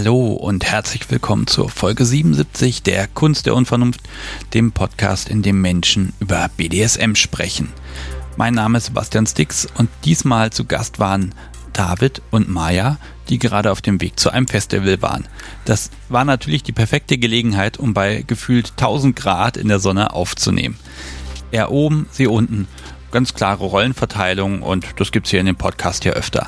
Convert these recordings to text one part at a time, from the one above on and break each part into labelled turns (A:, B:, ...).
A: Hallo und herzlich willkommen zur Folge 77 der Kunst der Unvernunft, dem Podcast, in dem Menschen über BDSM sprechen. Mein Name ist Sebastian Stix und diesmal zu Gast waren David und Maya, die gerade auf dem Weg zu einem Festival waren. Das war natürlich die perfekte Gelegenheit, um bei gefühlt 1000 Grad in der Sonne aufzunehmen. Er oben, sie unten. Ganz klare Rollenverteilung und das gibt's hier in dem Podcast ja öfter.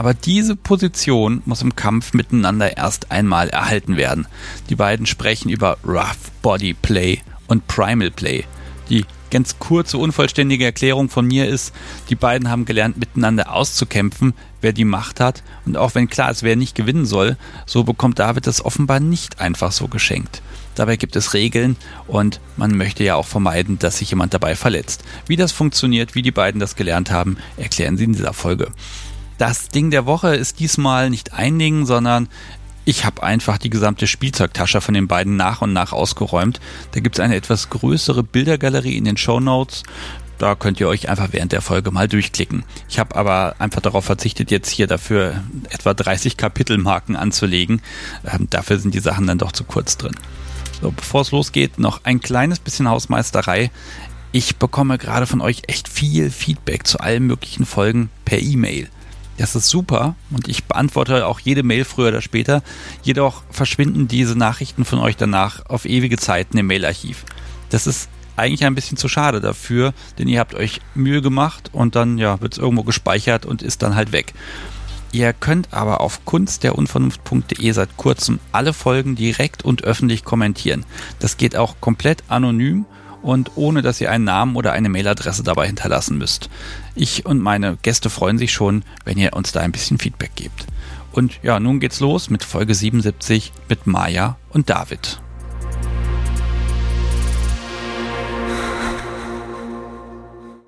A: Aber diese Position muss im Kampf miteinander erst einmal erhalten werden. Die beiden sprechen über Rough Body Play und Primal Play. Die ganz kurze, unvollständige Erklärung von mir ist, die beiden haben gelernt, miteinander auszukämpfen, wer die Macht hat. Und auch wenn klar ist, wer nicht gewinnen soll, so bekommt David das offenbar nicht einfach so geschenkt. Dabei gibt es Regeln und man möchte ja auch vermeiden, dass sich jemand dabei verletzt. Wie das funktioniert, wie die beiden das gelernt haben, erklären sie in dieser Folge. Das Ding der Woche ist diesmal nicht ein Ding, sondern ich habe einfach die gesamte Spielzeugtasche von den beiden nach und nach ausgeräumt. Da gibt es eine etwas größere Bildergalerie in den Show Notes. Da könnt ihr euch einfach während der Folge mal durchklicken. Ich habe aber einfach darauf verzichtet, jetzt hier dafür etwa 30 Kapitelmarken anzulegen. Ähm, dafür sind die Sachen dann doch zu kurz drin. So, bevor es losgeht, noch ein kleines bisschen Hausmeisterei. Ich bekomme gerade von euch echt viel Feedback zu allen möglichen Folgen per E-Mail. Das ist super und ich beantworte auch jede Mail früher oder später. Jedoch verschwinden diese Nachrichten von euch danach auf ewige Zeiten im Mailarchiv. Das ist eigentlich ein bisschen zu schade dafür, denn ihr habt euch Mühe gemacht und dann ja, wird es irgendwo gespeichert und ist dann halt weg. Ihr könnt aber auf kunstderunvernunft.de seit kurzem alle Folgen direkt und öffentlich kommentieren. Das geht auch komplett anonym und ohne dass ihr einen Namen oder eine Mailadresse dabei hinterlassen müsst. Ich und meine Gäste freuen sich schon, wenn ihr uns da ein bisschen Feedback gebt. Und ja, nun geht's los mit Folge 77 mit Maya und David.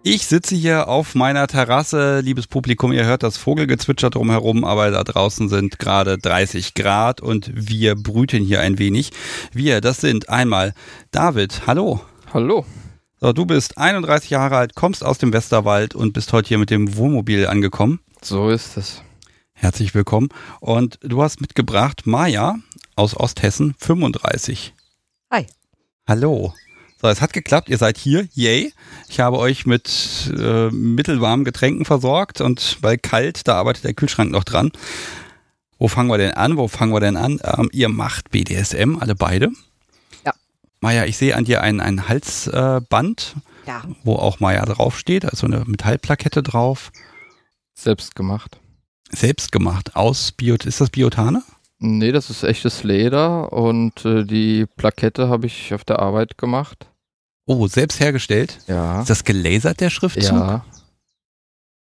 A: Ich sitze hier auf meiner Terrasse, liebes Publikum, ihr hört das Vogelgezwitscher drumherum, aber da draußen sind gerade 30 Grad und wir brüten hier ein wenig. Wir, das sind einmal David, hallo.
B: Hallo.
A: So, du bist 31 Jahre alt, kommst aus dem Westerwald und bist heute hier mit dem Wohnmobil angekommen.
B: So ist es.
A: Herzlich willkommen. Und du hast mitgebracht Maja aus Osthessen, 35.
C: Hi.
A: Hallo. So, es hat geklappt, ihr seid hier, yay. Ich habe euch mit äh, mittelwarmen Getränken versorgt und bei kalt, da arbeitet der Kühlschrank noch dran. Wo fangen wir denn an? Wo fangen wir denn an? Ähm, ihr macht BDSM, alle beide. Maja, ich sehe an dir ein, ein Halsband, äh, ja. wo auch Maja draufsteht, also eine Metallplakette drauf.
B: Selbst gemacht.
A: Selbst gemacht. Aus Biot ist das Biotane?
B: Nee, das ist echtes Leder und äh, die Plakette habe ich auf der Arbeit gemacht.
A: Oh, selbst hergestellt?
B: Ja.
A: Ist das gelasert, der Schriftzug?
B: Ja.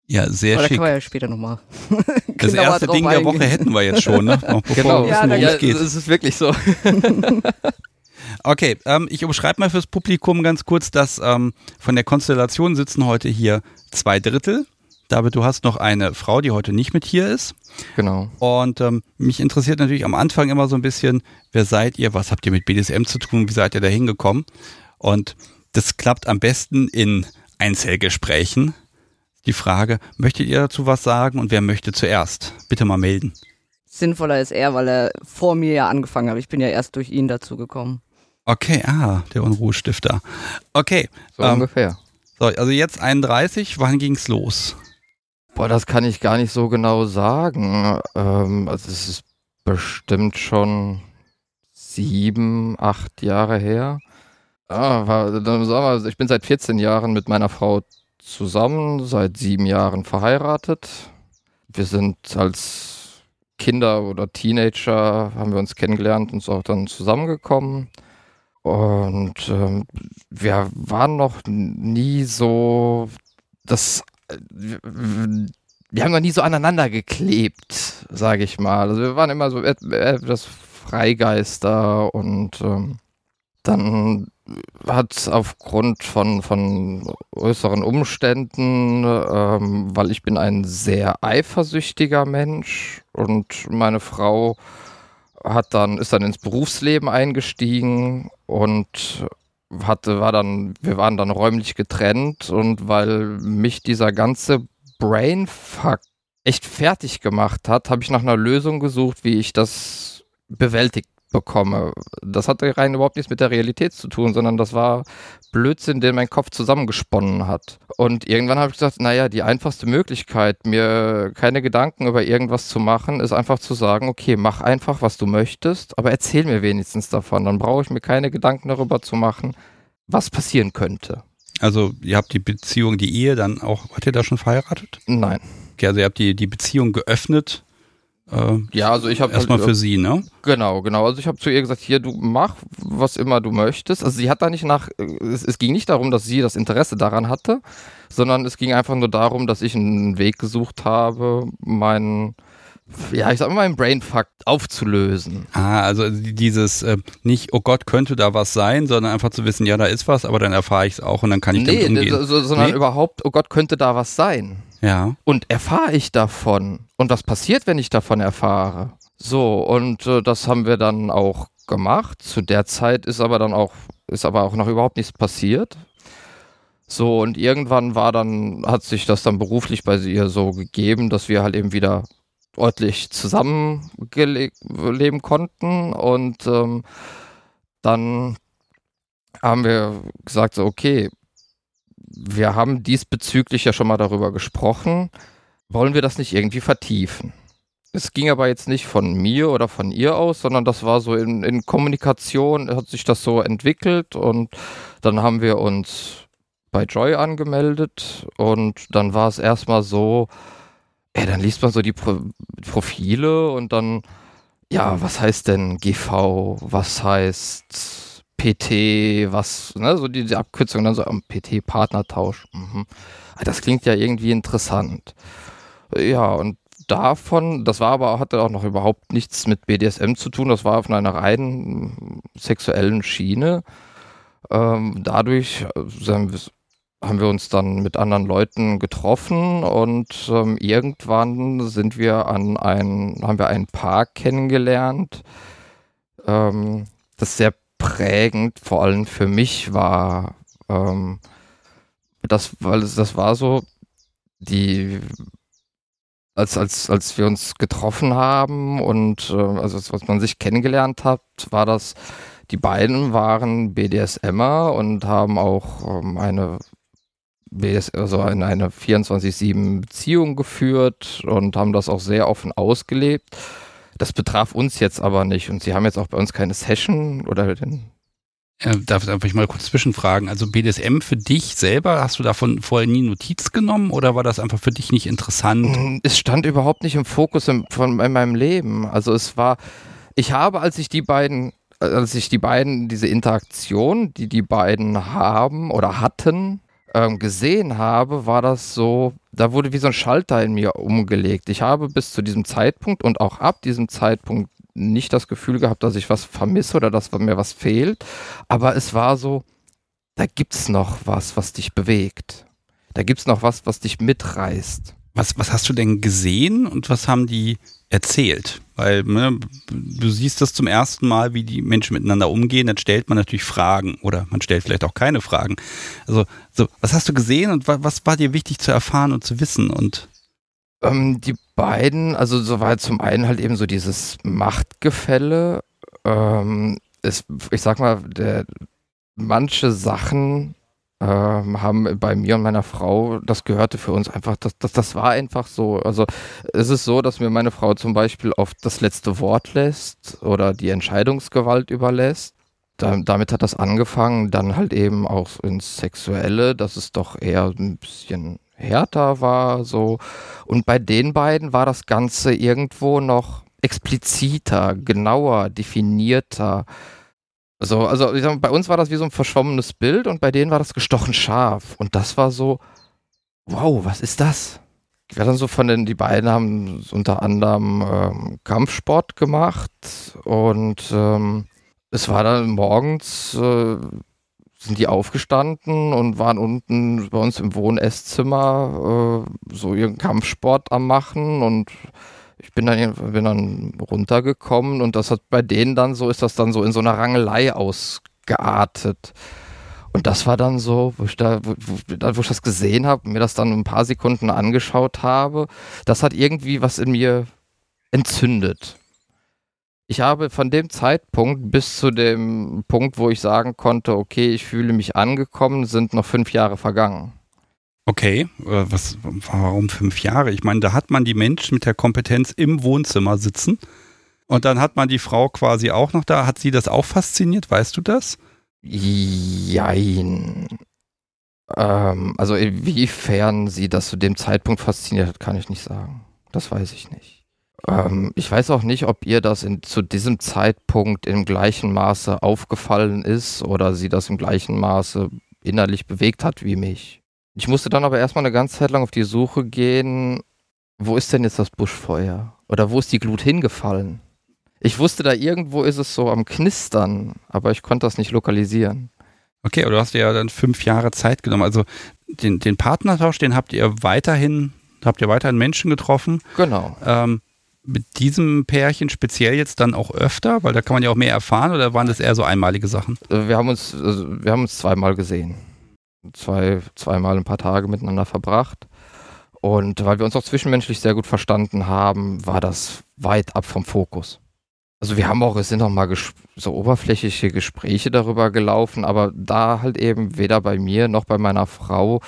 A: Ja, sehr
C: Aber
A: schick.
C: Da können wir ja später nochmal.
A: das erste Ding der Woche hätten wir jetzt schon, ne?
B: Noch genau,
C: ja,
B: ja, es ist wirklich so.
A: Okay, ähm, ich umschreibe mal fürs Publikum ganz kurz, dass ähm, von der Konstellation sitzen heute hier zwei Drittel. David, du hast noch eine Frau, die heute nicht mit hier ist.
B: Genau.
A: Und ähm, mich interessiert natürlich am Anfang immer so ein bisschen, wer seid ihr, was habt ihr mit BDSM zu tun, wie seid ihr da hingekommen? Und das klappt am besten in Einzelgesprächen. Die Frage, möchtet ihr dazu was sagen und wer möchte zuerst? Bitte mal melden.
C: Sinnvoller ist er, weil er vor mir ja angefangen hat. Ich bin ja erst durch ihn dazu gekommen.
A: Okay, ah, der Unruhestifter. Okay.
B: So ähm, ungefähr.
A: So, also jetzt 31, wann ging's los?
B: Boah, das kann ich gar nicht so genau sagen. Ähm, also es ist bestimmt schon sieben, acht Jahre her. Ah, war, dann sagen wir, ich bin seit 14 Jahren mit meiner Frau zusammen, seit sieben Jahren verheiratet. Wir sind als Kinder oder Teenager haben wir uns kennengelernt und sind auch dann zusammengekommen. Und ähm, wir waren noch nie so, das, wir haben noch nie so aneinander geklebt, sage ich mal. Also wir waren immer so etwas Freigeister und ähm, dann hat aufgrund von, von äußeren Umständen, ähm, weil ich bin ein sehr eifersüchtiger Mensch und meine Frau hat dann, ist dann ins Berufsleben eingestiegen und hatte, war dann, wir waren dann räumlich getrennt und weil mich dieser ganze Brainfuck echt fertig gemacht hat, habe ich nach einer Lösung gesucht, wie ich das bewältigt bekomme. Das hatte rein überhaupt nichts mit der Realität zu tun, sondern das war Blödsinn, den mein Kopf zusammengesponnen hat. Und irgendwann habe ich gesagt, naja, die einfachste Möglichkeit, mir keine Gedanken über irgendwas zu machen, ist einfach zu sagen, okay, mach einfach, was du möchtest, aber erzähl mir wenigstens davon. Dann brauche ich mir keine Gedanken darüber zu machen, was passieren könnte.
A: Also ihr habt die Beziehung, die Ehe dann auch, wart ihr da schon verheiratet?
B: Nein.
A: Okay, also ihr habt die, die Beziehung geöffnet
B: äh, ja, also ich habe
A: erstmal halt, für sie, ne?
B: Genau, genau. Also ich habe zu ihr gesagt, hier du mach was immer du möchtest. Also sie hat da nicht nach es, es, ging nicht darum, dass sie das Interesse daran hatte, sondern es ging einfach nur darum, dass ich einen Weg gesucht habe, meinen ja, ich sag mal, meinen Brainfuck aufzulösen.
A: Ah, also dieses äh, nicht, oh Gott, könnte da was sein, sondern einfach zu wissen, ja, da ist was, aber dann erfahre ich es auch und dann kann ich nee, damit umgehen.
B: So, sondern nee? überhaupt, oh Gott, könnte da was sein.
A: Ja.
B: Und erfahre ich davon? Und was passiert, wenn ich davon erfahre? So, und äh, das haben wir dann auch gemacht. Zu der Zeit ist aber dann auch, ist aber auch noch überhaupt nichts passiert. So, und irgendwann war dann, hat sich das dann beruflich bei ihr so gegeben, dass wir halt eben wieder ordentlich zusammenleben konnten. Und ähm, dann haben wir gesagt, so, okay, wir haben diesbezüglich ja schon mal darüber gesprochen. Wollen wir das nicht irgendwie vertiefen? Es ging aber jetzt nicht von mir oder von ihr aus, sondern das war so in, in Kommunikation, hat sich das so entwickelt und dann haben wir uns bei Joy angemeldet und dann war es erstmal so, ey, dann liest man so die Pro Profile und dann, ja, was heißt denn GV, was heißt PT, was, ne, so die, die Abkürzung dann so am PT-Partnertausch. Mhm. Ah, das klingt ja irgendwie interessant. Ja, und davon, das war aber, hatte auch noch überhaupt nichts mit BDSM zu tun, das war auf einer rein sexuellen Schiene. Ähm, dadurch äh, haben wir uns dann mit anderen Leuten getroffen und ähm, irgendwann sind wir an ein, haben wir ein Paar kennengelernt, ähm, das sehr prägend, vor allem für mich war, ähm, das, weil es, das war so, die, als, als, als wir uns getroffen haben und äh, also was man sich kennengelernt hat, war das, die beiden waren BDSMer und haben auch ähm, eine BDS, also eine, eine 24-7 Beziehung geführt und haben das auch sehr offen ausgelebt. Das betraf uns jetzt aber nicht und sie haben jetzt auch bei uns keine Session oder den
A: äh, darf ich mal kurz zwischenfragen? Also BDSM für dich selber, hast du davon vorher nie Notiz genommen oder war das einfach für dich nicht interessant? Mm,
B: es stand überhaupt nicht im Fokus im, von in meinem Leben. Also es war, ich habe, als ich die beiden, als ich die beiden, diese Interaktion, die die beiden haben oder hatten, ähm, gesehen habe, war das so, da wurde wie so ein Schalter in mir umgelegt. Ich habe bis zu diesem Zeitpunkt und auch ab diesem Zeitpunkt nicht das Gefühl gehabt, dass ich was vermisse oder dass mir was fehlt. Aber es war so, da gibt es noch was, was dich bewegt. Da gibt es noch was, was dich mitreißt.
A: Was, was hast du denn gesehen und was haben die erzählt? Weil ne, du siehst das zum ersten Mal, wie die Menschen miteinander umgehen, dann stellt man natürlich Fragen oder man stellt vielleicht auch keine Fragen. Also, so, was hast du gesehen und was, was war dir wichtig zu erfahren und zu wissen? Und
B: ähm, die beiden, also so war zum einen halt eben so dieses Machtgefälle. Ähm, ist, ich sag mal, der, manche Sachen ähm, haben bei mir und meiner Frau, das gehörte für uns einfach, das, das, das war einfach so. Also es ist so, dass mir meine Frau zum Beispiel oft das letzte Wort lässt oder die Entscheidungsgewalt überlässt. Da, damit hat das angefangen, dann halt eben auch ins Sexuelle, dass es doch eher ein bisschen härter war, so. Und bei den beiden war das Ganze irgendwo noch expliziter, genauer, definierter. So, also sag, bei uns war das wie so ein verschwommenes Bild und bei denen war das gestochen scharf. Und das war so, wow, was ist das? Ich war dann so von den, die beiden haben unter anderem ähm, Kampfsport gemacht und ähm, es war dann morgens, äh, sind die aufgestanden und waren unten bei uns im Wohn-Esszimmer äh, so ihren Kampfsport am machen und ich bin dann, bin dann runtergekommen und das hat bei denen dann so, ist das dann so in so einer Rangelei ausgeartet. Und das war dann so, wo ich, da, wo, wo ich das gesehen habe, mir das dann ein paar Sekunden angeschaut habe, das hat irgendwie was in mir entzündet. Ich habe von dem Zeitpunkt bis zu dem Punkt, wo ich sagen konnte, okay, ich fühle mich angekommen, sind noch fünf Jahre vergangen.
A: Okay, äh, was, warum fünf Jahre? Ich meine, da hat man die Menschen mit der Kompetenz im Wohnzimmer sitzen und dann hat man die Frau quasi auch noch da. Hat sie das auch fasziniert? Weißt du das?
B: Jein. Ähm, also inwiefern sie das zu dem Zeitpunkt fasziniert hat, kann ich nicht sagen. Das weiß ich nicht. Ähm, ich weiß auch nicht, ob ihr das in, zu diesem Zeitpunkt im gleichen Maße aufgefallen ist oder sie das im gleichen Maße innerlich bewegt hat wie mich. Ich musste dann aber erstmal eine ganze Zeit lang auf die Suche gehen, wo ist denn jetzt das Buschfeuer? Oder wo ist die Glut hingefallen? Ich wusste, da irgendwo ist es so am Knistern, aber ich konnte das nicht lokalisieren.
A: Okay, aber du hast ja dann fünf Jahre Zeit genommen. Also den, den Partnertausch, den habt ihr weiterhin, habt ihr weiterhin Menschen getroffen.
B: Genau.
A: Ähm, mit diesem Pärchen speziell jetzt dann auch öfter, weil da kann man ja auch mehr erfahren oder waren das eher so einmalige Sachen?
B: Also wir haben uns, also wir haben uns zweimal gesehen. Zwei, zweimal ein paar Tage miteinander verbracht. Und weil wir uns auch zwischenmenschlich sehr gut verstanden haben, war das weit ab vom Fokus. Also wir haben auch, es sind auch mal so oberflächliche Gespräche darüber gelaufen, aber da halt eben weder bei mir noch bei meiner Frau,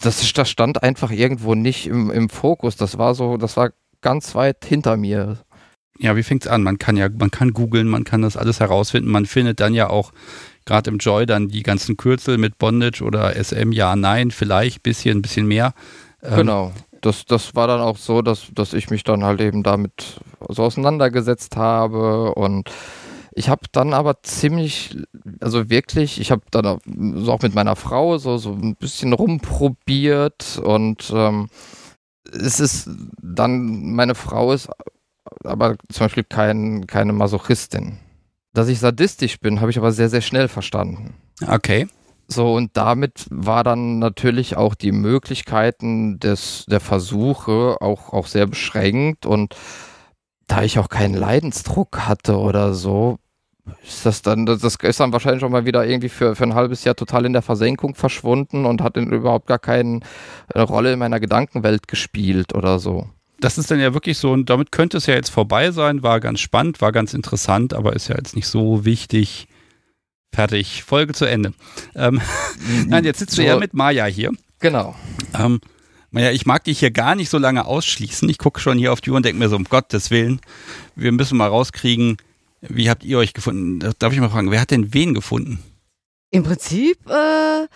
B: das, das stand einfach irgendwo nicht im, im Fokus. Das war so, das war ganz weit hinter mir.
A: Ja, wie fängt's an? Man kann ja, man kann googeln, man kann das alles herausfinden. Man findet dann ja auch gerade im Joy dann die ganzen Kürzel mit Bondage oder SM, ja, nein, vielleicht, bisschen, bisschen mehr.
B: Ähm, genau das, das war dann auch so, dass, dass ich mich dann halt eben damit so auseinandergesetzt habe und ich habe dann aber ziemlich, also wirklich, ich habe dann auch, mit meiner Frau so, so ein bisschen rumprobiert und ähm, es ist dann, meine Frau ist aber zum Beispiel kein, keine Masochistin. Dass ich sadistisch bin, habe ich aber sehr, sehr schnell verstanden.
A: Okay.
B: So, und damit war dann natürlich auch die Möglichkeiten des, der Versuche auch, auch sehr beschränkt. Und da ich auch keinen Leidensdruck hatte oder so, ist das dann, das ist dann wahrscheinlich schon mal wieder irgendwie für, für ein halbes Jahr total in der Versenkung verschwunden und hat überhaupt gar keine Rolle in meiner Gedankenwelt gespielt oder so.
A: Das ist dann ja wirklich so, und damit könnte es ja jetzt vorbei sein, war ganz spannend, war ganz interessant, aber ist ja jetzt nicht so wichtig, Fertig, Folge zu Ende. Ähm, Nein, jetzt sitzt so, du ja mit Maja hier.
B: Genau.
A: Ähm, Maja, ich mag dich hier gar nicht so lange ausschließen. Ich gucke schon hier auf die Uhr und denke mir so, um Gottes Willen, wir müssen mal rauskriegen, wie habt ihr euch gefunden? Darf ich mal fragen, wer hat denn wen gefunden?
C: Im Prinzip äh,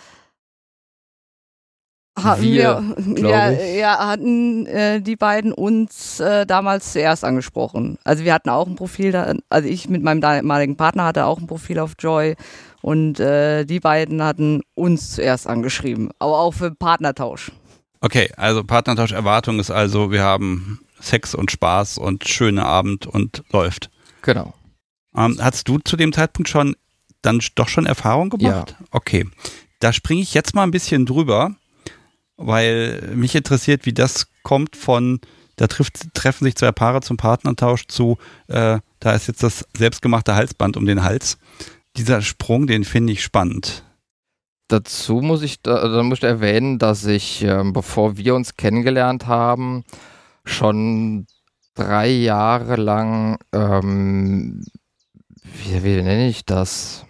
C: hatten wir, wir ja, ja, hatten äh, die beiden uns äh, damals zuerst angesprochen. Also wir hatten auch ein Profil, da, also ich mit meinem damaligen Partner hatte auch ein Profil auf Joy und äh, die beiden hatten uns zuerst angeschrieben, aber auch für Partnertausch.
A: Okay, also Partnertausch-Erwartung ist also, wir haben Sex und Spaß und schöne Abend und läuft.
B: Genau.
A: Ähm, hast du zu dem Zeitpunkt schon dann doch schon Erfahrung gemacht?
B: Ja.
A: Okay. Da springe ich jetzt mal ein bisschen drüber weil mich interessiert, wie das kommt von, da trifft, treffen sich zwei Paare zum Partnertausch zu, äh, da ist jetzt das selbstgemachte Halsband um den Hals. Dieser Sprung, den finde ich spannend.
B: Dazu muss ich, da, da muss ich erwähnen, dass ich, äh, bevor wir uns kennengelernt haben, schon drei Jahre lang, ähm, wie, wie nenne ich das,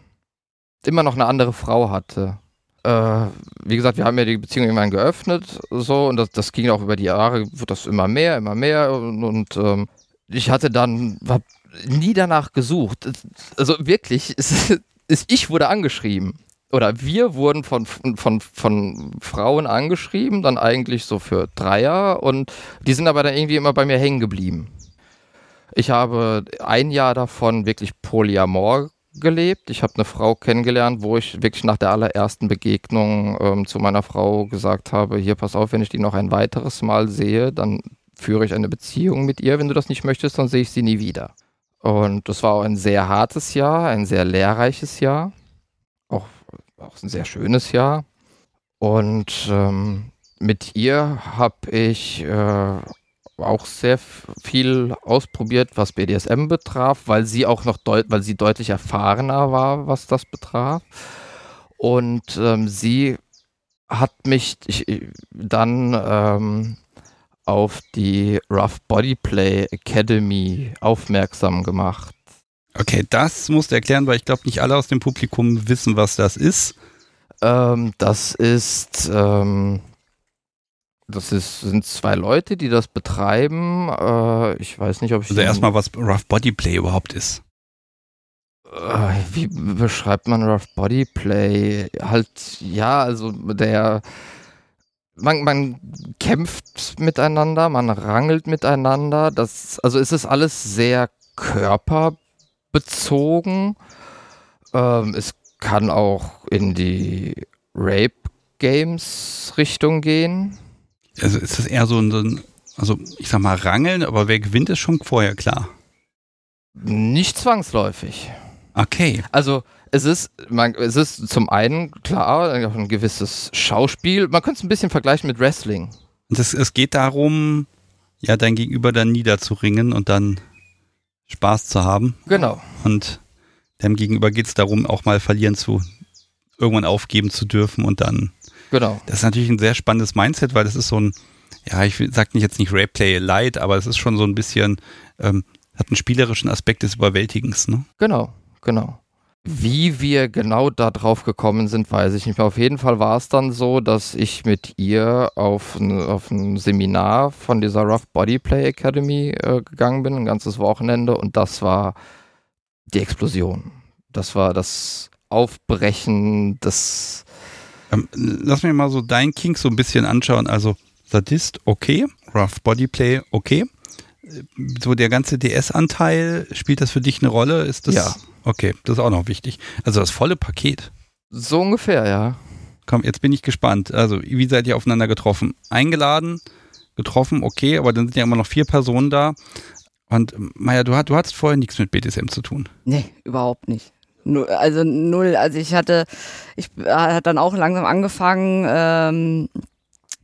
B: immer noch eine andere Frau hatte wie gesagt, wir haben ja die Beziehung irgendwann geöffnet, so, und das, das ging auch über die Jahre, wird das immer mehr, immer mehr, und, und ähm, ich hatte dann, hab nie danach gesucht. Also wirklich, es, es, ich wurde angeschrieben. Oder wir wurden von, von, von Frauen angeschrieben, dann eigentlich so für Dreier, und die sind aber dann irgendwie immer bei mir hängen geblieben. Ich habe ein Jahr davon wirklich Polyamor gelebt. Ich habe eine Frau kennengelernt, wo ich wirklich nach der allerersten Begegnung ähm, zu meiner Frau gesagt habe, hier pass auf, wenn ich die noch ein weiteres Mal sehe, dann führe ich eine Beziehung mit ihr. Wenn du das nicht möchtest, dann sehe ich sie nie wieder. Und das war auch ein sehr hartes Jahr, ein sehr lehrreiches Jahr, auch, auch ein sehr schönes Jahr. Und ähm, mit ihr habe ich äh, auch sehr viel ausprobiert, was BDSM betraf, weil sie auch noch deut weil sie deutlich erfahrener war, was das betraf. Und ähm, sie hat mich ich, dann ähm, auf die Rough Body Play Academy aufmerksam gemacht.
A: Okay, das musst du erklären, weil ich glaube, nicht alle aus dem Publikum wissen, was das ist.
B: Ähm, das ist, ähm, das ist, sind zwei Leute, die das betreiben. Äh, ich weiß nicht, ob ich.
A: Also erstmal, was Rough Body Play überhaupt ist.
B: Äh, wie beschreibt man Rough Body Play? Halt, ja, also der. Man, man kämpft miteinander, man rangelt miteinander. Das, also es ist alles sehr körperbezogen. Ähm, es kann auch in die Rape Games Richtung gehen.
A: Also ist das eher so ein, also ich sag mal Rangeln, aber wer gewinnt ist schon vorher klar.
B: Nicht zwangsläufig.
A: Okay.
B: Also es ist, man, es ist zum einen klar ein gewisses Schauspiel. Man könnte es ein bisschen vergleichen mit Wrestling.
A: Es, es geht darum, ja, dein Gegenüber dann niederzuringen und dann Spaß zu haben.
B: Genau.
A: Und dem Gegenüber geht es darum, auch mal verlieren zu, irgendwann aufgeben zu dürfen und dann.
B: Genau.
A: Das ist natürlich ein sehr spannendes Mindset, weil das ist so ein, ja, ich sag nicht jetzt nicht Rayplay Light, aber es ist schon so ein bisschen, ähm, hat einen spielerischen Aspekt des Überwältigens, ne?
B: Genau genau. Wie wir genau da drauf gekommen sind, weiß ich nicht mehr. Auf jeden Fall war es dann so, dass ich mit ihr auf ein, auf ein Seminar von dieser Rough Body Play Academy äh, gegangen bin, ein ganzes Wochenende, und das war die Explosion. Das war das Aufbrechen des.
A: Ähm, lass mich mal so dein King so ein bisschen anschauen. Also Sadist, okay. Rough Body Play, okay. So der ganze DS-Anteil, spielt das für dich eine Rolle? Ist das
B: ja.
A: Okay, das ist auch noch wichtig. Also das volle Paket.
B: So ungefähr, ja.
A: Komm, jetzt bin ich gespannt. Also, wie seid ihr aufeinander getroffen? Eingeladen, getroffen, okay, aber dann sind ja immer noch vier Personen da. Und Maja, du, du hattest vorher nichts mit BDSM zu tun.
C: Nee, überhaupt nicht. Also null. Also ich hatte, ich hatte dann auch langsam angefangen, ähm,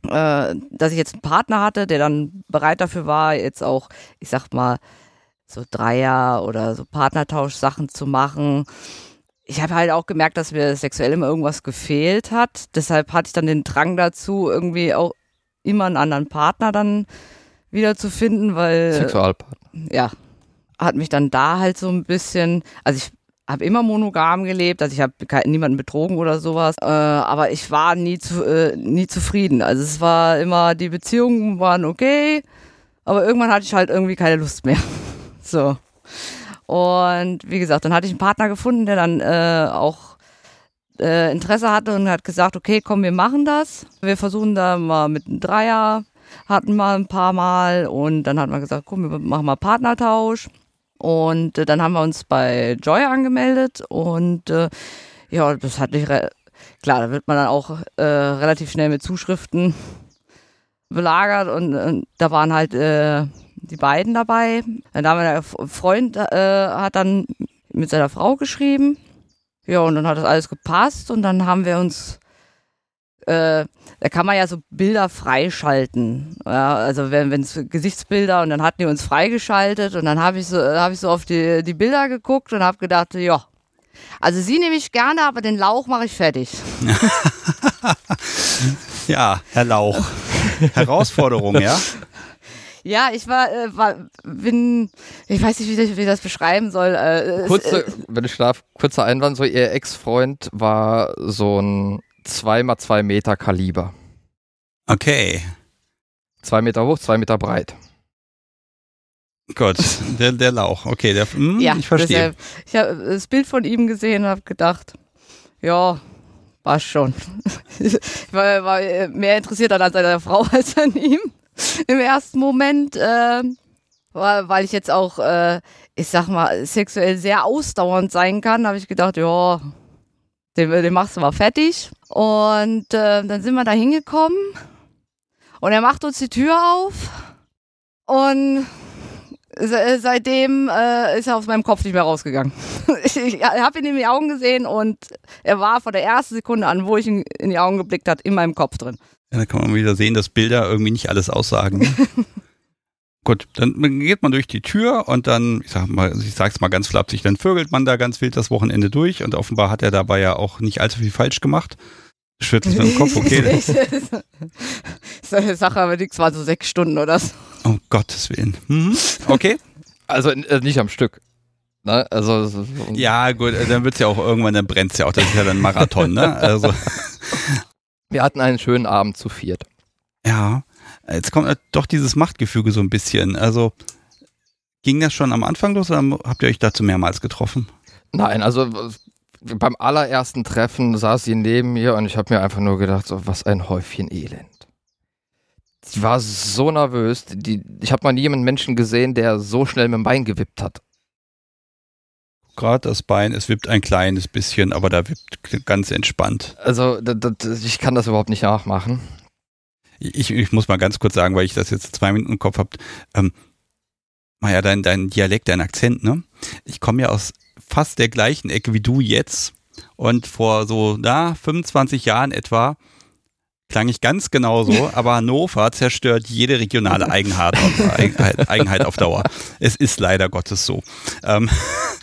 C: äh, dass ich jetzt einen Partner hatte, der dann bereit dafür war, jetzt auch, ich sag mal, so Dreier oder so Partnertausch-Sachen zu machen. Ich habe halt auch gemerkt, dass mir sexuell immer irgendwas gefehlt hat. Deshalb hatte ich dann den Drang dazu, irgendwie auch immer einen anderen Partner dann wieder zu finden, weil.
B: Sexualpartner.
C: Ja. Hat mich dann da halt so ein bisschen, also ich habe immer monogam gelebt, also ich habe niemanden betrogen oder sowas, äh, aber ich war nie, zu, äh, nie zufrieden. Also es war immer, die Beziehungen waren okay, aber irgendwann hatte ich halt irgendwie keine Lust mehr. So. Und wie gesagt, dann hatte ich einen Partner gefunden, der dann äh, auch äh, Interesse hatte und hat gesagt, okay, komm, wir machen das. Wir versuchen da mal mit einem Dreier, hatten mal ein paar Mal und dann hat man gesagt, komm, wir machen mal Partnertausch. Und äh, dann haben wir uns bei Joy angemeldet und äh, ja, das hat nicht, klar, da wird man dann auch äh, relativ schnell mit Zuschriften belagert und, und da waren halt äh, die beiden dabei. Dann haben wir der Freund äh, hat dann mit seiner Frau geschrieben. Ja, und dann hat das alles gepasst und dann haben wir uns äh, da kann man ja so Bilder freischalten. Ja, also wenn es Gesichtsbilder und dann hatten die uns freigeschaltet und dann habe ich so habe ich so auf die, die Bilder geguckt und habe gedacht, ja, also sie nehme ich gerne, aber den Lauch mache ich fertig.
A: ja, Herr Lauch. Herausforderung, ja?
C: Ja, ich war, äh, war bin, ich weiß nicht, wie ich, wie ich das beschreiben soll. Äh,
B: Kurze, äh, wenn ich darf, kurzer Einwand, so ihr Ex-Freund war so ein 2x2 Meter Kaliber.
A: Okay.
B: Zwei Meter hoch, zwei Meter breit.
A: Gott, der, der Lauch. Okay, der, mh, hm, ja, ich verstehe. Deshalb,
C: ich habe das Bild von ihm gesehen und habe gedacht, ja, war schon. ich war, war mehr interessiert an seiner Frau als an ihm. im ersten Moment, äh, weil ich jetzt auch, äh, ich sag mal, sexuell sehr ausdauernd sein kann, habe ich gedacht, ja, den, den machst du mal fertig. Und äh, dann sind wir da hingekommen und er macht uns die Tür auf und seitdem äh, ist er aus meinem Kopf nicht mehr rausgegangen. ich, ich habe ihn in die Augen gesehen und er war von der ersten Sekunde an, wo ich ihn in die Augen geblickt habe, in meinem Kopf drin.
A: Ja, da kann man wieder sehen, dass Bilder irgendwie nicht alles aussagen. Gut, dann geht man durch die Tür und dann, ich sag mal, ich sag's mal ganz flapsig, dann vögelt man da ganz wild das Wochenende durch und offenbar hat er dabei ja auch nicht allzu viel falsch gemacht. Schüttelt mit dem Kopf, okay.
C: Sache aber nichts, war so sechs Stunden oder so.
A: Oh Gottes Willen. Mhm. Okay.
B: Also äh, nicht am Stück. Ne? Also,
A: ja, gut, äh, dann wird es ja auch irgendwann, dann brennt es ja auch. Das ist ja dann Marathon, ne? Also.
B: Wir hatten einen schönen Abend zu viert.
A: Ja, jetzt kommt äh, doch dieses Machtgefüge so ein bisschen. Also ging das schon am Anfang los oder habt ihr euch dazu mehrmals getroffen?
B: Nein, also beim allerersten Treffen saß sie neben mir und ich habe mir einfach nur gedacht, so, was ein Häufchen Elend. Sie war so nervös. Die, ich habe mal nie jemanden Menschen gesehen, der so schnell mit dem Bein gewippt hat.
A: Gerade das Bein, es wippt ein kleines bisschen, aber da wippt ganz entspannt.
B: Also ich kann das überhaupt nicht nachmachen.
A: Ich, ich, muss mal ganz kurz sagen, weil ich das jetzt zwei Minuten im Kopf habe. Ähm, ja, dein, dein Dialekt, dein Akzent, ne? Ich komme ja aus fast der gleichen Ecke wie du jetzt. Und vor so, na, 25 Jahren etwa klang ich ganz genauso, aber Hannover zerstört jede regionale Eigenheit, Eigenheit auf Dauer. Es ist leider Gottes so. Ähm,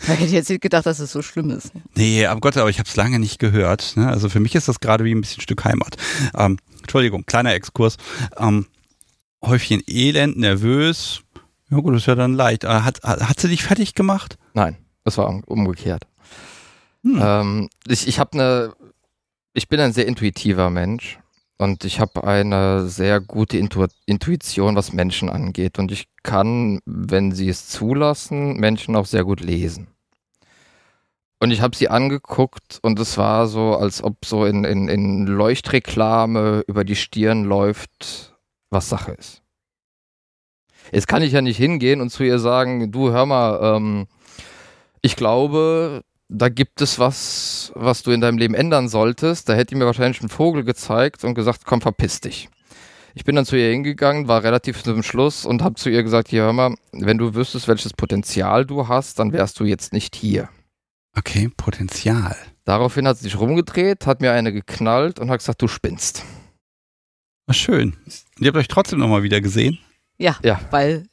C: ich hätte jetzt nicht gedacht, dass es so schlimm ist.
A: Nee, aber Gott, aber ich habe es lange nicht gehört. Ne? Also für mich ist das gerade wie ein bisschen Stück Heimat. Ähm, Entschuldigung, kleiner Exkurs. Ähm, Häufchen elend, nervös. Ja gut, das ist ja dann leicht. Hat, hat, hat sie dich fertig gemacht?
B: Nein, es war umgekehrt. Hm. Ähm, ich ich habe eine, ich bin ein sehr intuitiver Mensch und ich habe eine sehr gute Intu Intuition, was Menschen angeht. Und ich kann, wenn sie es zulassen, Menschen auch sehr gut lesen. Und ich habe sie angeguckt und es war so, als ob so in, in, in Leuchtreklame über die Stirn läuft, was Sache ist. Jetzt kann ich ja nicht hingehen und zu ihr sagen, du hör mal, ähm, ich glaube, da gibt es was, was du in deinem Leben ändern solltest. Da hätte ich mir wahrscheinlich einen Vogel gezeigt und gesagt, komm, verpiss dich. Ich bin dann zu ihr hingegangen, war relativ zum Schluss und habe zu ihr gesagt, hier hör mal, wenn du wüsstest, welches Potenzial du hast, dann wärst du jetzt nicht hier.
A: Okay, Potenzial.
B: Daraufhin hat sie sich rumgedreht, hat mir eine geknallt und hat gesagt, du spinnst.
A: Was schön. Und ihr habt euch trotzdem nochmal wieder gesehen?
C: Ja, ja, weil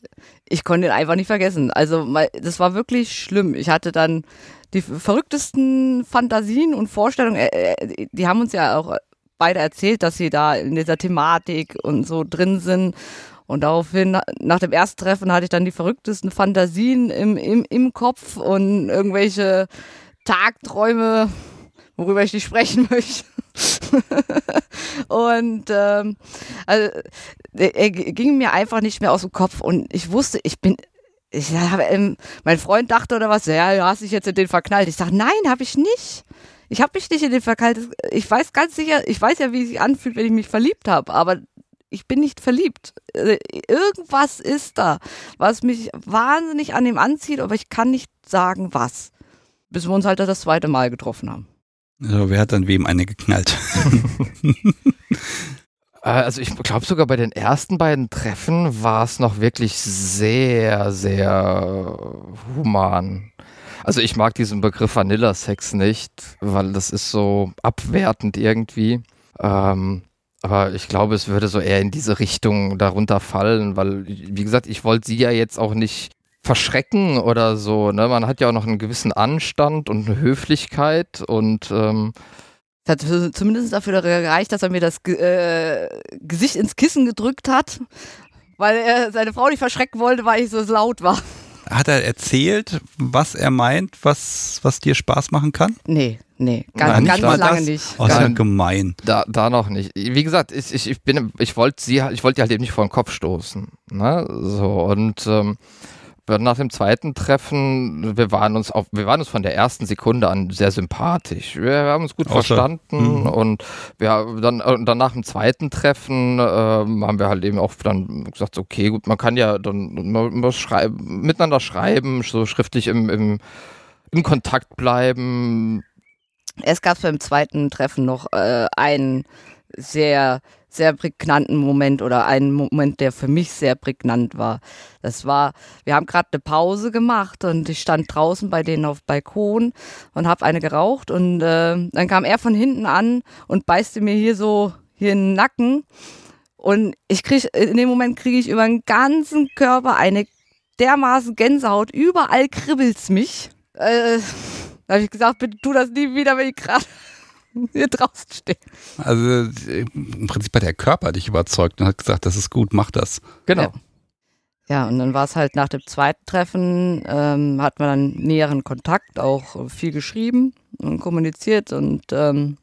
C: ich konnte ihn einfach nicht vergessen. Also das war wirklich schlimm. Ich hatte dann die verrücktesten Fantasien und Vorstellungen, äh, äh, die haben uns ja auch beide erzählt, dass sie da in dieser Thematik und so drin sind. Und daraufhin, nach dem ersten Treffen, hatte ich dann die verrücktesten Fantasien im, im, im Kopf und irgendwelche Tagträume, worüber ich nicht sprechen möchte. und ähm, also, er ging mir einfach nicht mehr aus dem Kopf und ich wusste, ich bin ich ähm, mein Freund dachte oder was, ja, du hast dich jetzt in den verknallt. Ich sage, nein, habe ich nicht. Ich habe mich nicht in den verknallt. Ich weiß ganz sicher, ich weiß ja, wie es sich anfühlt, wenn ich mich verliebt habe, aber ich bin nicht verliebt. Äh, irgendwas ist da, was mich wahnsinnig an ihm anzieht, aber ich kann nicht sagen, was. Bis wir uns halt das zweite Mal getroffen haben.
A: Also, wer hat dann wem eine geknallt?
B: Äh, also ich glaube sogar bei den ersten beiden Treffen war es noch wirklich sehr, sehr human. Also ich mag diesen Begriff Vanilla-Sex nicht, weil das ist so abwertend irgendwie. Ähm, aber ich glaube, es würde so eher in diese Richtung darunter fallen, weil, wie gesagt, ich wollte sie ja jetzt auch nicht verschrecken oder so. Ne? Man hat ja auch noch einen gewissen Anstand und eine Höflichkeit und ähm,
C: es hat zumindest dafür gereicht, dass er mir das äh, Gesicht ins Kissen gedrückt hat, weil er seine Frau nicht verschrecken wollte, weil ich so laut war.
A: Hat er erzählt, was er meint, was, was dir Spaß machen kann?
C: Nee, nee, ganz, Nein, ganz lange das? nicht.
A: Oh, ist ja gemein.
B: Da, da noch nicht. Wie gesagt, ich, ich, ich bin, ich wollte sie, ich wollte die halt eben nicht vor den Kopf stoßen. Ne? So, und ähm, nach dem zweiten Treffen, wir waren uns auf, wir waren uns von der ersten Sekunde an sehr sympathisch. Wir, haben uns gut Außer, verstanden mh. und wir dann, äh, dann nach dem zweiten Treffen äh, haben wir halt eben auch dann gesagt, okay, gut, man kann ja dann man schreiben, miteinander schreiben, so schriftlich im, im, im Kontakt bleiben.
C: Es gab beim zweiten Treffen noch äh, einen sehr sehr prägnanten Moment oder einen Moment, der für mich sehr prägnant war. Das war, wir haben gerade eine Pause gemacht und ich stand draußen bei denen auf Balkon und habe eine geraucht und äh, dann kam er von hinten an und beißte mir hier so hier in den Nacken und ich krieg in dem Moment kriege ich über den ganzen Körper eine dermaßen Gänsehaut, überall kribbelt's mich. Äh, da habe ich gesagt, bitte tu das nie wieder, wenn ich gerade hier draußen stehen.
A: Also im Prinzip hat der Körper dich überzeugt und hat gesagt, das ist gut, mach das.
C: Genau. Ja. Ja, und dann war es halt nach dem zweiten Treffen, ähm, hat man dann näheren Kontakt, auch viel geschrieben und kommuniziert und ähm,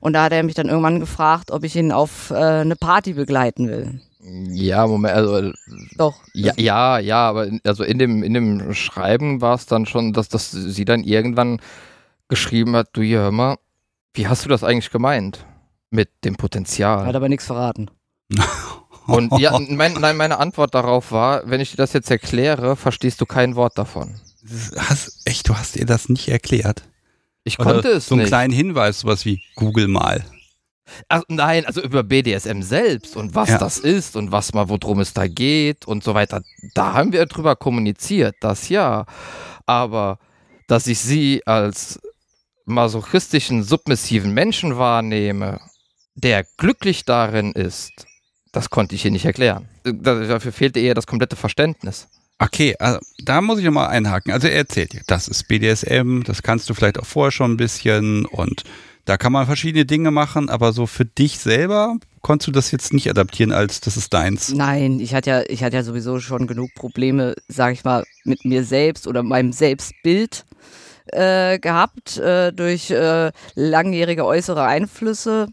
C: und da hat er mich dann irgendwann gefragt, ob ich ihn auf äh, eine Party begleiten will.
B: Ja, Moment, also
C: doch.
B: Ja, ja, ja, aber in, also in dem in dem Schreiben war es dann schon, dass dass sie dann irgendwann geschrieben hat, du hier hör mal, wie hast du das eigentlich gemeint mit dem Potenzial?
C: Hat aber nichts verraten.
B: Und ja, mein, nein, meine Antwort darauf war, wenn ich dir das jetzt erkläre, verstehst du kein Wort davon.
A: Hast, echt, du hast ihr das nicht erklärt?
B: Ich Oder konnte es
A: so
B: einen nicht.
A: kleinen Hinweis, sowas wie Google mal.
B: Ach, nein, also über BDSM selbst und was ja. das ist und was mal, worum es da geht und so weiter. Da haben wir drüber kommuniziert, das ja. Aber dass ich sie als masochistischen, submissiven Menschen wahrnehme, der glücklich darin ist, das konnte ich ihr nicht erklären. Dafür fehlte eher das komplette Verständnis.
A: Okay, also da muss ich nochmal einhaken. Also er erzählt dir, das ist BDSM, das kannst du vielleicht auch vorher schon ein bisschen und da kann man verschiedene Dinge machen, aber so für dich selber konntest du das jetzt nicht adaptieren als das ist deins.
C: Nein, ich hatte ja, ich hatte ja sowieso schon genug Probleme, sag ich mal, mit mir selbst oder meinem Selbstbild äh, gehabt äh, durch äh, langjährige äußere Einflüsse.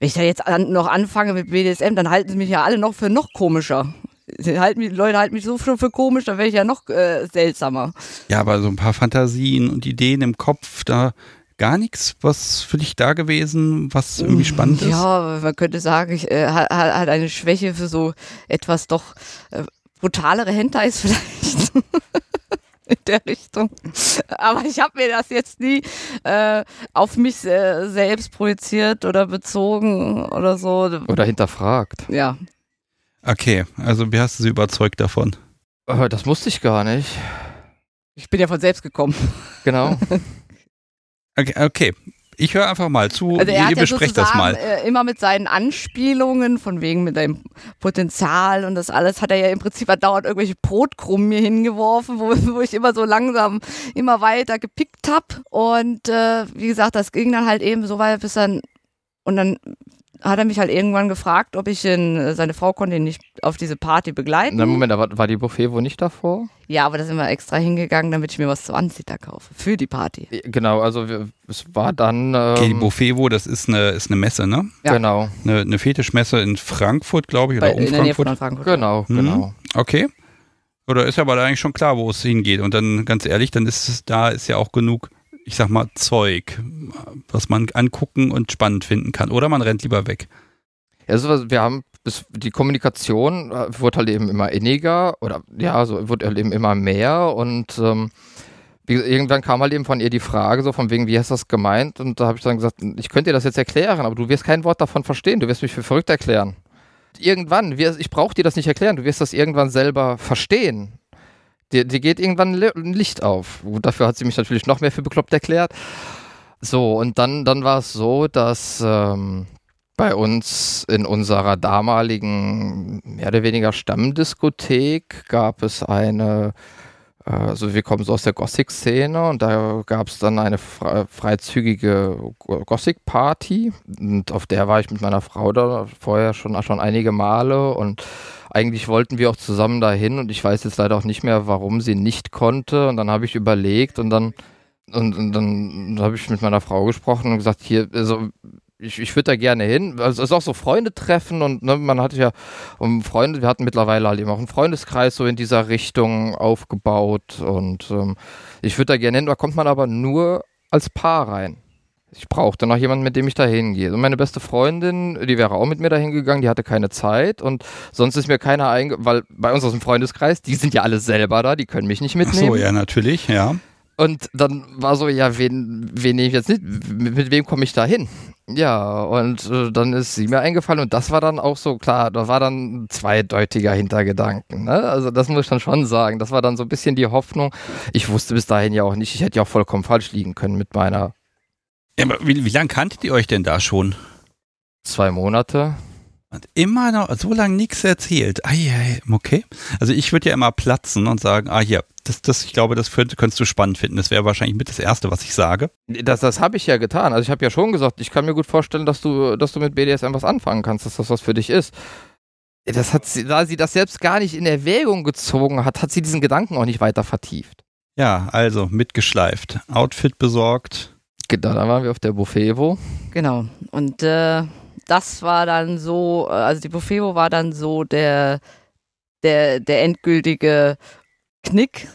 C: Wenn ich da jetzt an, noch anfange mit BDSM, dann halten sie mich ja alle noch für noch komischer. Die, halten, die Leute halten mich so schon für komisch, dann wäre ich ja noch äh, seltsamer.
A: Ja, aber so ein paar Fantasien und Ideen im Kopf, da gar nichts, was für dich da gewesen, was irgendwie spannend ist?
C: Ja, man könnte sagen, ich äh, hat, hat eine Schwäche für so etwas doch äh, brutalere Hentais vielleicht. in der Richtung. Aber ich habe mir das jetzt nie äh, auf mich äh, selbst projiziert oder bezogen oder so.
B: Oder hinterfragt.
C: Ja.
A: Okay, also wie hast du sie überzeugt davon?
B: Äh, das musste ich gar nicht.
C: Ich bin ja von selbst gekommen.
B: Genau.
A: okay, okay ich höre einfach mal zu, also ihr, ihr besprecht das mal.
C: Äh, immer mit seinen Anspielungen, von wegen mit deinem Potenzial und das alles, hat er ja im Prinzip dauernd irgendwelche Brotkrumen mir hingeworfen, wo, wo ich immer so langsam immer weiter gepickt habe. Und äh, wie gesagt, das ging dann halt eben so weit, bis dann und dann hat er mich halt irgendwann gefragt, ob ich ihn, seine Frau konnte ihn nicht auf diese Party begleiten.
B: Na Moment, war, war die Buffet wo nicht davor?
C: Ja, aber da sind wir extra hingegangen, damit ich mir was zu Anzieher kaufe. Für die Party.
B: Genau, also wir, es war dann.
A: Ähm, okay, die Buffet wo, das ist eine, ist eine Messe, ne?
B: Ja. Genau.
A: Eine, eine Fetischmesse in Frankfurt, glaube ich, oder Bei, um in Frankfurt. Der Nähe von
B: Frankfurt. Genau, mhm. genau.
A: Okay. Oder ist ja aber eigentlich schon klar, wo es hingeht. Und dann, ganz ehrlich, dann ist es, da ist ja auch genug ich sag mal, Zeug, was man angucken und spannend finden kann. Oder man rennt lieber weg.
B: Also wir haben die Kommunikation äh, wurde halt eben immer inniger oder ja, so wurde halt eben immer mehr und ähm, irgendwann kam halt eben von ihr die Frage so von wegen, wie hast du das gemeint? Und da habe ich dann gesagt, ich könnte dir das jetzt erklären, aber du wirst kein Wort davon verstehen, du wirst mich für verrückt erklären. Irgendwann, ich brauche dir das nicht erklären, du wirst das irgendwann selber verstehen. Dir, dir geht irgendwann ein Licht auf. Dafür hat sie mich natürlich noch mehr für bekloppt erklärt. So, und dann, dann war es so, dass ähm, bei uns in unserer damaligen mehr oder weniger Stammdiskothek gab es eine, äh, also wir kommen so aus der Gothic-Szene und da gab es dann eine freizügige Gothic-Party und auf der war ich mit meiner Frau da vorher schon, schon einige Male und eigentlich wollten wir auch zusammen dahin und ich weiß jetzt leider auch nicht mehr, warum sie nicht konnte und dann habe ich überlegt und dann und, und dann habe ich mit meiner Frau gesprochen und gesagt, hier, also ich, ich würde da gerne hin. Also es ist auch so Freunde treffen und ne, man hat ja um Freunde, wir hatten mittlerweile halt eben auch einen Freundeskreis so in dieser Richtung aufgebaut und ähm, ich würde da gerne hin, da kommt man aber nur als Paar rein. Ich brauchte noch jemanden, mit dem ich da hingehe. Und meine beste Freundin, die wäre auch mit mir da hingegangen, die hatte keine Zeit und sonst ist mir keiner einge... Weil bei uns aus dem Freundeskreis, die sind ja alle selber da, die können mich nicht mitnehmen. Ach
A: so, ja, natürlich, ja.
B: Und dann war so, ja, wen, wen nehme ich jetzt nicht? Mit, mit wem komme ich da hin? Ja, und äh, dann ist sie mir eingefallen und das war dann auch so klar, da war dann ein zweideutiger Hintergedanken. Ne? Also das muss ich dann schon sagen. Das war dann so ein bisschen die Hoffnung. Ich wusste bis dahin ja auch nicht, ich hätte ja auch vollkommen falsch liegen können mit meiner.
A: Ja, aber wie, wie lange kanntet ihr euch denn da schon?
B: Zwei Monate.
A: Und immer noch so lange nichts erzählt. Ah, okay. Also ich würde ja immer platzen und sagen, ah hier, das, das, ich glaube, das könnt, könntest du spannend finden. Das wäre wahrscheinlich mit das Erste, was ich sage.
B: Das, das habe ich ja getan. Also ich habe ja schon gesagt, ich kann mir gut vorstellen, dass du, dass du mit BDSM was anfangen kannst, dass das was für dich ist. Das hat sie, da sie das selbst gar nicht in Erwägung gezogen hat, hat sie diesen Gedanken auch nicht weiter vertieft.
A: Ja, also mitgeschleift, Outfit besorgt.
B: Genau, da waren wir auf der Buffevo.
C: Genau. Und äh, das war dann so, äh, also die Buffevo war dann so der, der, der endgültige Knick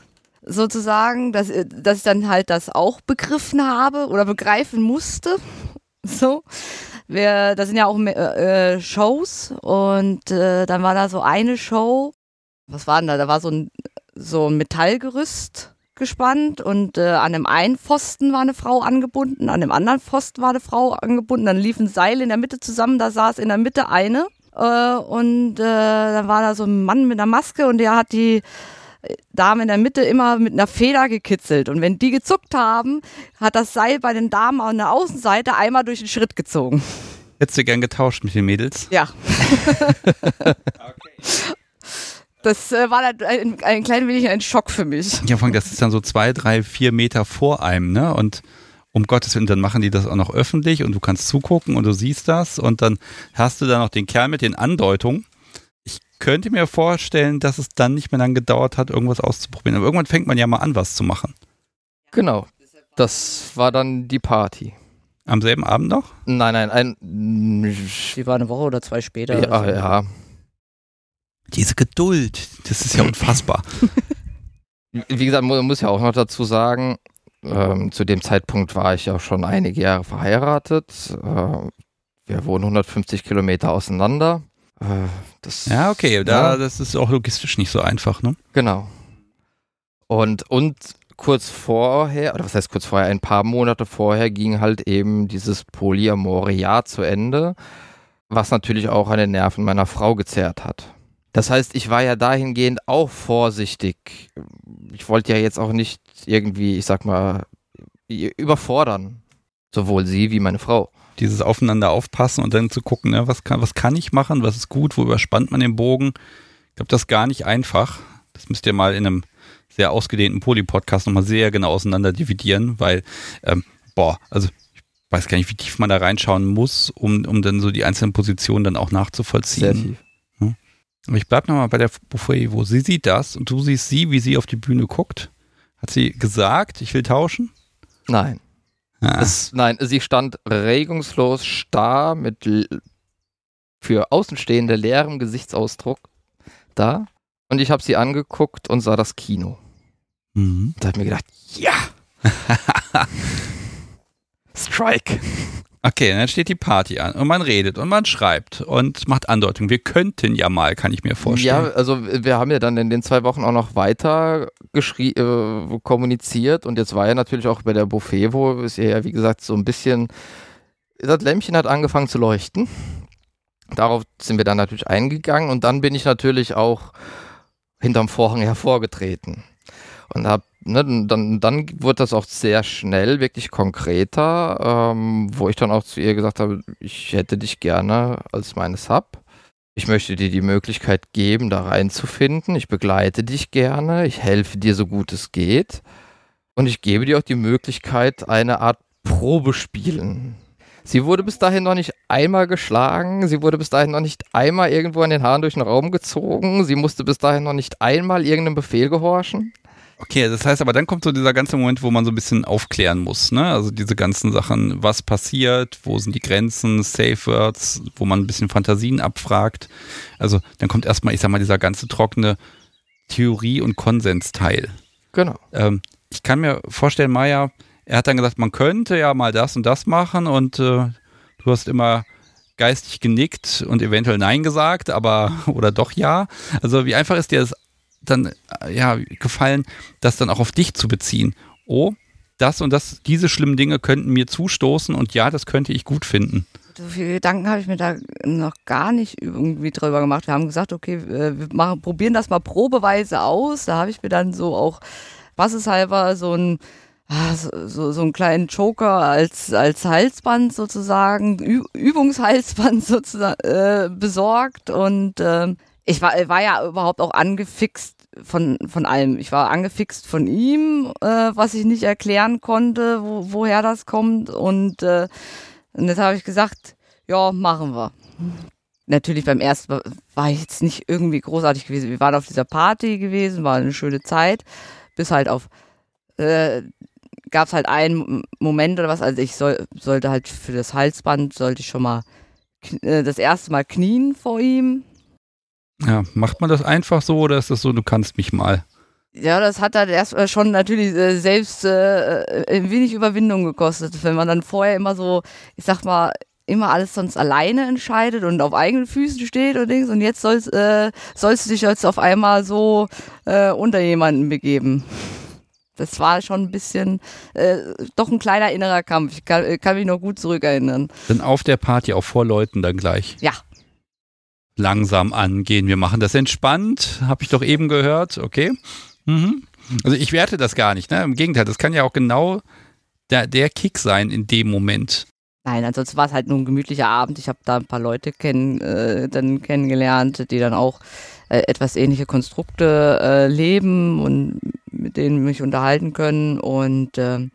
C: sozusagen, dass, äh, dass ich dann halt das auch begriffen habe oder begreifen musste. So. Wir, das sind ja auch äh, Shows und äh, dann war da so eine Show. Was war denn da? Da war so ein, so ein Metallgerüst gespannt und äh, an dem einen Pfosten war eine Frau angebunden, an dem anderen Pfosten war eine Frau angebunden, dann liefen Seile in der Mitte zusammen, da saß in der Mitte eine äh, und äh, dann war da so ein Mann mit einer Maske und der hat die Dame in der Mitte immer mit einer Feder gekitzelt und wenn die gezuckt haben, hat das Seil bei den Damen an der Außenseite einmal durch den Schritt gezogen.
A: Hättest du gern getauscht mit den Mädels?
C: Ja. okay. Das äh, war dann ein, ein klein wenig ein Schock für mich.
A: Ja, vor allem, das ist dann so zwei, drei, vier Meter vor einem, ne? Und um Gottes Willen, dann machen die das auch noch öffentlich und du kannst zugucken und du siehst das und dann hast du da noch den Kerl mit den Andeutungen. Ich könnte mir vorstellen, dass es dann nicht mehr lang gedauert hat, irgendwas auszuprobieren. Aber irgendwann fängt man ja mal an, was zu machen.
B: Genau. Das war dann die Party.
A: Am selben Abend noch?
B: Nein, nein, ein.
C: Die war eine Woche oder zwei später.
B: Ja, so. ja.
A: Diese Geduld, das ist ja unfassbar.
B: Wie gesagt, man muss ja auch noch dazu sagen, ähm, zu dem Zeitpunkt war ich ja schon einige Jahre verheiratet. Äh, wir wohnen 150 Kilometer auseinander. Äh,
A: das, ja, okay, da, ja. das ist auch logistisch nicht so einfach, ne?
B: Genau. Und, und kurz vorher, oder was heißt kurz vorher, ein paar Monate vorher ging halt eben dieses polyamore Jahr zu Ende, was natürlich auch an den Nerven meiner Frau gezerrt hat. Das heißt, ich war ja dahingehend auch vorsichtig. Ich wollte ja jetzt auch nicht irgendwie, ich sag mal, überfordern. Sowohl sie wie meine Frau.
A: Dieses Aufeinander aufpassen und dann zu gucken, ne, was, kann, was kann ich machen, was ist gut, wo überspannt man den Bogen. Ich glaube, das ist gar nicht einfach. Das müsst ihr mal in einem sehr ausgedehnten Poly-Podcast nochmal sehr genau auseinander dividieren, weil, ähm, boah, also ich weiß gar nicht, wie tief man da reinschauen muss, um, um dann so die einzelnen Positionen dann auch nachzuvollziehen. Sehr tief. Ich bleibe nochmal bei der Buffet, wo sie sieht das und du siehst sie, wie sie auf die Bühne guckt. Hat sie gesagt, ich will tauschen?
B: Nein. Ah. Es, nein, sie stand regungslos starr mit für Außenstehende leerem Gesichtsausdruck da. Und ich habe sie angeguckt und sah das Kino. Mhm. Da habe ich mir gedacht, ja! Strike!
A: Okay, dann steht die Party an und man redet und man schreibt und macht Andeutungen. Wir könnten ja mal, kann ich mir vorstellen.
B: Ja, also wir haben ja dann in den zwei Wochen auch noch weiter äh, kommuniziert und jetzt war ja natürlich auch bei der Buffet, wo es ja, wie gesagt, so ein bisschen, das Lämpchen hat angefangen zu leuchten. Darauf sind wir dann natürlich eingegangen und dann bin ich natürlich auch hinterm Vorhang hervorgetreten und habe ne, dann, dann wurde das auch sehr schnell wirklich konkreter, ähm, wo ich dann auch zu ihr gesagt habe, ich hätte dich gerne als meine Sub. Ich möchte dir die Möglichkeit geben, da reinzufinden. Ich begleite dich gerne. Ich helfe dir so gut es geht. Und ich gebe dir auch die Möglichkeit, eine Art Probespielen. Sie wurde bis dahin noch nicht einmal geschlagen. Sie wurde bis dahin noch nicht einmal irgendwo an den Haaren durch den Raum gezogen. Sie musste bis dahin noch nicht einmal irgendeinem Befehl gehorchen.
A: Okay, das heißt aber, dann kommt so dieser ganze Moment, wo man so ein bisschen aufklären muss, ne? Also diese ganzen Sachen, was passiert, wo sind die Grenzen, Safe Words, wo man ein bisschen Fantasien abfragt. Also dann kommt erstmal, ich sag mal, dieser ganze trockene Theorie- und Konsensteil.
B: Genau.
A: Ähm, ich kann mir vorstellen, Maya, er hat dann gesagt, man könnte ja mal das und das machen und äh, du hast immer geistig genickt und eventuell Nein gesagt, aber oder doch ja. Also wie einfach ist dir das dann äh, ja gefallen, das dann auch auf dich zu beziehen. Oh, das und das, diese schlimmen Dinge könnten mir zustoßen und ja, das könnte ich gut finden.
C: So viele Gedanken habe ich mir da noch gar nicht irgendwie drüber gemacht. Wir haben gesagt, okay, äh, wir machen, probieren das mal probeweise aus. Da habe ich mir dann so auch, was ist halber, so ein ah, so, so, einen kleinen Joker als, als Halsband sozusagen, Übungshalsband sozusagen äh, besorgt und äh, ich war, war ja überhaupt auch angefixt von, von allem. Ich war angefixt von ihm, äh, was ich nicht erklären konnte, wo, woher das kommt und, äh, und jetzt habe ich gesagt, ja, machen wir natürlich beim ersten Mal war ich jetzt nicht irgendwie großartig gewesen. Wir waren auf dieser Party gewesen, war eine schöne Zeit, bis halt auf, äh, gab es halt einen Moment oder was, also ich soll, sollte halt für das Halsband, sollte ich schon mal äh, das erste Mal knien vor ihm.
A: Ja, macht man das einfach so oder ist das so, du kannst mich mal?
C: Ja, das hat halt erst schon natürlich äh, selbst äh, ein wenig Überwindung gekostet, wenn man dann vorher immer so, ich sag mal, immer alles sonst alleine entscheidet und auf eigenen Füßen steht und Dings und jetzt sollst, äh, sollst du dich jetzt auf einmal so äh, unter jemanden begeben. Das war schon ein bisschen, äh, doch ein kleiner innerer Kampf. Ich kann, kann mich noch gut zurückerinnern.
A: Dann auf der Party auch vor Leuten dann gleich.
C: Ja.
A: Langsam angehen. Wir machen das entspannt. Habe ich doch eben gehört. Okay. Mhm. Also ich werte das gar nicht. Ne? Im Gegenteil, das kann ja auch genau der, der Kick sein in dem Moment.
C: Nein, ansonsten war es halt nur ein gemütlicher Abend. Ich habe da ein paar Leute kenn, äh, dann kennengelernt, die dann auch äh, etwas ähnliche Konstrukte äh, leben und mit denen mich unterhalten können. Und, äh,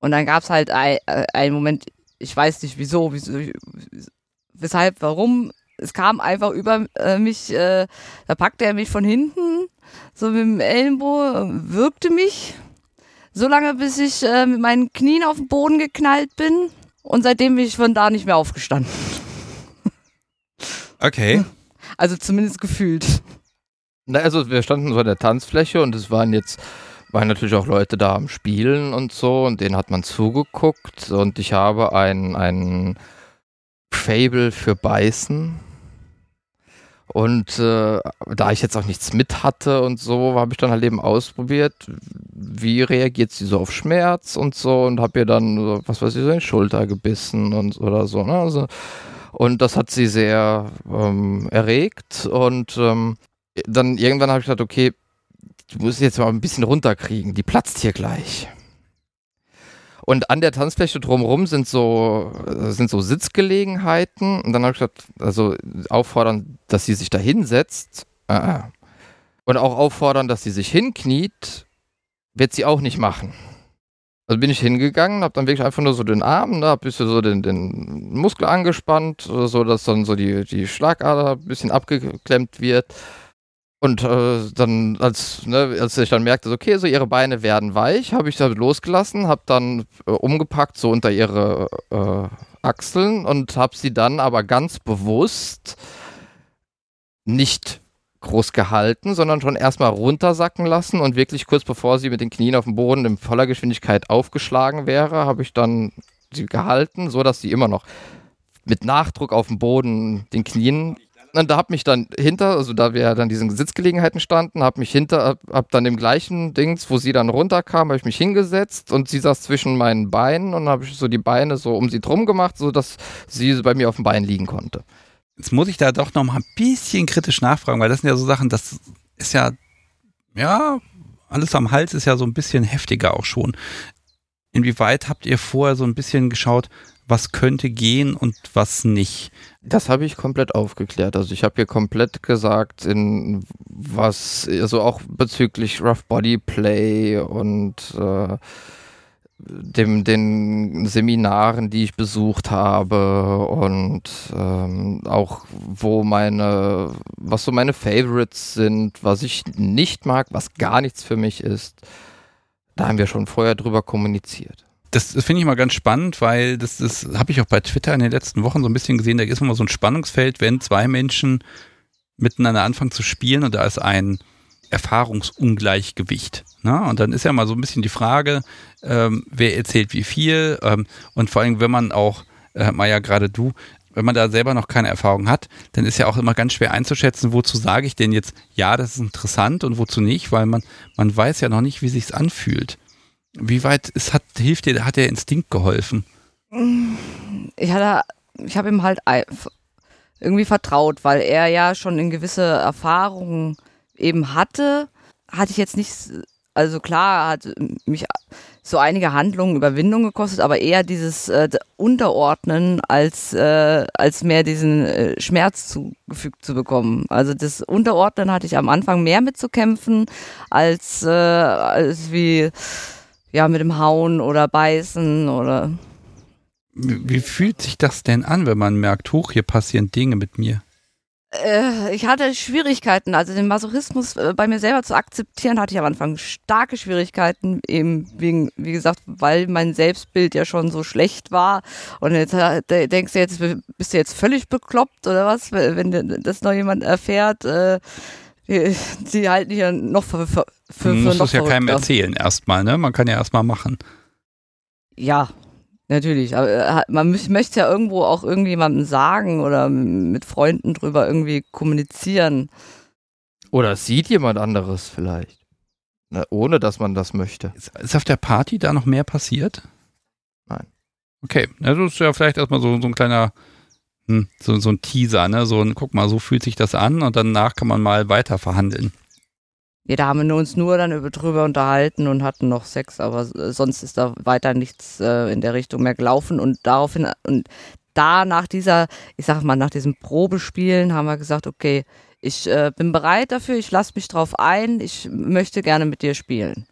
C: und dann gab es halt äh, einen Moment, ich weiß nicht wieso, wieso, weshalb, warum. Es kam einfach über äh, mich, äh, da packte er mich von hinten, so mit dem Ellenbogen, wirkte mich, so lange bis ich äh, mit meinen Knien auf den Boden geknallt bin und seitdem bin ich von da nicht mehr aufgestanden.
A: Okay.
C: Also zumindest gefühlt.
B: Na, also wir standen so in der Tanzfläche und es waren jetzt waren natürlich auch Leute da am Spielen und so und denen hat man zugeguckt und ich habe ein, ein Fable für Beißen und äh, da ich jetzt auch nichts mit hatte und so, habe ich dann halt eben ausprobiert, wie reagiert sie so auf Schmerz und so und habe ihr dann, was weiß ich, so in die Schulter gebissen und oder so. Ne? Also, und das hat sie sehr ähm, erregt und ähm, dann irgendwann habe ich gesagt, okay, du musst jetzt mal ein bisschen runterkriegen, die platzt hier gleich. Und an der Tanzfläche drumherum sind so, sind so Sitzgelegenheiten. Und dann habe ich gesagt, also auffordern, dass sie sich da hinsetzt. Äh, und auch auffordern, dass sie sich hinkniet, wird sie auch nicht machen. Also bin ich hingegangen, habe dann wirklich einfach nur so den Arm, ne, ein bisschen so den, den Muskel angespannt, so dass dann so die, die Schlagader ein bisschen abgeklemmt wird. Und äh, dann, als, ne, als ich dann merkte, okay, so ihre Beine werden weich, habe ich da losgelassen, habe dann äh, umgepackt, so unter ihre äh, Achseln und habe sie dann aber ganz bewusst nicht groß gehalten, sondern schon erstmal runtersacken lassen. Und wirklich kurz bevor sie mit den Knien auf dem Boden in voller Geschwindigkeit aufgeschlagen wäre, habe ich dann sie gehalten, so dass sie immer noch mit Nachdruck auf dem Boden den Knien und da hab mich dann hinter, also da wir ja dann diesen Sitzgelegenheiten standen, hab mich hinter, hab, hab dann im gleichen Dings, wo sie dann runterkam, habe ich mich hingesetzt und sie saß zwischen meinen Beinen und habe ich so die Beine so um sie drum gemacht, so dass sie bei mir auf dem Bein liegen konnte.
A: Jetzt muss ich da doch noch mal ein bisschen kritisch nachfragen, weil das sind ja so Sachen, das ist ja, ja, alles am Hals ist ja so ein bisschen heftiger auch schon. Inwieweit habt ihr vorher so ein bisschen geschaut, was könnte gehen und was nicht?
B: Das habe ich komplett aufgeklärt. Also ich habe hier komplett gesagt, in was, also auch bezüglich Rough Body Play und äh, dem, den Seminaren, die ich besucht habe und ähm, auch wo meine, was so meine Favorites sind, was ich nicht mag, was gar nichts für mich ist. Da haben wir schon vorher drüber kommuniziert
A: das, das finde ich mal ganz spannend, weil das, das habe ich auch bei Twitter in den letzten Wochen so ein bisschen gesehen. Da ist immer so ein Spannungsfeld, wenn zwei Menschen miteinander anfangen zu spielen und da ist ein Erfahrungsungleichgewicht. Ne? Und dann ist ja mal so ein bisschen die Frage, ähm, wer erzählt wie viel ähm, und vor allem, wenn man auch, äh, Maja, gerade du, wenn man da selber noch keine Erfahrung hat, dann ist ja auch immer ganz schwer einzuschätzen, wozu sage ich denn jetzt, ja, das ist interessant und wozu nicht, weil man, man weiß ja noch nicht, wie sich's anfühlt. Wie weit ist, hat, hilft dir, hat der Instinkt geholfen?
C: Ich ich habe ihm halt irgendwie vertraut, weil er ja schon in gewisse Erfahrungen eben hatte, hatte ich jetzt nicht, also klar, hat mich so einige Handlungen Überwindung gekostet, aber eher dieses äh, Unterordnen als, äh, als mehr diesen äh, Schmerz zugefügt zu bekommen. Also das Unterordnen hatte ich am Anfang mehr mitzukämpfen als, äh, als wie ja mit dem Hauen oder Beißen oder.
A: Wie, fühlt sich das denn an, wenn man merkt, hoch, hier passieren Dinge mit mir?
C: Äh, ich hatte Schwierigkeiten, also den Masochismus äh, bei mir selber zu akzeptieren, hatte ich am Anfang starke Schwierigkeiten, eben wegen, wie gesagt, weil mein Selbstbild ja schon so schlecht war. Und jetzt äh, denkst du jetzt, bist du jetzt völlig bekloppt oder was, wenn das noch jemand erfährt? Äh, die halten hier noch für, für, für,
A: Du musst es ja keinem erzählen erstmal, ne? Man kann ja erstmal machen.
C: Ja, Natürlich, aber äh, man möchte es ja irgendwo auch irgendjemandem sagen oder mit Freunden drüber irgendwie kommunizieren.
B: Oder sieht jemand anderes vielleicht. Na, ohne dass man das möchte.
A: Ist auf der Party da noch mehr passiert?
B: Nein.
A: Okay, das ist ja vielleicht erstmal so, so ein kleiner, hm, so, so ein Teaser, ne? So ein, guck mal, so fühlt sich das an und danach kann man mal weiter verhandeln.
C: Ja, da haben wir uns nur dann über, drüber unterhalten und hatten noch Sex, aber sonst ist da weiter nichts äh, in der Richtung mehr gelaufen und daraufhin und da nach dieser, ich sag mal, nach diesem Probespielen haben wir gesagt, okay, ich äh, bin bereit dafür, ich lasse mich drauf ein, ich möchte gerne mit dir spielen.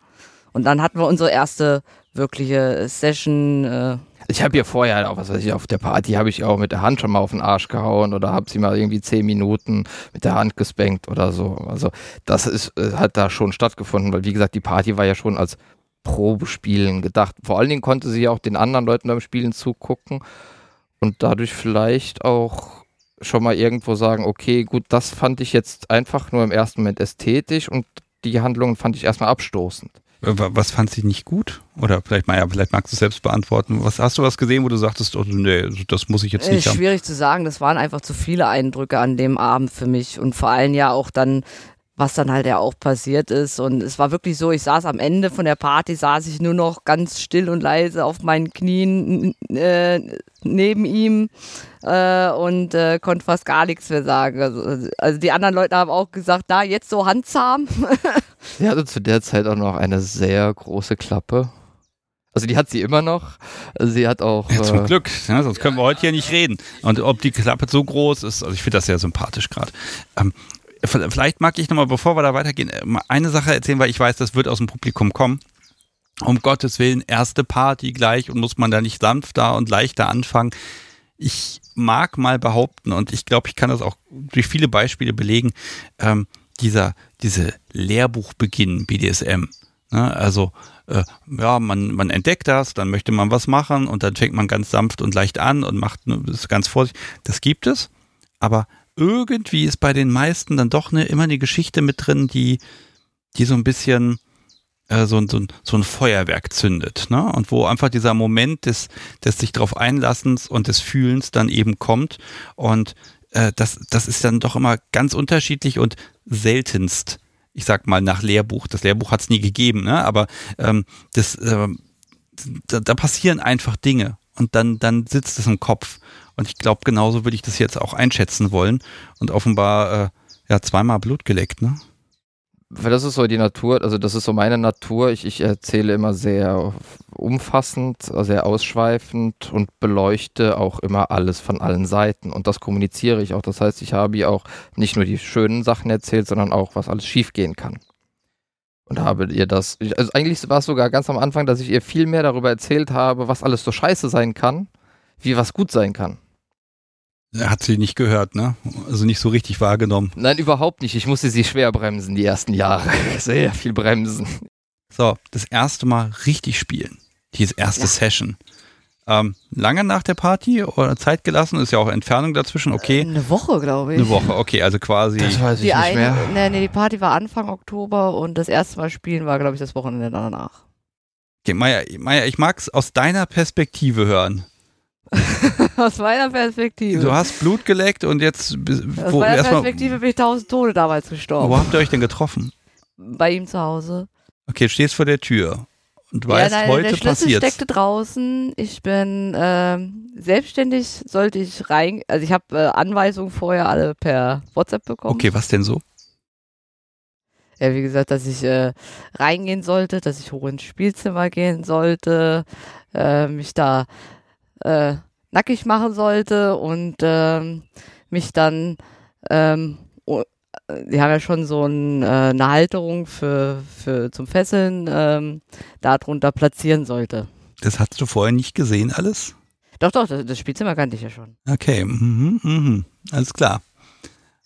C: Und dann hatten wir unsere erste wirkliche Session. Äh,
B: ich habe ihr vorher auch, was weiß ich, auf der Party habe ich auch mit der Hand schon mal auf den Arsch gehauen oder habe sie mal irgendwie zehn Minuten mit der Hand gespenkt oder so. Also das ist, äh, hat da schon stattgefunden, weil wie gesagt, die Party war ja schon als Probespielen gedacht. Vor allen Dingen konnte sie ja auch den anderen Leuten beim Spielen zugucken und dadurch vielleicht auch schon mal irgendwo sagen, okay, gut, das fand ich jetzt einfach nur im ersten Moment ästhetisch und die Handlungen fand ich erstmal abstoßend.
A: Was fand sie nicht gut? Oder vielleicht, ja, vielleicht magst du es selbst beantworten. Was hast du was gesehen, wo du sagtest, oh, nee, das muss ich jetzt nicht
C: äh, haben? Schwierig zu sagen. Das waren einfach zu viele Eindrücke an dem Abend für mich und vor allem ja auch dann was dann halt ja auch passiert ist. Und es war wirklich so, ich saß am Ende von der Party, saß ich nur noch ganz still und leise auf meinen Knien äh, neben ihm äh, und äh, konnte fast gar nichts mehr sagen. Also, also, die anderen Leute haben auch gesagt, da jetzt so handzahm.
B: sie hatte zu der Zeit auch noch eine sehr große Klappe. Also die hat sie immer noch. Sie hat auch.
A: Ja, zum äh, Glück, ja, sonst können wir heute hier nicht reden. Und ob die Klappe so groß ist, also ich finde das sehr sympathisch gerade. Ähm, vielleicht mag ich nochmal, bevor wir da weitergehen, äh, eine Sache erzählen, weil ich weiß, das wird aus dem Publikum kommen. Um Gottes Willen, erste Party gleich und muss man da nicht sanfter und leichter anfangen. Ich mag mal behaupten, und ich glaube, ich kann das auch durch viele Beispiele belegen, ähm, dieser, diese Lehrbuchbeginn BDSM. Ne? Also, äh, ja, man, man entdeckt das, dann möchte man was machen und dann fängt man ganz sanft und leicht an und macht ist ganz vorsichtig. Das gibt es, aber irgendwie ist bei den meisten dann doch ne, immer eine Geschichte mit drin, die, die so ein bisschen äh, so, so, so ein Feuerwerk zündet. Ne? Und wo einfach dieser Moment des, des sich drauf Einlassens und des Fühlens dann eben kommt. Und äh, das, das ist dann doch immer ganz unterschiedlich und seltenst, ich sag mal, nach Lehrbuch. Das Lehrbuch hat es nie gegeben, ne? aber ähm, das, äh, da, da passieren einfach Dinge und dann, dann sitzt es im Kopf. Und ich glaube, genauso würde ich das jetzt auch einschätzen wollen. Und offenbar, äh, ja, zweimal Blut geleckt, ne?
B: Weil das ist so die Natur, also das ist so meine Natur. Ich, ich erzähle immer sehr umfassend, sehr ausschweifend und beleuchte auch immer alles von allen Seiten. Und das kommuniziere ich auch. Das heißt, ich habe ihr auch nicht nur die schönen Sachen erzählt, sondern auch, was alles schiefgehen kann. Und habe ihr das, also eigentlich war es sogar ganz am Anfang, dass ich ihr viel mehr darüber erzählt habe, was alles so scheiße sein kann, wie was gut sein kann.
A: Hat sie nicht gehört, ne? Also nicht so richtig wahrgenommen.
B: Nein, überhaupt nicht. Ich musste sie schwer bremsen die ersten Jahre. Sehr viel bremsen.
A: So, das erste Mal richtig spielen. Die erste ja. Session. Ähm, lange nach der Party oder Zeit gelassen? Ist ja auch Entfernung dazwischen, okay. Äh,
C: eine Woche, glaube ich.
A: Eine Woche, okay, also quasi.
B: Das weiß ich
C: die
B: nicht
C: eine,
B: mehr.
C: Nee, nee, die Party war Anfang Oktober und das erste Mal spielen war, glaube ich, das Wochenende danach.
A: Okay, Maja, Maja ich mag es aus deiner Perspektive hören.
C: Aus meiner Perspektive.
A: Du hast Blut geleckt und jetzt.
C: Aus wo, meiner Perspektive bin ich tausend Tode damals gestorben.
A: Wo habt ihr euch denn getroffen?
C: Bei ihm zu Hause.
A: Okay, stehst vor der Tür und weißt, ja, nein, heute
C: der Schlüssel
A: passiert.
C: steckte draußen. Ich bin äh, selbstständig, sollte ich rein. Also ich habe äh, Anweisungen vorher alle per WhatsApp bekommen.
A: Okay, was denn so?
C: ja, wie gesagt, dass ich äh, reingehen sollte, dass ich hoch ins Spielzimmer gehen sollte, äh, mich da äh, nackig machen sollte und ähm, mich dann, ähm, die haben ja schon so ein, äh, eine Halterung für, für zum Fesseln, ähm, darunter platzieren sollte.
A: Das hast du vorher nicht gesehen alles?
C: Doch, doch, das, das Spielzimmer kannte ich ja schon.
A: Okay, mhm, mhm. alles klar.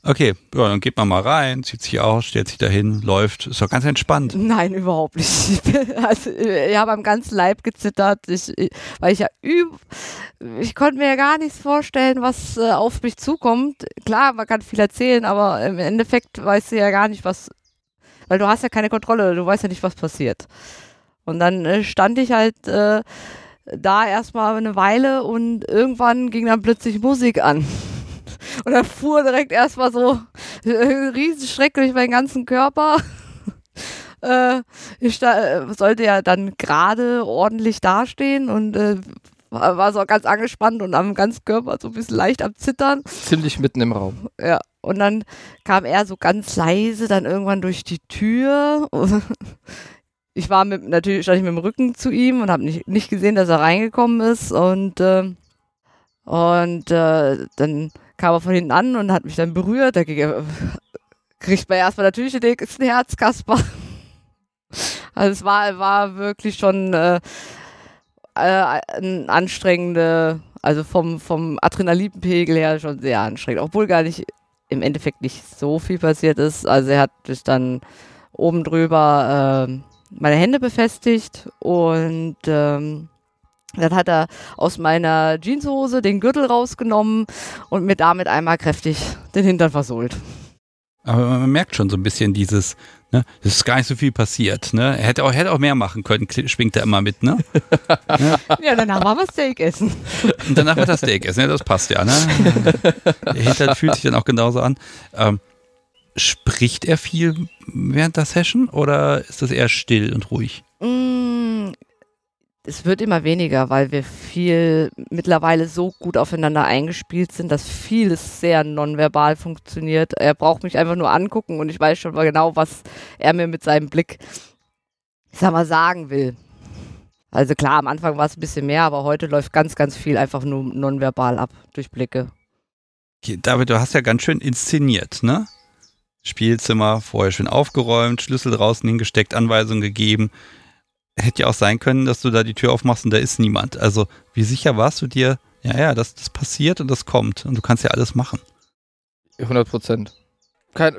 A: Okay, ja, dann geht man mal rein, zieht sich aus, stellt sich dahin, läuft. Ist doch ganz entspannt.
C: Nein, überhaupt nicht. Ich, also, ich habe am ganzen Leib gezittert, ich, weil ich ja üb, ich konnte mir ja gar nichts vorstellen, was äh, auf mich zukommt. Klar, man kann viel erzählen, aber im Endeffekt weißt du ja gar nicht, was, weil du hast ja keine Kontrolle, du weißt ja nicht, was passiert. Und dann äh, stand ich halt äh, da erstmal eine Weile und irgendwann ging dann plötzlich Musik an. Und dann fuhr direkt erstmal so ein Riesenschreck durch meinen ganzen Körper. äh, ich da, äh, sollte ja dann gerade ordentlich dastehen und äh, war so ganz angespannt und am ganzen Körper so ein bisschen leicht am Zittern.
B: Ziemlich mitten im Raum.
C: Ja, und dann kam er so ganz leise dann irgendwann durch die Tür. Ich war mit, natürlich stand ich mit dem Rücken zu ihm und habe nicht, nicht gesehen, dass er reingekommen ist und äh, und äh, dann kam er von hinten an und hat mich dann berührt. Da kriegt man erstmal natürlich ein Herz, Kasper. Also es war, war wirklich schon äh, äh, ein anstrengende, also vom, vom Adrenalinpegel her schon sehr anstrengend. Obwohl gar nicht im Endeffekt nicht so viel passiert ist. Also er hat sich dann oben drüber äh, meine Hände befestigt und ähm, dann hat er aus meiner Jeanshose den Gürtel rausgenommen und mir damit einmal kräftig den Hintern versohlt.
A: Aber man merkt schon so ein bisschen dieses, ne, es ist gar nicht so viel passiert, ne? Er hätte auch, hätte auch mehr machen können, schwingt er immer mit, ne?
C: ja. danach war wir Steak essen.
A: Und danach wird das Steak essen, ja, das passt ja, ne? Der Hintern fühlt sich dann auch genauso an. Ähm, spricht er viel während der Session oder ist das eher still und ruhig?
C: Mm, es wird immer weniger, weil wir viel mittlerweile so gut aufeinander eingespielt sind, dass vieles sehr nonverbal funktioniert. Er braucht mich einfach nur angucken und ich weiß schon mal genau, was er mir mit seinem Blick, sag mal, sagen will. Also klar, am Anfang war es ein bisschen mehr, aber heute läuft ganz, ganz viel einfach nur nonverbal ab durch Blicke.
A: David, du hast ja ganz schön inszeniert, ne? Spielzimmer vorher schön aufgeräumt, Schlüssel draußen hingesteckt, Anweisungen gegeben hätte ja auch sein können, dass du da die Tür aufmachst und da ist niemand. Also, wie sicher warst du dir, ja, ja, dass das passiert und das kommt und du kannst ja alles machen?
B: 100 Prozent.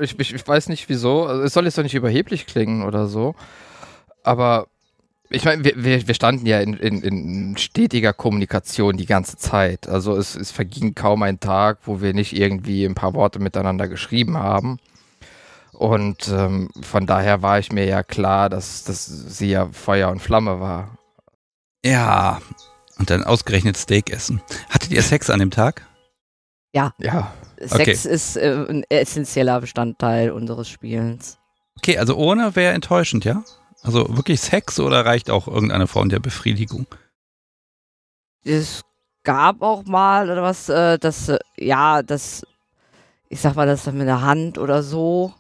B: Ich, ich, ich, weiß nicht wieso. Also es soll jetzt doch nicht überheblich klingen oder so. Aber ich meine, wir, wir, standen ja in, in, in, stetiger Kommunikation die ganze Zeit. Also es, es verging kaum ein Tag, wo wir nicht irgendwie ein paar Worte miteinander geschrieben haben. Und ähm, von daher war ich mir ja klar, dass, dass sie ja Feuer und Flamme war.
A: Ja, und dann ausgerechnet Steak essen. Hattet ihr Sex an dem Tag?
C: Ja.
B: Ja.
C: Sex okay. ist äh, ein essentieller Bestandteil unseres Spielens.
A: Okay, also ohne wäre enttäuschend, ja? Also wirklich Sex oder reicht auch irgendeine Form der Befriedigung?
C: Es gab auch mal oder was, äh, das, äh, ja, das, ich sag mal, das mit der Hand oder so,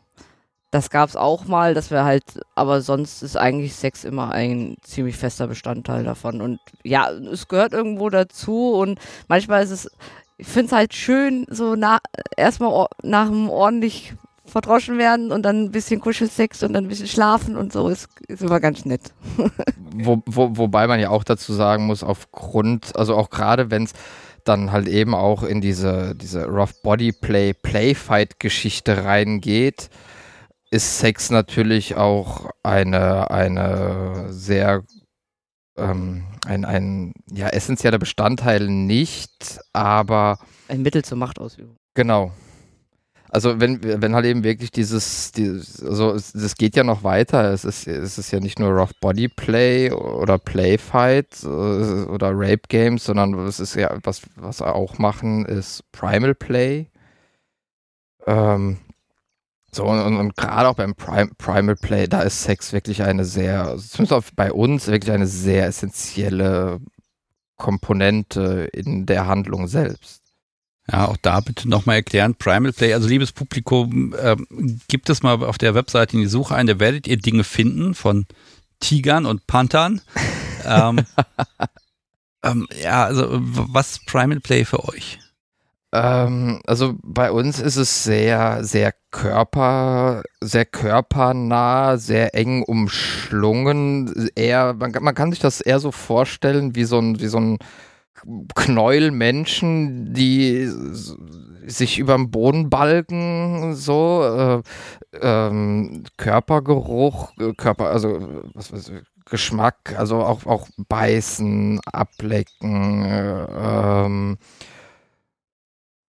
C: das gab es auch mal, dass wir halt, aber sonst ist eigentlich Sex immer ein ziemlich fester Bestandteil davon. Und ja, es gehört irgendwo dazu und manchmal ist es, ich finde es halt schön, so na, erstmal nach einem ordentlich verdroschen werden und dann ein bisschen Kuschelsex und dann ein bisschen schlafen und so ist, ist immer ganz nett.
B: wo, wo, wobei man ja auch dazu sagen muss, aufgrund, also auch gerade wenn es dann halt eben auch in diese, diese Rough Body Play, Playfight Geschichte reingeht, ist Sex natürlich auch eine, eine sehr ähm, ein, ein ja, essentieller Bestandteil nicht, aber
C: ein Mittel zur Machtausübung.
B: Genau. Also wenn, wenn halt eben wirklich dieses, dieses also es, das geht ja noch weiter. Es ist, es ist ja nicht nur Rough Body Play oder Playfight äh, oder Rape Games, sondern es ist ja, was, was wir auch machen, ist Primal Play. Ähm, so, und, und gerade auch beim Prim Primal Play, da ist Sex wirklich eine sehr, zumindest auch bei uns, wirklich eine sehr essentielle Komponente in der Handlung selbst.
A: Ja, auch da bitte nochmal erklären. Primal Play, also liebes Publikum, äh, gibt es mal auf der Webseite in die Suche ein, da werdet ihr Dinge finden von Tigern und Panthern. ähm, ähm, ja, also was ist Primal Play für euch?
B: Ähm, also bei uns ist es sehr, sehr körper, sehr körpernah, sehr eng umschlungen. Eher, man, man kann sich das eher so vorstellen wie so ein, wie so ein Knäuel Menschen, die sich über den Boden balgen, so äh, ähm, Körpergeruch, Körper, also was weiß ich, Geschmack, also auch, auch beißen, ablecken, äh, ähm,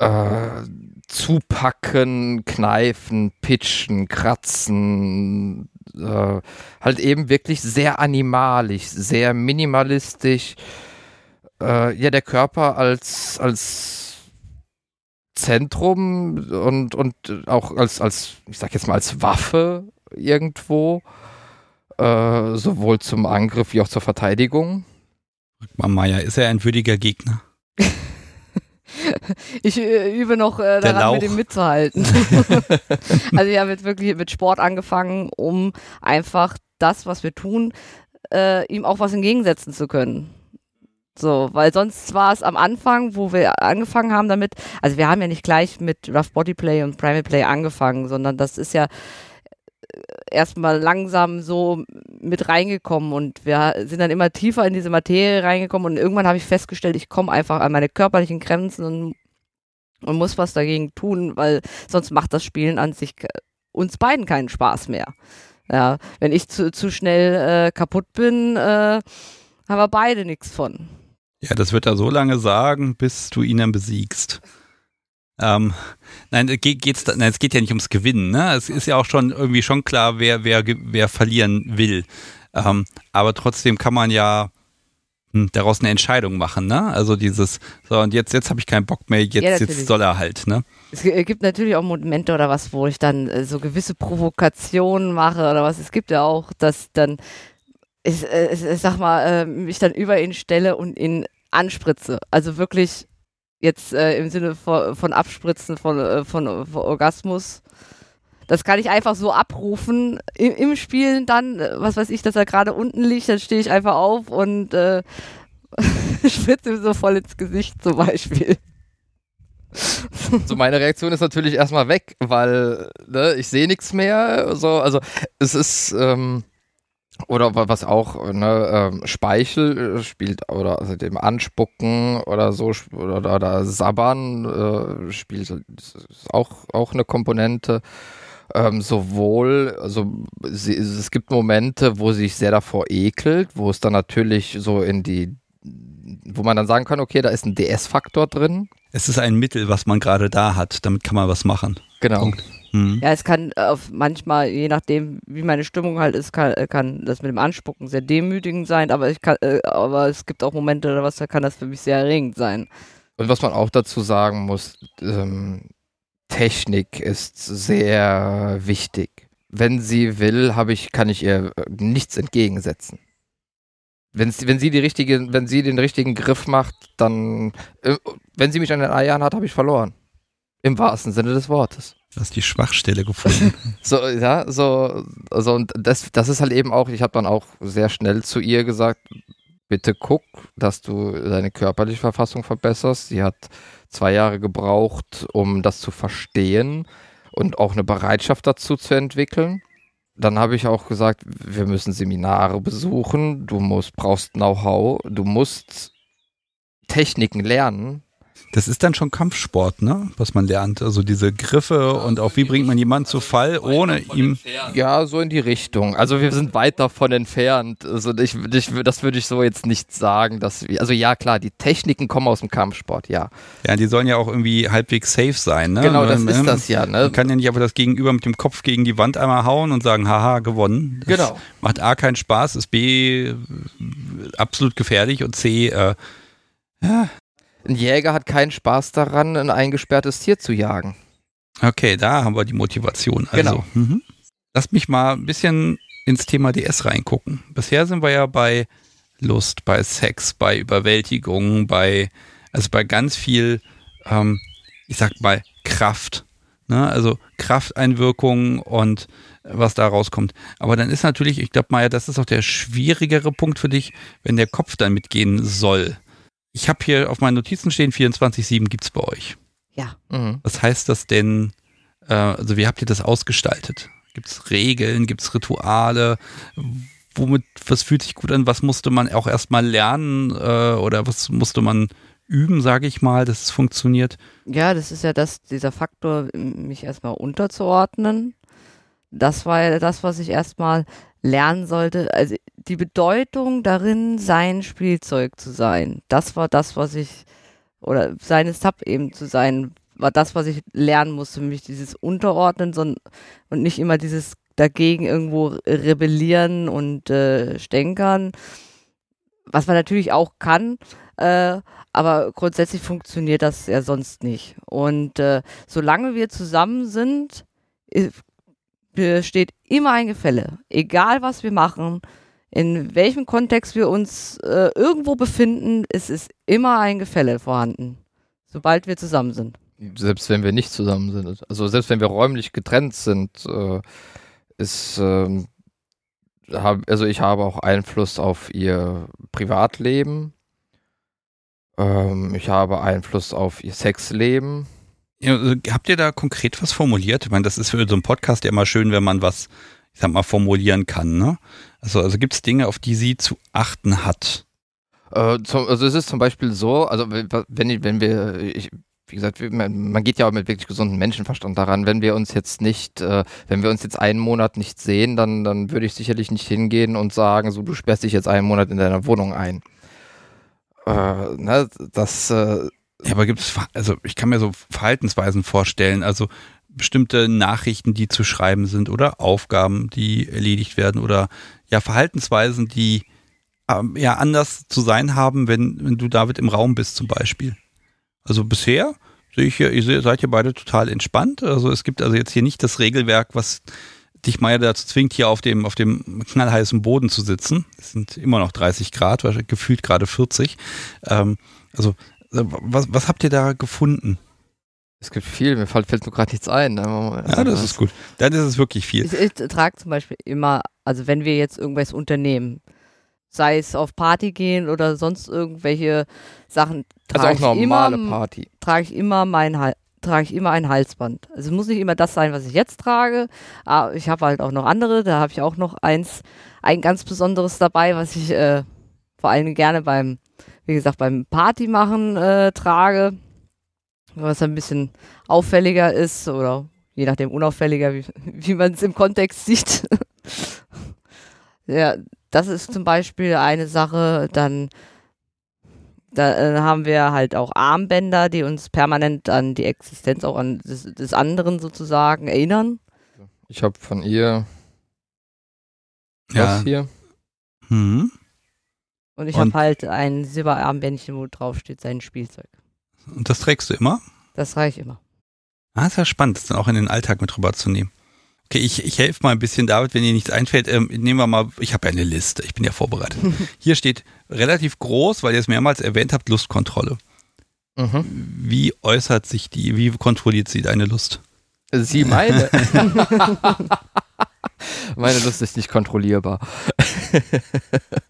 B: äh, zupacken, kneifen, pitchen, kratzen, äh, halt eben wirklich sehr animalisch, sehr minimalistisch. Äh, ja, der Körper als, als Zentrum und, und auch als, als, ich sag jetzt mal, als Waffe irgendwo, äh, sowohl zum Angriff wie auch zur Verteidigung.
A: Maya, ist er ein würdiger Gegner?
C: ich äh, übe noch äh, daran, mit ihm mitzuhalten. also ich habe jetzt wirklich mit Sport angefangen, um einfach das, was wir tun, äh, ihm auch was entgegensetzen zu können. So, weil sonst war es am Anfang, wo wir angefangen haben damit, also wir haben ja nicht gleich mit Rough Body Play und Primate Play angefangen, sondern das ist ja erstmal langsam so mit reingekommen und wir sind dann immer tiefer in diese Materie reingekommen und irgendwann habe ich festgestellt, ich komme einfach an meine körperlichen Grenzen und, und muss was dagegen tun, weil sonst macht das Spielen an sich uns beiden keinen Spaß mehr. Ja, wenn ich zu, zu schnell äh, kaputt bin, äh, haben wir beide nichts von.
A: Ja, das wird er so lange sagen, bis du ihn dann besiegst. Ähm, nein, geht, geht's, nein, es geht ja nicht ums Gewinnen. Ne? Es ist ja auch schon irgendwie schon klar, wer, wer, wer verlieren will. Ähm, aber trotzdem kann man ja hm, daraus eine Entscheidung machen. Ne? Also dieses, so und jetzt, jetzt habe ich keinen Bock mehr, jetzt, ja, jetzt soll er halt. Ne?
C: Es gibt natürlich auch Momente oder was, wo ich dann äh, so gewisse Provokationen mache oder was. Es gibt ja auch, dass dann ich, äh, ich, ich sag mal, äh, mich dann über ihn stelle und ihn anspritze. Also wirklich jetzt äh, im Sinne von, von Abspritzen, von, äh, von, von, Orgasmus. Das kann ich einfach so abrufen im, im Spielen dann, äh, was weiß ich, dass er gerade unten liegt, dann stehe ich einfach auf und äh, spritze ihm so voll ins Gesicht zum Beispiel.
B: So, meine Reaktion ist natürlich erstmal weg, weil ne, ich sehe nichts mehr. So, also es ist, ähm, oder was auch, ne, ähm, Speichel äh, spielt, oder also dem Anspucken oder so, oder, oder Sabbern äh, spielt ist auch, auch eine Komponente. Ähm, sowohl, also sie, es gibt Momente, wo sie sich sehr davor ekelt, wo es dann natürlich so in die, wo man dann sagen kann, okay, da ist ein DS-Faktor drin.
A: Es ist ein Mittel, was man gerade da hat, damit kann man was machen.
B: Genau. Punkt.
C: Mhm. Ja, es kann auf manchmal, je nachdem, wie meine Stimmung halt ist, kann, kann das mit dem Anspucken sehr demütigend sein, aber ich kann, äh, aber es gibt auch Momente oder was, da kann das für mich sehr erregend sein.
B: Und was man auch dazu sagen muss, ähm, Technik ist sehr wichtig. Wenn sie will, habe ich, kann ich ihr äh, nichts entgegensetzen. Wenn sie, wenn sie die richtige, wenn sie den richtigen Griff macht, dann, äh, wenn sie mich an den Eiern hat, habe ich verloren. Im wahrsten Sinne des Wortes.
A: Du hast die Schwachstelle gefunden.
B: so, ja, so, also und das, das ist halt eben auch, ich habe dann auch sehr schnell zu ihr gesagt, bitte guck, dass du deine körperliche Verfassung verbesserst. Sie hat zwei Jahre gebraucht, um das zu verstehen und auch eine Bereitschaft dazu zu entwickeln. Dann habe ich auch gesagt, wir müssen Seminare besuchen, du musst, brauchst Know-how, du musst Techniken lernen,
A: das ist dann schon Kampfsport, ne? Was man lernt. Also diese Griffe und auch wie bringt man jemanden zu Fall, ohne ihm.
B: Ja, so in die Richtung. Also wir sind weit davon entfernt. Also ich, ich, das würde ich so jetzt nicht sagen. Dass wir, also ja, klar, die Techniken kommen aus dem Kampfsport, ja.
A: Ja, die sollen ja auch irgendwie halbwegs safe sein, ne?
B: Genau, das ist das ja, ne?
A: Man kann ja nicht einfach das Gegenüber mit dem Kopf gegen die Wand einmal hauen und sagen, haha, gewonnen.
B: Das genau.
A: Macht A keinen Spaß, ist B absolut gefährlich und C, äh,
B: ja, ein Jäger hat keinen Spaß daran, ein eingesperrtes Tier zu jagen.
A: Okay, da haben wir die Motivation. Also.
B: Genau. Mhm.
A: Lass mich mal ein bisschen ins Thema DS reingucken. Bisher sind wir ja bei Lust, bei Sex, bei Überwältigung, bei, also bei ganz viel ähm, ich sag mal, Kraft. Ne? Also Krafteinwirkungen und was da rauskommt. Aber dann ist natürlich, ich glaube, Maya, das ist auch der schwierigere Punkt für dich, wenn der Kopf dann mitgehen soll. Ich habe hier auf meinen Notizen stehen, 24-7 gibt es bei euch.
C: Ja.
A: Mhm. Was heißt das denn? Äh, also, wie habt ihr das ausgestaltet? Gibt es Regeln? Gibt es Rituale? Womit, was fühlt sich gut an? Was musste man auch erstmal lernen? Äh, oder was musste man üben, sage ich mal, dass es funktioniert?
C: Ja, das ist ja das, dieser Faktor, mich erstmal unterzuordnen. Das war ja das, was ich erstmal lernen sollte. Also die Bedeutung darin, sein Spielzeug zu sein. Das war das, was ich, oder seine Sub eben zu sein, war das, was ich lernen musste, mich dieses Unterordnen so, und nicht immer dieses dagegen irgendwo rebellieren und äh, stänkern, was man natürlich auch kann, äh, aber grundsätzlich funktioniert das ja sonst nicht. Und äh, solange wir zusammen sind, besteht immer ein Gefälle, egal was wir machen, in welchem Kontext wir uns äh, irgendwo befinden, es ist immer ein Gefälle vorhanden, sobald wir zusammen sind.
B: Selbst wenn wir nicht zusammen sind, also selbst wenn wir räumlich getrennt sind, äh, ist, äh, hab, also ich habe auch Einfluss auf ihr Privatleben, ähm, ich habe Einfluss auf ihr Sexleben.
A: Also habt ihr da konkret was formuliert? Ich meine, das ist für so einen Podcast ja immer schön, wenn man was, ich sag mal, formulieren kann, ne? Also, also gibt es Dinge, auf die sie zu achten hat?
B: Äh, zum, also es ist zum Beispiel so, also wenn, wenn wir, ich, wie gesagt, man geht ja auch mit wirklich gesundem Menschenverstand daran. Wenn wir uns jetzt nicht, äh, wenn wir uns jetzt einen Monat nicht sehen, dann, dann würde ich sicherlich nicht hingehen und sagen, so du sperrst dich jetzt einen Monat in deiner Wohnung ein. Äh, ne, das. Äh,
A: ja, aber gibt es, also ich kann mir so Verhaltensweisen vorstellen, also bestimmte Nachrichten, die zu schreiben sind oder Aufgaben, die erledigt werden oder ja Verhaltensweisen, die ähm, ja anders zu sein haben, wenn, wenn du David im Raum bist zum Beispiel. Also bisher sehe ich hier, ihr seid ihr beide total entspannt. Also es gibt also jetzt hier nicht das Regelwerk, was dich mal dazu zwingt, hier auf dem, auf dem knallheißen Boden zu sitzen. Es sind immer noch 30 Grad, gefühlt gerade 40. Ähm, also, was, was habt ihr da gefunden?
B: Es gibt viel, mir fällt, nur gerade nichts ein. Ne?
A: Ja, das ist gut. Dann ist es wirklich viel.
C: Ich, ich trage zum Beispiel immer, also wenn wir jetzt irgendwas unternehmen, sei es auf Party gehen oder sonst irgendwelche Sachen,
B: trage also auch normale ich immer, Party.
C: Trage ich immer mein trage ich immer ein Halsband. Also es muss nicht immer das sein, was ich jetzt trage. Aber ich habe halt auch noch andere. Da habe ich auch noch eins, ein ganz besonderes dabei, was ich äh, vor allem gerne beim, wie gesagt, beim Party machen äh, trage. Was ein bisschen auffälliger ist oder je nachdem unauffälliger, wie, wie man es im Kontext sieht. ja, das ist zum Beispiel eine Sache. Dann da äh, haben wir halt auch Armbänder, die uns permanent an die Existenz auch an des, des anderen sozusagen erinnern.
B: Ich habe von ihr ja. das hier.
A: Mhm.
C: Und ich habe halt ein Silberarmbändchen, wo drauf steht sein Spielzeug.
A: Und das trägst du immer?
C: Das trage ich immer.
A: Ah, ist ja spannend, das dann auch in den Alltag mit rüberzunehmen. Okay, ich, ich helfe mal ein bisschen, David, wenn dir nichts einfällt. Ähm, nehmen wir mal, ich habe ja eine Liste, ich bin ja vorbereitet. Hier steht relativ groß, weil ihr es mehrmals erwähnt habt, Lustkontrolle. Mhm. Wie äußert sich die, wie kontrolliert sie deine Lust?
B: Sie meine. meine Lust ist nicht kontrollierbar.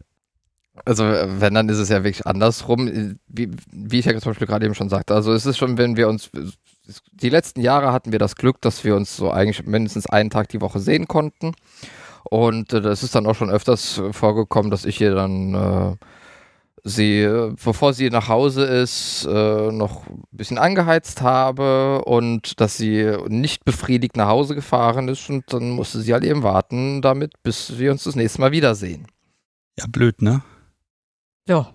B: Also wenn, dann ist es ja wirklich andersrum, wie, wie ich ja zum Beispiel gerade eben schon sagte. Also es ist schon, wenn wir uns, die letzten Jahre hatten wir das Glück, dass wir uns so eigentlich mindestens einen Tag die Woche sehen konnten. Und äh, das ist dann auch schon öfters vorgekommen, dass ich hier dann äh, sie, bevor sie nach Hause ist, äh, noch ein bisschen angeheizt habe und dass sie nicht befriedigt nach Hause gefahren ist und dann musste sie halt eben warten damit, bis wir uns das nächste Mal wiedersehen.
A: Ja, blöd, ne?
C: Ja.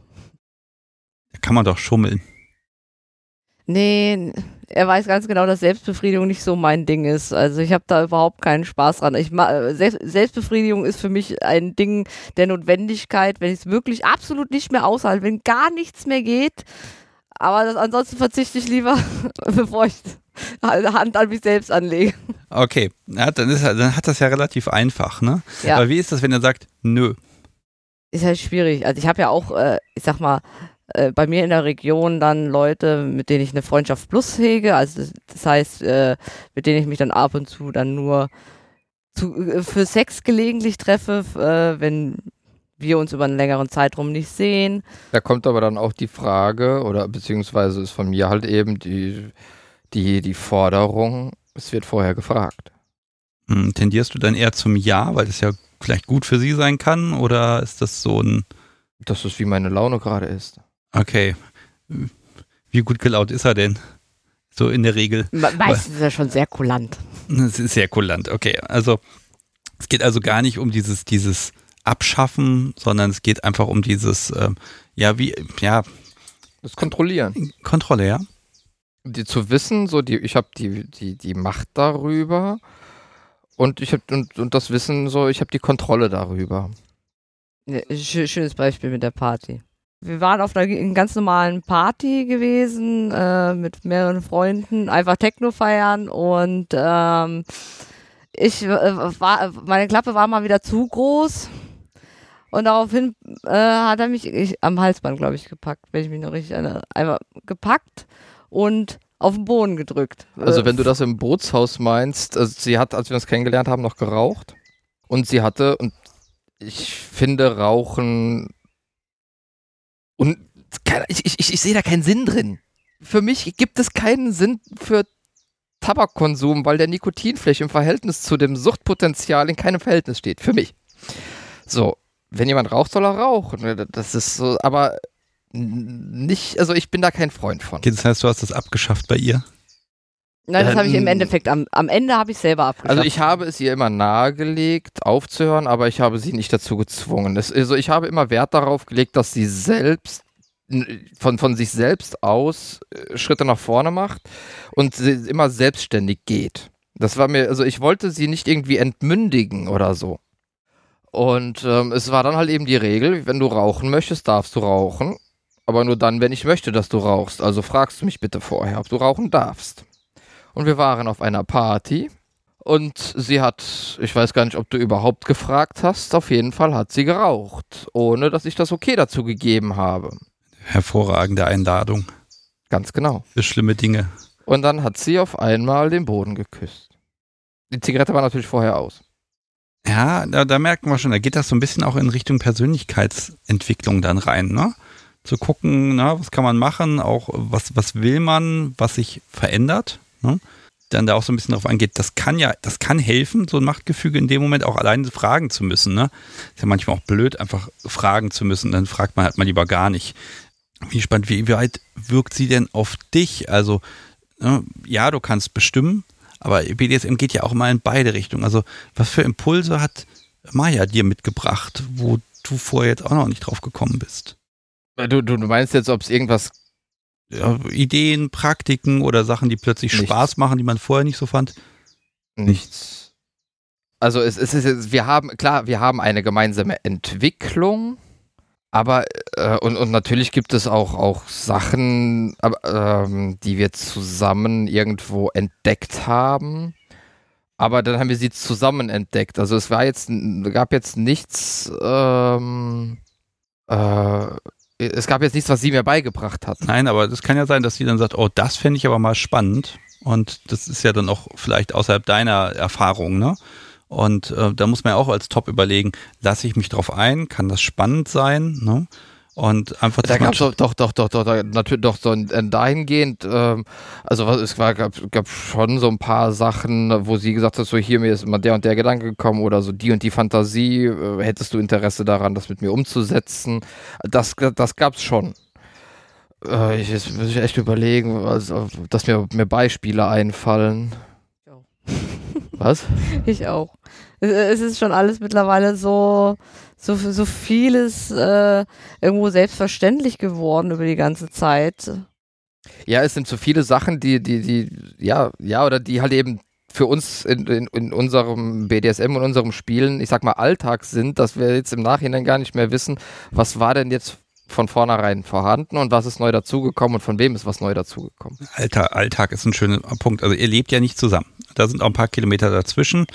A: Da kann man doch schummeln.
C: Nee, er weiß ganz genau, dass Selbstbefriedigung nicht so mein Ding ist. Also ich habe da überhaupt keinen Spaß dran. Ich Selbst, Selbstbefriedigung ist für mich ein Ding der Notwendigkeit, wenn ich es wirklich absolut nicht mehr aushalte, wenn gar nichts mehr geht. Aber das, ansonsten verzichte ich lieber, bevor ich Hand an mich selbst anlege.
A: Okay, ja, dann, ist, dann hat das ja relativ einfach, ne?
C: Ja.
A: Aber wie ist das, wenn er sagt, nö?
C: Ist halt schwierig. Also ich habe ja auch, äh, ich sag mal, äh, bei mir in der Region dann Leute, mit denen ich eine Freundschaft plus hege. Also das heißt, äh, mit denen ich mich dann ab und zu dann nur zu, äh, für Sex gelegentlich treffe, äh, wenn wir uns über einen längeren Zeitraum nicht sehen.
B: Da kommt aber dann auch die Frage, oder beziehungsweise ist von mir halt eben die, die, die Forderung, es wird vorher gefragt.
A: Hm, tendierst du dann eher zum Ja, weil es ja vielleicht gut für sie sein kann, oder ist das so ein.
B: Das ist wie meine Laune gerade ist.
A: Okay. Wie gut gelaunt ist er denn? So in der Regel.
C: Meistens ist er schon sehr kulant.
A: Es ist sehr kulant, okay. Also es geht also gar nicht um dieses, dieses Abschaffen, sondern es geht einfach um dieses, äh, ja, wie, ja.
B: Das Kontrollieren.
A: Kontrolle, ja.
B: Die zu wissen, so die, ich habe die, die, die Macht darüber und ich habe und, und das Wissen, so ich habe die Kontrolle darüber.
C: Ja, schönes Beispiel mit der Party wir waren auf einer ganz normalen Party gewesen äh, mit mehreren Freunden, einfach Techno feiern und ähm, ich äh, war, meine Klappe war mal wieder zu groß und daraufhin äh, hat er mich ich, am Halsband, glaube ich, gepackt, wenn ich mich noch richtig erinnere, einfach gepackt und auf den Boden gedrückt.
B: Also wenn du das im Bootshaus meinst, also sie hat, als wir uns kennengelernt haben, noch geraucht und sie hatte und ich finde Rauchen und ich, ich, ich sehe da keinen Sinn drin. Für mich gibt es keinen Sinn für Tabakkonsum, weil der Nikotinfläche im Verhältnis zu dem Suchtpotenzial in keinem Verhältnis steht. Für mich. So, wenn jemand raucht, soll er rauchen. Das ist so, aber nicht, also ich bin da kein Freund von.
A: Okay, das heißt, du hast das abgeschafft bei ihr?
C: Nein, das habe ich im ähm, Endeffekt, am, am Ende habe ich selber abgeschafft.
B: Also ich habe es ihr immer nahegelegt, aufzuhören, aber ich habe sie nicht dazu gezwungen. Das, also ich habe immer Wert darauf gelegt, dass sie selbst von, von sich selbst aus äh, Schritte nach vorne macht und immer selbstständig geht. Das war mir, also ich wollte sie nicht irgendwie entmündigen oder so. Und ähm, es war dann halt eben die Regel, wenn du rauchen möchtest, darfst du rauchen. Aber nur dann, wenn ich möchte, dass du rauchst. Also fragst du mich bitte vorher, ob du rauchen darfst und wir waren auf einer Party und sie hat, ich weiß gar nicht, ob du überhaupt gefragt hast, auf jeden Fall hat sie geraucht, ohne dass ich das okay dazu gegeben habe.
A: Hervorragende Einladung.
B: Ganz genau.
A: Für schlimme Dinge.
B: Und dann hat sie auf einmal den Boden geküsst. Die Zigarette war natürlich vorher aus.
A: Ja, da, da merken wir schon, da geht das so ein bisschen auch in Richtung Persönlichkeitsentwicklung dann rein, ne? Zu gucken, na, was kann man machen, auch was, was will man, was sich verändert ne? dann da auch so ein bisschen darauf angeht, das kann ja, das kann helfen, so ein Machtgefüge in dem Moment auch alleine fragen zu müssen. Ne? Ist ja manchmal auch blöd, einfach fragen zu müssen, dann fragt man halt mal lieber gar nicht. Wie spannend, wie weit wirkt sie denn auf dich? Also, ne, ja, du kannst bestimmen, aber BDSM geht ja auch mal in beide Richtungen. Also, was für Impulse hat Maya dir mitgebracht, wo du vorher jetzt auch noch nicht drauf gekommen bist?
B: Du, du, du meinst jetzt, ob es irgendwas
A: ja, Ideen, Praktiken oder Sachen, die plötzlich Nichts. Spaß machen, die man vorher nicht so fand?
B: Nichts. Also es, es ist, wir haben, klar, wir haben eine gemeinsame Entwicklung, aber äh, und, und natürlich gibt es auch, auch Sachen, ähm, die wir zusammen irgendwo entdeckt haben. Aber dann haben wir sie zusammen entdeckt. Also es war jetzt, gab jetzt nichts ähm, äh, es gab jetzt nichts, was sie mir beigebracht hat.
A: Nein, aber das kann ja sein, dass sie dann sagt, oh, das fände ich aber mal spannend. Und das ist ja dann auch vielleicht außerhalb deiner Erfahrung, ne? Und äh, da muss man ja auch als Top überlegen, lasse ich mich drauf ein, kann das spannend sein, ne? Und einfach
B: da gab es doch, doch, doch, doch, doch, natürlich doch so ein, dahingehend, ähm, also was, es war, gab, gab schon so ein paar Sachen, wo sie gesagt hat, so hier mir ist immer der und der Gedanke gekommen oder so die und die Fantasie, äh, hättest du Interesse daran, das mit mir umzusetzen? Das, das gab's schon. Äh, ich, jetzt muss ich echt überlegen, also, dass mir, mir Beispiele einfallen. Was?
C: Ich auch. Es ist schon alles mittlerweile so, so, so vieles äh, irgendwo selbstverständlich geworden über die ganze Zeit.
B: Ja, es sind so viele Sachen, die, die, die, ja, ja, oder die halt eben für uns in, in, in unserem BDSM und unserem Spielen, ich sag mal, Alltag sind, dass wir jetzt im Nachhinein gar nicht mehr wissen, was war denn jetzt von vornherein vorhanden und was ist neu dazugekommen und von wem ist was neu dazugekommen.
A: Alter, Alltag ist ein schöner Punkt. Also ihr lebt ja nicht zusammen. Da sind auch ein paar Kilometer dazwischen.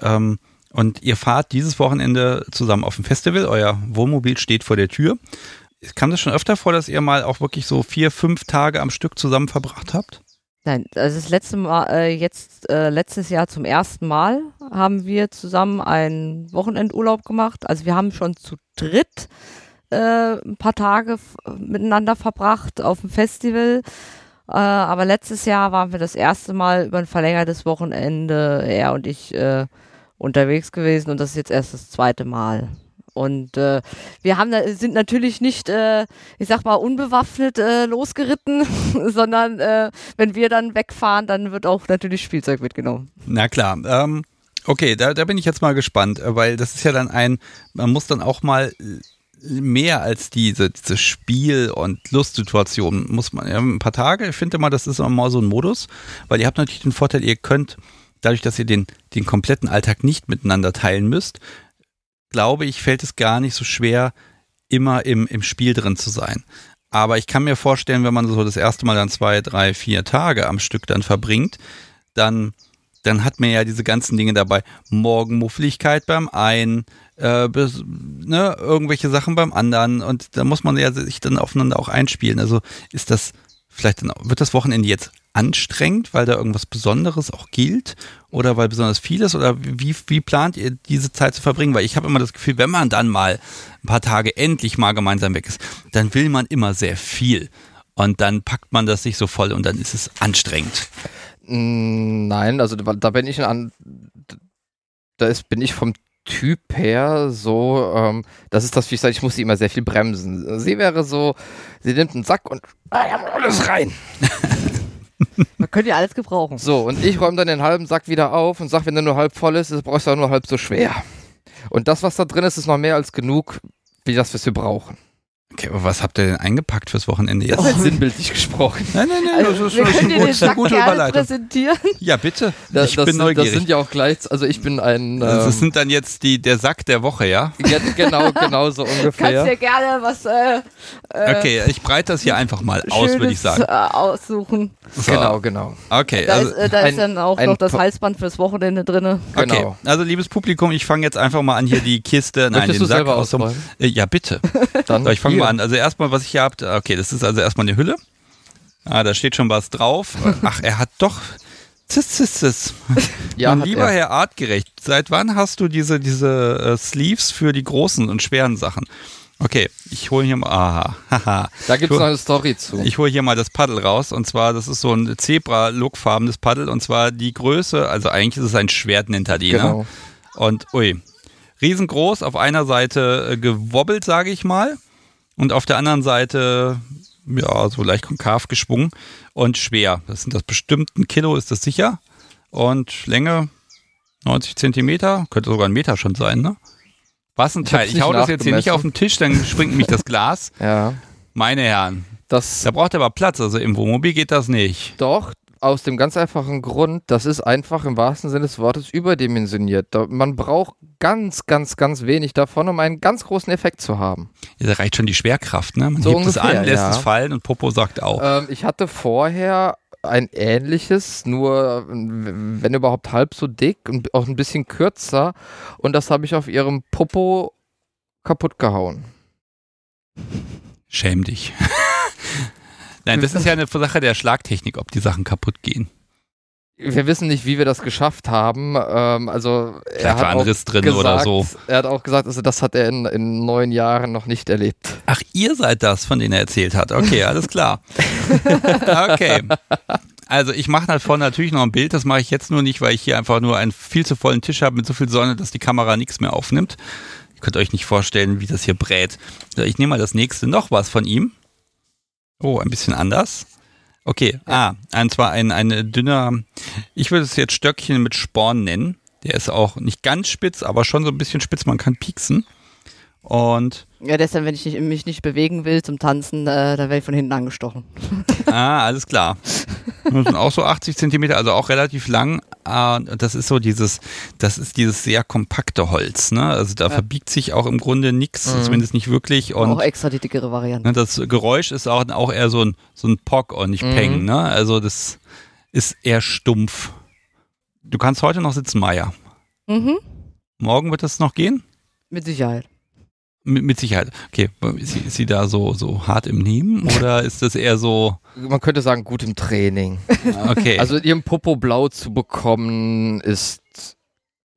A: Ähm, und ihr fahrt dieses Wochenende zusammen auf dem Festival. Euer Wohnmobil steht vor der Tür. kam das schon öfter vor, dass ihr mal auch wirklich so vier, fünf Tage am Stück zusammen verbracht habt?
C: Nein, also das letzte Mal, äh, jetzt äh, letztes Jahr zum ersten Mal haben wir zusammen einen Wochenendurlaub gemacht. Also wir haben schon zu dritt äh, ein paar Tage miteinander verbracht auf dem Festival. Äh, aber letztes Jahr waren wir das erste Mal über ein verlängertes Wochenende, er und ich, äh, unterwegs gewesen und das ist jetzt erst das zweite Mal. Und äh, wir haben, sind natürlich nicht, äh, ich sag mal, unbewaffnet äh, losgeritten, sondern äh, wenn wir dann wegfahren, dann wird auch natürlich Spielzeug mitgenommen.
A: Na klar. Ähm, okay, da, da bin ich jetzt mal gespannt, äh, weil das ist ja dann ein, man muss dann auch mal mehr als diese, diese Spiel- und Lustsituation muss man, ja, ein paar Tage, ich finde mal, das ist immer mal so ein Modus, weil ihr habt natürlich den Vorteil, ihr könnt, dadurch, dass ihr den, den kompletten Alltag nicht miteinander teilen müsst, glaube ich, fällt es gar nicht so schwer, immer im, im Spiel drin zu sein. Aber ich kann mir vorstellen, wenn man so das erste Mal dann zwei, drei, vier Tage am Stück dann verbringt, dann, dann hat man ja diese ganzen Dinge dabei. Morgenmuffligkeit beim einen, äh, bis, ne, irgendwelche Sachen beim anderen und da muss man ja sich dann aufeinander auch einspielen. Also ist das vielleicht dann, wird das Wochenende jetzt anstrengend, weil da irgendwas Besonderes auch gilt oder weil besonders vieles oder wie, wie plant ihr diese Zeit zu verbringen? Weil ich habe immer das Gefühl, wenn man dann mal ein paar Tage endlich mal gemeinsam weg ist, dann will man immer sehr viel und dann packt man das sich so voll und dann ist es anstrengend.
B: Mm, nein, also da bin ich an, da ist, bin ich vom Typ her so, ähm, das ist das, wie ich sage, ich muss sie immer sehr viel bremsen. Sie wäre so, sie nimmt einen Sack und ah, alles rein.
C: Man könnte ja alles gebrauchen.
B: So, und ich räume dann den halben Sack wieder auf und sage, wenn der nur halb voll ist, brauchst du auch nur halb so schwer. Und das, was da drin ist, ist noch mehr als genug, wie das, was wir brauchen.
A: Okay, aber was habt ihr denn eingepackt fürs Wochenende
B: jetzt? Das ist sinnbildlich gesprochen.
C: Nein, nein, nein, also, das ist, wir können dir den Sack gute Überleitung. präsentieren.
A: Ja, bitte.
B: Das, ich das bin sind, neugierig. Das sind ja auch gleich, also ich bin ein...
A: Ähm, das sind dann jetzt die, der Sack der Woche, ja?
B: ja genau, genau so ungefähr.
C: Kannst dir gerne was... Äh,
A: äh, okay, ich breite das hier einfach mal aus, würde ich sagen. Äh,
C: aussuchen.
B: So. Genau, genau.
A: Okay.
C: Da, also ist, äh, da ein, ist dann auch noch das Halsband fürs Wochenende drin.
A: Genau. Okay, also liebes Publikum, ich fange jetzt einfach mal an, hier die Kiste, nein,
B: Möchtest
A: den
B: Sack
A: aus dem, äh, Ja, bitte. dann so, ich fange mal an. Also erstmal, was ich hier habe, okay, das ist also erstmal eine Hülle. Ah, da steht schon was drauf. Ach, er hat doch... Zis, zis, zis. Ja, mein lieber er. Herr Artgerecht, seit wann hast du diese, diese uh, Sleeves für die großen und schweren Sachen? Okay, ich hole hier mal. Aha, haha.
B: Da gibt es noch eine Story zu.
A: Ich hole hier mal das Paddel raus. Und zwar, das ist so ein Zebra-Lookfarbenes Paddel. Und zwar die Größe, also eigentlich ist es ein Schwert, nennt er die. Ne? Genau. Und ui, riesengroß, auf einer Seite äh, gewobbelt, sage ich mal. Und auf der anderen Seite, ja, so leicht konkav geschwungen und schwer. Das sind das bestimmt ein Kilo, ist das sicher. Und Länge 90 Zentimeter, könnte sogar ein Meter schon sein, ne? Was ein Teil. Ich, ich hau das jetzt hier nicht auf den Tisch, dann springt mich das Glas.
B: ja.
A: Meine Herren. Das da braucht er aber Platz. Also im Wohnmobil geht das nicht.
B: Doch, aus dem ganz einfachen Grund, das ist einfach im wahrsten Sinne des Wortes überdimensioniert. Man braucht ganz, ganz, ganz wenig davon, um einen ganz großen Effekt zu haben.
A: Ja, da reicht schon die Schwerkraft, ne? Man so hebt ungefähr, es an, lässt ja. es fallen und Popo sagt auch.
B: Ähm, ich hatte vorher ein ähnliches, nur wenn überhaupt halb so dick und auch ein bisschen kürzer. Und das habe ich auf ihrem Popo kaputt gehauen.
A: Schäm dich. Nein, das ist ja eine Sache der Schlagtechnik, ob die Sachen kaputt gehen.
B: Wir wissen nicht, wie wir das geschafft haben. Ähm, also er hat
A: war ein Riss drin
B: gesagt,
A: oder so.
B: Er hat auch gesagt, also das hat er in, in neun Jahren noch nicht erlebt.
A: Ach, ihr seid das, von denen er erzählt hat. Okay, alles klar. okay. Also ich mache davon natürlich noch ein Bild, das mache ich jetzt nur nicht, weil ich hier einfach nur einen viel zu vollen Tisch habe mit so viel Sonne, dass die Kamera nichts mehr aufnimmt. Ihr könnt euch nicht vorstellen, wie das hier brät. Ich nehme mal das nächste noch was von ihm. Oh, ein bisschen anders. Okay, ja. ah, und zwar ein, ein dünner, ich würde es jetzt Stöckchen mit Sporn nennen. Der ist auch nicht ganz spitz, aber schon so ein bisschen spitz, man kann pieksen. Und
C: ja, deshalb, wenn ich nicht, mich nicht bewegen will zum Tanzen, äh, da werde ich von hinten angestochen.
A: Ah, alles klar. Das sind auch so 80 Zentimeter, also auch relativ lang. Ah, das ist so dieses, das ist dieses sehr kompakte Holz. Ne? Also da ja. verbiegt sich auch im Grunde nichts, mhm. zumindest nicht wirklich. Und
C: auch extra die dickere Variante.
A: Ne, das Geräusch ist auch, auch eher so ein, so ein Pock und nicht mhm. Peng. Ne? Also das ist eher stumpf. Du kannst heute noch sitzen, Maya. Mhm. Morgen wird das noch gehen?
C: Mit Sicherheit.
A: Mit, mit Sicherheit. Okay, ist sie, ist da so, so hart im Nehmen oder ist das eher so.
B: Man könnte sagen, gut im Training.
A: Okay.
B: Also ihren Popo blau zu bekommen, ist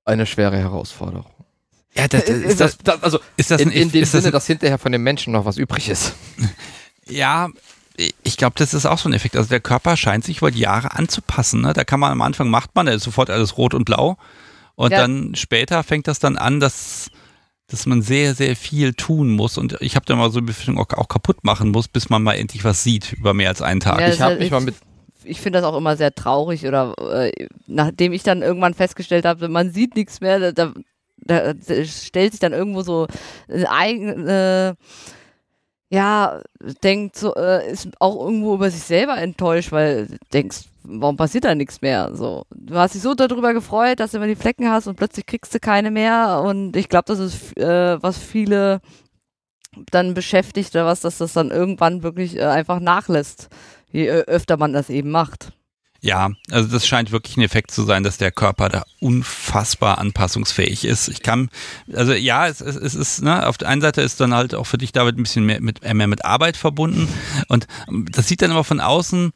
B: eine schwere Herausforderung.
A: Ja, das,
B: das, ist das, das, also
A: ist das
B: in, in dem Sinne,
A: das
B: dass hinterher von den Menschen noch was übrig ist.
A: Ja, ich glaube, das ist auch so ein Effekt. Also der Körper scheint sich über die Jahre anzupassen. Ne? Da kann man am Anfang macht man, ist sofort alles rot und blau. Und ja. dann später fängt das dann an, dass, dass man sehr, sehr viel tun muss. Und ich habe da mal so eine Befürchtung, auch, auch, kaputt machen muss, bis man mal endlich was sieht über mehr als einen Tag.
C: Ja,
A: ich
C: habe mich mal mit ich finde das auch immer sehr traurig oder äh, nachdem ich dann irgendwann festgestellt habe, man sieht nichts mehr, da, da, da stellt sich dann irgendwo so eine eigene äh, ja, denkt so, äh, ist auch irgendwo über sich selber enttäuscht, weil du denkst, warum passiert da nichts mehr? So, du hast dich so darüber gefreut, dass du immer die Flecken hast und plötzlich kriegst du keine mehr. Und ich glaube, das ist, äh, was viele dann beschäftigt oder was, dass das dann irgendwann wirklich äh, einfach nachlässt, je öfter man das eben macht.
A: Ja, also das scheint wirklich ein Effekt zu sein, dass der Körper da unfassbar anpassungsfähig ist. Ich kann, also ja, es, es, es ist, ne, auf der einen Seite ist dann halt auch für dich damit ein bisschen mehr mit, mehr mit Arbeit verbunden und ähm, das sieht dann immer von außen,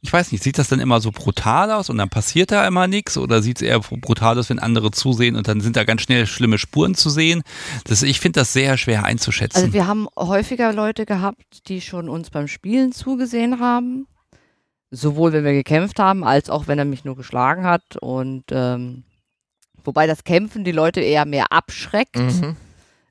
A: ich weiß nicht, sieht das dann immer so brutal aus und dann passiert da immer nichts oder sieht es eher brutal aus, wenn andere zusehen und dann sind da ganz schnell schlimme Spuren zu sehen? Das, ich finde das sehr schwer einzuschätzen.
C: Also wir haben häufiger Leute gehabt, die schon uns beim Spielen zugesehen haben sowohl wenn wir gekämpft haben, als auch wenn er mich nur geschlagen hat. Und ähm, wobei das Kämpfen die Leute eher mehr abschreckt, mhm.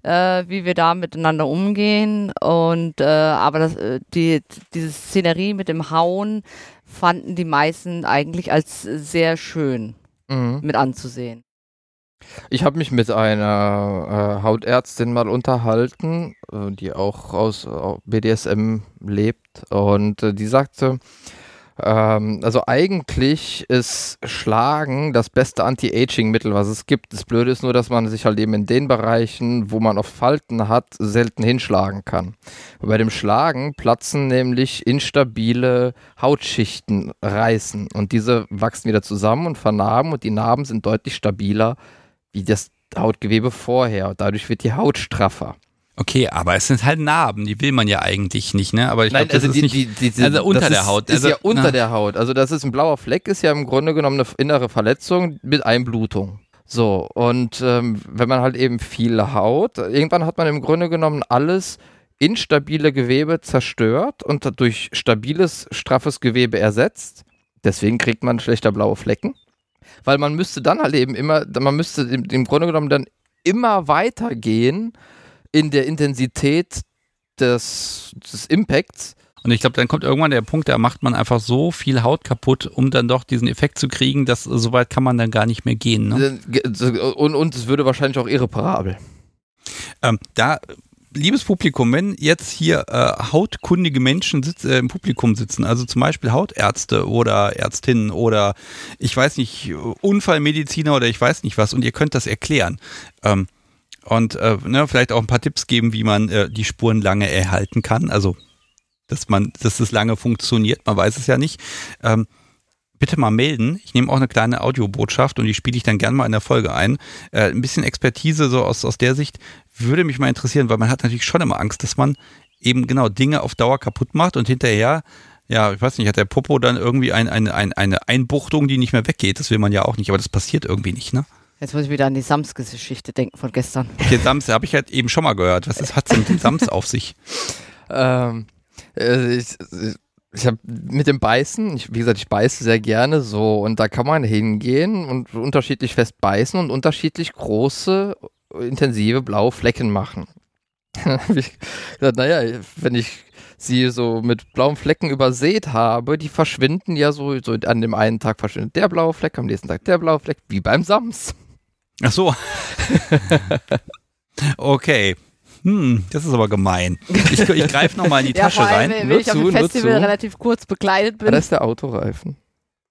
C: Äh, wie wir da miteinander umgehen. Und äh, aber das, äh, die, diese Szenerie mit dem Hauen fanden die meisten eigentlich als sehr schön mhm. mit anzusehen.
B: Ich habe mich mit einer äh, Hautärztin mal unterhalten, äh, die auch aus BDSM lebt und äh, die sagte, ähm, also eigentlich ist Schlagen das beste Anti-Aging-Mittel, was es gibt. Das Blöde ist nur, dass man sich halt eben in den Bereichen, wo man oft Falten hat, selten hinschlagen kann. Bei dem Schlagen platzen nämlich instabile Hautschichten, reißen und diese wachsen wieder zusammen und vernarben und die Narben sind deutlich stabiler wie das Hautgewebe vorher. Dadurch wird die Haut straffer.
A: Okay, aber es sind halt Narben, die will man ja eigentlich nicht, ne? Aber ich glaube, das
B: also
A: ist
B: die,
A: nicht
B: die, die, die,
A: also unter der
B: ist,
A: Haut.
B: Also,
A: ist
B: ja unter na. der Haut. Also das ist ein blauer Fleck, ist ja im Grunde genommen eine innere Verletzung mit Einblutung. So, und ähm, wenn man halt eben viel Haut, irgendwann hat man im Grunde genommen alles instabile Gewebe zerstört und durch stabiles, straffes Gewebe ersetzt. Deswegen kriegt man schlechter blaue Flecken. Weil man müsste dann halt eben immer, man müsste im, im Grunde genommen dann immer weitergehen in der Intensität des, des Impacts.
A: Und ich glaube, dann kommt irgendwann der Punkt, da macht man einfach so viel Haut kaputt, um dann doch diesen Effekt zu kriegen, dass so weit kann man dann gar nicht mehr gehen. Ne?
B: Und, und es würde wahrscheinlich auch irreparabel.
A: Ähm, da liebes Publikum, wenn jetzt hier äh, hautkundige Menschen sitz, äh, im Publikum sitzen, also zum Beispiel Hautärzte oder Ärztinnen oder ich weiß nicht, Unfallmediziner oder ich weiß nicht was und ihr könnt das erklären, ähm, und äh, ne, vielleicht auch ein paar Tipps geben, wie man äh, die Spuren lange erhalten kann. Also, dass man, dass das lange funktioniert, man weiß es ja nicht. Ähm, bitte mal melden. Ich nehme auch eine kleine Audiobotschaft und die spiele ich dann gerne mal in der Folge ein. Äh, ein bisschen Expertise so aus, aus der Sicht würde mich mal interessieren, weil man hat natürlich schon immer Angst, dass man eben genau Dinge auf Dauer kaputt macht und hinterher, ja, ich weiß nicht, hat der Popo dann irgendwie ein, ein, ein, eine Einbuchtung, die nicht mehr weggeht. Das will man ja auch nicht, aber das passiert irgendwie nicht, ne?
C: Jetzt muss ich wieder an die Sams-Geschichte denken von gestern.
A: Den Sams habe ich halt eben schon mal gehört. Was hat es mit dem Sams auf sich?
B: Ähm, äh, ich, ich habe mit dem Beißen, ich, wie gesagt, ich beiße sehr gerne so und da kann man hingehen und unterschiedlich fest beißen und unterschiedlich große, intensive blaue Flecken machen. habe ich gesagt, naja, wenn ich sie so mit blauen Flecken übersät habe, die verschwinden ja so, so an dem einen Tag verschwindet der blaue Fleck, am nächsten Tag der blaue Fleck, wie beim Sams.
A: Ach so. okay. Hm, das ist aber gemein. Ich, ich greife nochmal in die Tasche ja, allem,
C: rein. Wenn ich auf dem Festival relativ kurz bekleidet bin.
B: Das ist der Autoreifen.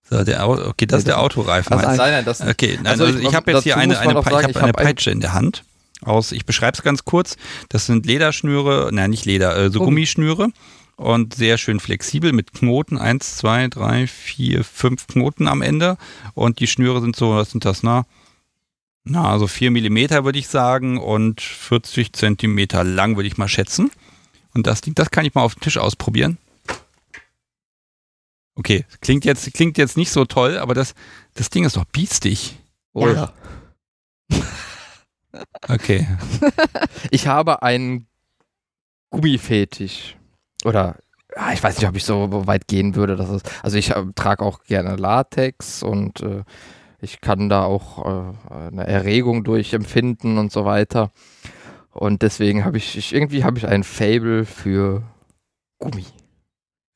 A: So, der, okay, das ist der Autoreifen.
B: Also, nein, nein, das,
A: okay, nein, also, also ich, ich habe jetzt hier eine, eine, sagen, ich hab eine Peitsche in der Hand. Aus, ich beschreibe es ganz kurz. Das sind Lederschnüre, nein, nicht Leder, äh, so oh. Gummischnüre und sehr schön flexibel mit Knoten. Eins, zwei, drei, vier, fünf Knoten am Ende. Und die Schnüre sind so, was sind das, na? Na, also 4 mm würde ich sagen und 40 Zentimeter lang würde ich mal schätzen. Und das Ding, das kann ich mal auf dem Tisch ausprobieren. Okay, klingt jetzt, klingt jetzt nicht so toll, aber das, das Ding ist doch biestig.
B: Oh ja.
A: okay.
B: Ich habe einen Gummifetisch. Oder ich weiß nicht, ob ich so weit gehen würde. Dass es, also ich äh, trage auch gerne Latex und äh, ich kann da auch äh, eine Erregung durchempfinden und so weiter. Und deswegen habe ich, ich, irgendwie habe ich ein Fable für Gummi.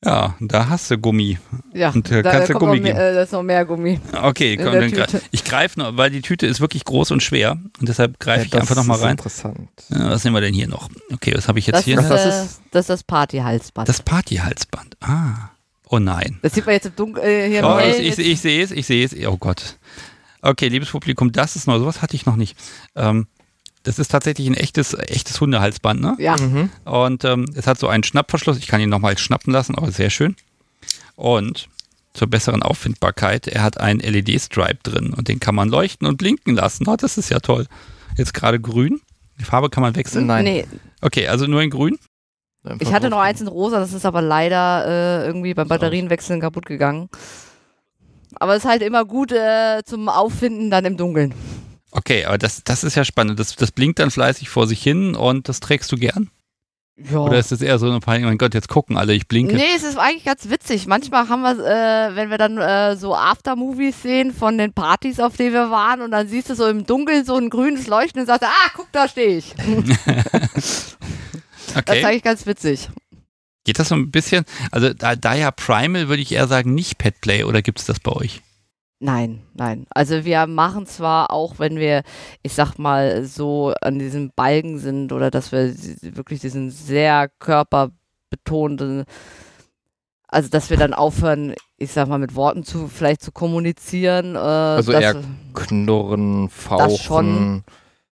A: Ja, da hast du Gummi.
C: Ja,
A: und äh,
C: da,
A: kannst
C: da
A: du Gummi
C: mehr,
A: geben.
C: äh, da ist noch mehr Gummi.
A: Okay, komm, dann greif, ich greife noch, weil die Tüte ist wirklich groß und schwer und deshalb greife ich
B: das
A: einfach nochmal rein.
B: Interessant.
A: Ja, was nehmen wir denn hier noch? Okay, was habe ich jetzt
C: Das,
A: hier?
C: ist,
B: Das
C: äh,
B: ist-
C: das ist das Partyhalsband. Das
A: Partyhalsband. Ah. Oh nein.
C: sieht man jetzt im Dunkeln. Äh, hier
A: Oh, ich, ich, ich sehe es, ich sehe es. Oh Gott. Okay, liebes Publikum, das ist neu. Sowas hatte ich noch nicht. Ähm, das ist tatsächlich ein echtes, echtes Hundehalsband, ne?
C: Ja,
B: Mhm.
A: Und ähm, es hat so einen Schnappverschluss. Ich kann ihn nochmal schnappen lassen, aber sehr schön. Und zur besseren Auffindbarkeit, er hat einen LED-Stripe drin und den kann man leuchten und blinken lassen. Oh, das ist ja toll. Jetzt gerade grün. Die Farbe kann man wechseln.
B: Nein.
C: nee.
A: Okay, also nur in grün.
C: Ich hatte noch eins in rosa, das ist aber leider äh, irgendwie beim Batterienwechseln kaputt gegangen. Aber es ist halt immer gut äh, zum Auffinden dann im Dunkeln.
A: Okay, aber das, das ist ja spannend. Das, das blinkt dann fleißig vor sich hin und das trägst du gern?
C: Ja.
A: Oder ist das eher so eine Panik, mein Gott, jetzt gucken alle, ich blinke?
C: Nee, es ist eigentlich ganz witzig. Manchmal haben wir, äh, wenn wir dann äh, so Aftermovies sehen von den Partys, auf denen wir waren, und dann siehst du so im Dunkeln so ein grünes Leuchten und sagst, ah, guck, da stehe ich. Das ist
A: Okay.
C: eigentlich ganz witzig.
A: Geht das so ein bisschen? Also da, da ja Primal würde ich eher sagen, nicht Petplay oder gibt es das bei euch?
C: Nein, nein. Also wir machen zwar auch, wenn wir, ich sag mal, so an diesem Balken sind oder dass wir wirklich diesen sehr körperbetonten, also dass wir dann aufhören, ich sag mal, mit Worten zu vielleicht zu kommunizieren. Äh,
B: Also
C: dass,
B: eher Knurren, Fauchen.
C: schon.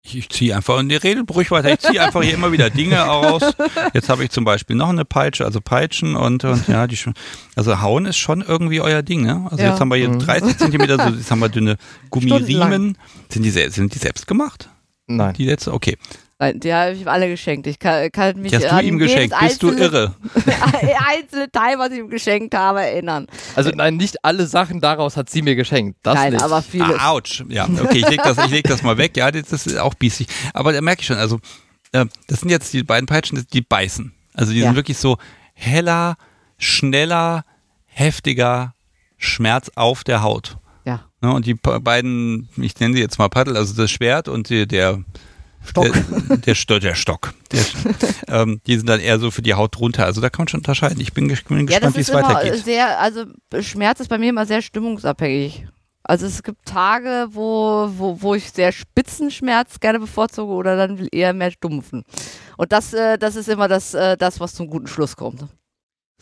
A: Ich, ich ziehe einfach, und ihr redet ruhig weiter, ich ziehe einfach hier immer wieder Dinge aus. Jetzt habe ich zum Beispiel noch eine Peitsche, also Peitschen und, und ja, die schon, also Hauen ist schon irgendwie euer Ding, ne? Also
C: Ja.
A: jetzt haben wir hier
B: Mhm.
A: 30 Zentimeter, so, jetzt haben wir dünne Gummiriemen. Sind die, sind die selbst gemacht?
B: Nein.
A: Die letzte? Okay.
C: Nein, die habe ich ihm alle geschenkt. Ich kann, kann mich
A: Die hast du
C: an
A: ihm
C: jedes
A: geschenkt. Bist du
C: einzelne-
A: irre?
C: einzelne Teil, was ich ihm geschenkt habe, erinnern.
B: Also nein, nicht alle Sachen daraus hat sie mir geschenkt. Das
C: Nein,
B: nicht.
C: aber viele.
A: Ah, ouch. Ja, okay, ich leg das, ich leg das mal weg. Ja, das ist auch biestig. Aber da merke ich schon, also, äh, das sind jetzt die beiden Peitschen, die beißen. Also, die
C: Ja.
A: sind wirklich so heller, schneller, heftiger Schmerz auf der Haut.
C: Ja.
A: Ne, und die beiden, ich nenne sie jetzt mal Paddel, also das Schwert und die, der
C: Stock.
A: Der, der, der Stock. Der, ähm, die sind dann eher so für die Haut drunter. Also da kann man schon unterscheiden. Ich bin, ges- bin
C: Ja,
A: gespannt,
C: das
A: wie es weitergeht.
C: sehr, also Schmerz ist bei mir immer sehr stimmungsabhängig. Also es gibt Tage, wo, wo, wo ich sehr Spitzenschmerz gerne bevorzuge oder dann eher mehr stumpfen. Und das, äh, das ist immer das, äh, das, was zum guten Schluss kommt.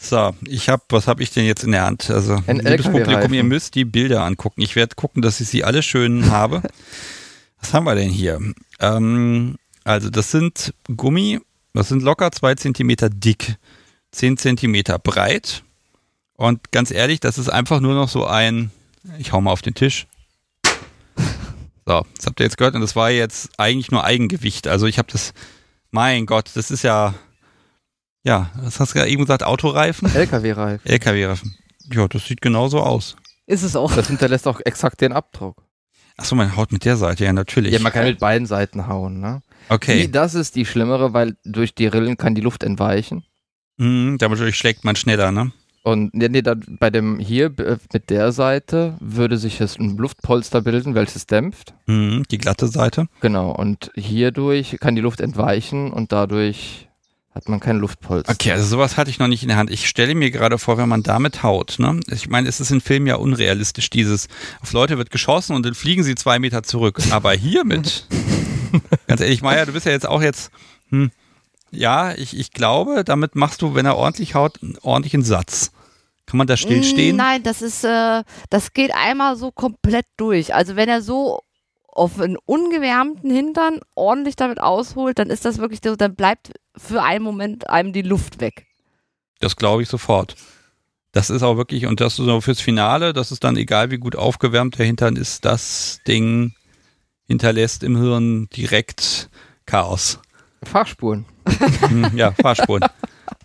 A: So, ich habe, was habe ich denn jetzt in der Hand? Also,
B: Ein
A: liebes. Publikum, ihr müsst die Bilder angucken. Ich werde gucken, dass ich sie alle schön habe. was haben wir denn hier? Ähm, also, das sind Gummi, das sind locker zwei Zentimeter dick, zehn Zentimeter breit. Und ganz ehrlich, das ist einfach nur noch so ein, ich hau mal auf den Tisch. So, das habt ihr jetzt gehört und das war jetzt eigentlich nur Eigengewicht. Also ich habe das, mein Gott, das ist ja, ja, was hast du gerade eben gesagt, Autoreifen?
B: LKW-Reifen.
A: LKW-Reifen. Ja, das sieht genauso aus.
C: Ist es auch.
B: Das hinterlässt auch exakt den Abdruck.
A: Achso, man haut mit der Seite, ja, natürlich.
B: Ja, man kann mit beiden Seiten hauen, ne?
A: okay.
B: Die, das ist die schlimmere, weil durch die Rillen kann die Luft entweichen.
A: Mhm, damit schlägt man schneller, ne?
B: Und nee, nee, da, bei dem hier äh, mit der Seite würde sich jetzt ein Luftpolster bilden, welches dämpft.
A: Mhm, die glatte Seite.
B: Genau. Und hierdurch kann die Luft entweichen und dadurch hat man kein Luftpolster.
A: Okay, also sowas hatte ich noch nicht in der Hand. Ich stelle mir gerade vor, wenn man damit haut, ne? Ich meine, es ist in Filmen ja unrealistisch, dieses, auf Leute wird geschossen und dann fliegen sie zwei Meter zurück. Aber hiermit, ganz ehrlich, Maya, du bist ja jetzt auch jetzt, hm, ja, ich, ich glaube, damit machst du, wenn er ordentlich haut, einen ordentlichen Satz. Kann man da stillstehen?
C: Mm, Nein, das ist, äh, das geht einmal so komplett durch. Also wenn er so auf einen ungewärmten Hintern ordentlich damit ausholt, dann ist das wirklich so, dann bleibt für einen Moment einem die Luft weg.
A: Das glaube ich sofort. Das ist auch wirklich, und das ist so fürs Finale, das ist dann egal, wie gut aufgewärmt der Hintern ist, das Ding, hinterlässt im Hirn direkt Chaos.
B: Fahrspuren.
A: Hm, ja, Fahrspuren.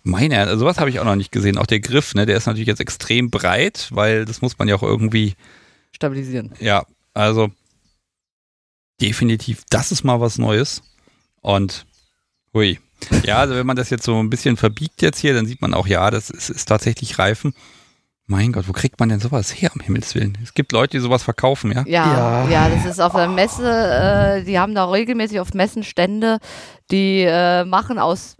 A: Meine, also sowas habe ich auch noch nicht gesehen. Auch der Griff, ne, der ist natürlich jetzt extrem breit, weil das muss man ja auch irgendwie
C: stabilisieren.
A: Ja, also definitiv, das ist mal was Neues. Und hui. Ja, also wenn man das jetzt so ein bisschen verbiegt jetzt hier, dann sieht man auch, ja, das ist, ist tatsächlich Reifen. Mein Gott, wo kriegt man denn sowas her, um Himmels Willen? Es gibt Leute, die sowas verkaufen, ja?
C: Ja, ja, ja das ist auf der Messe, äh, die haben da regelmäßig auf Messen Stände, die äh, machen aus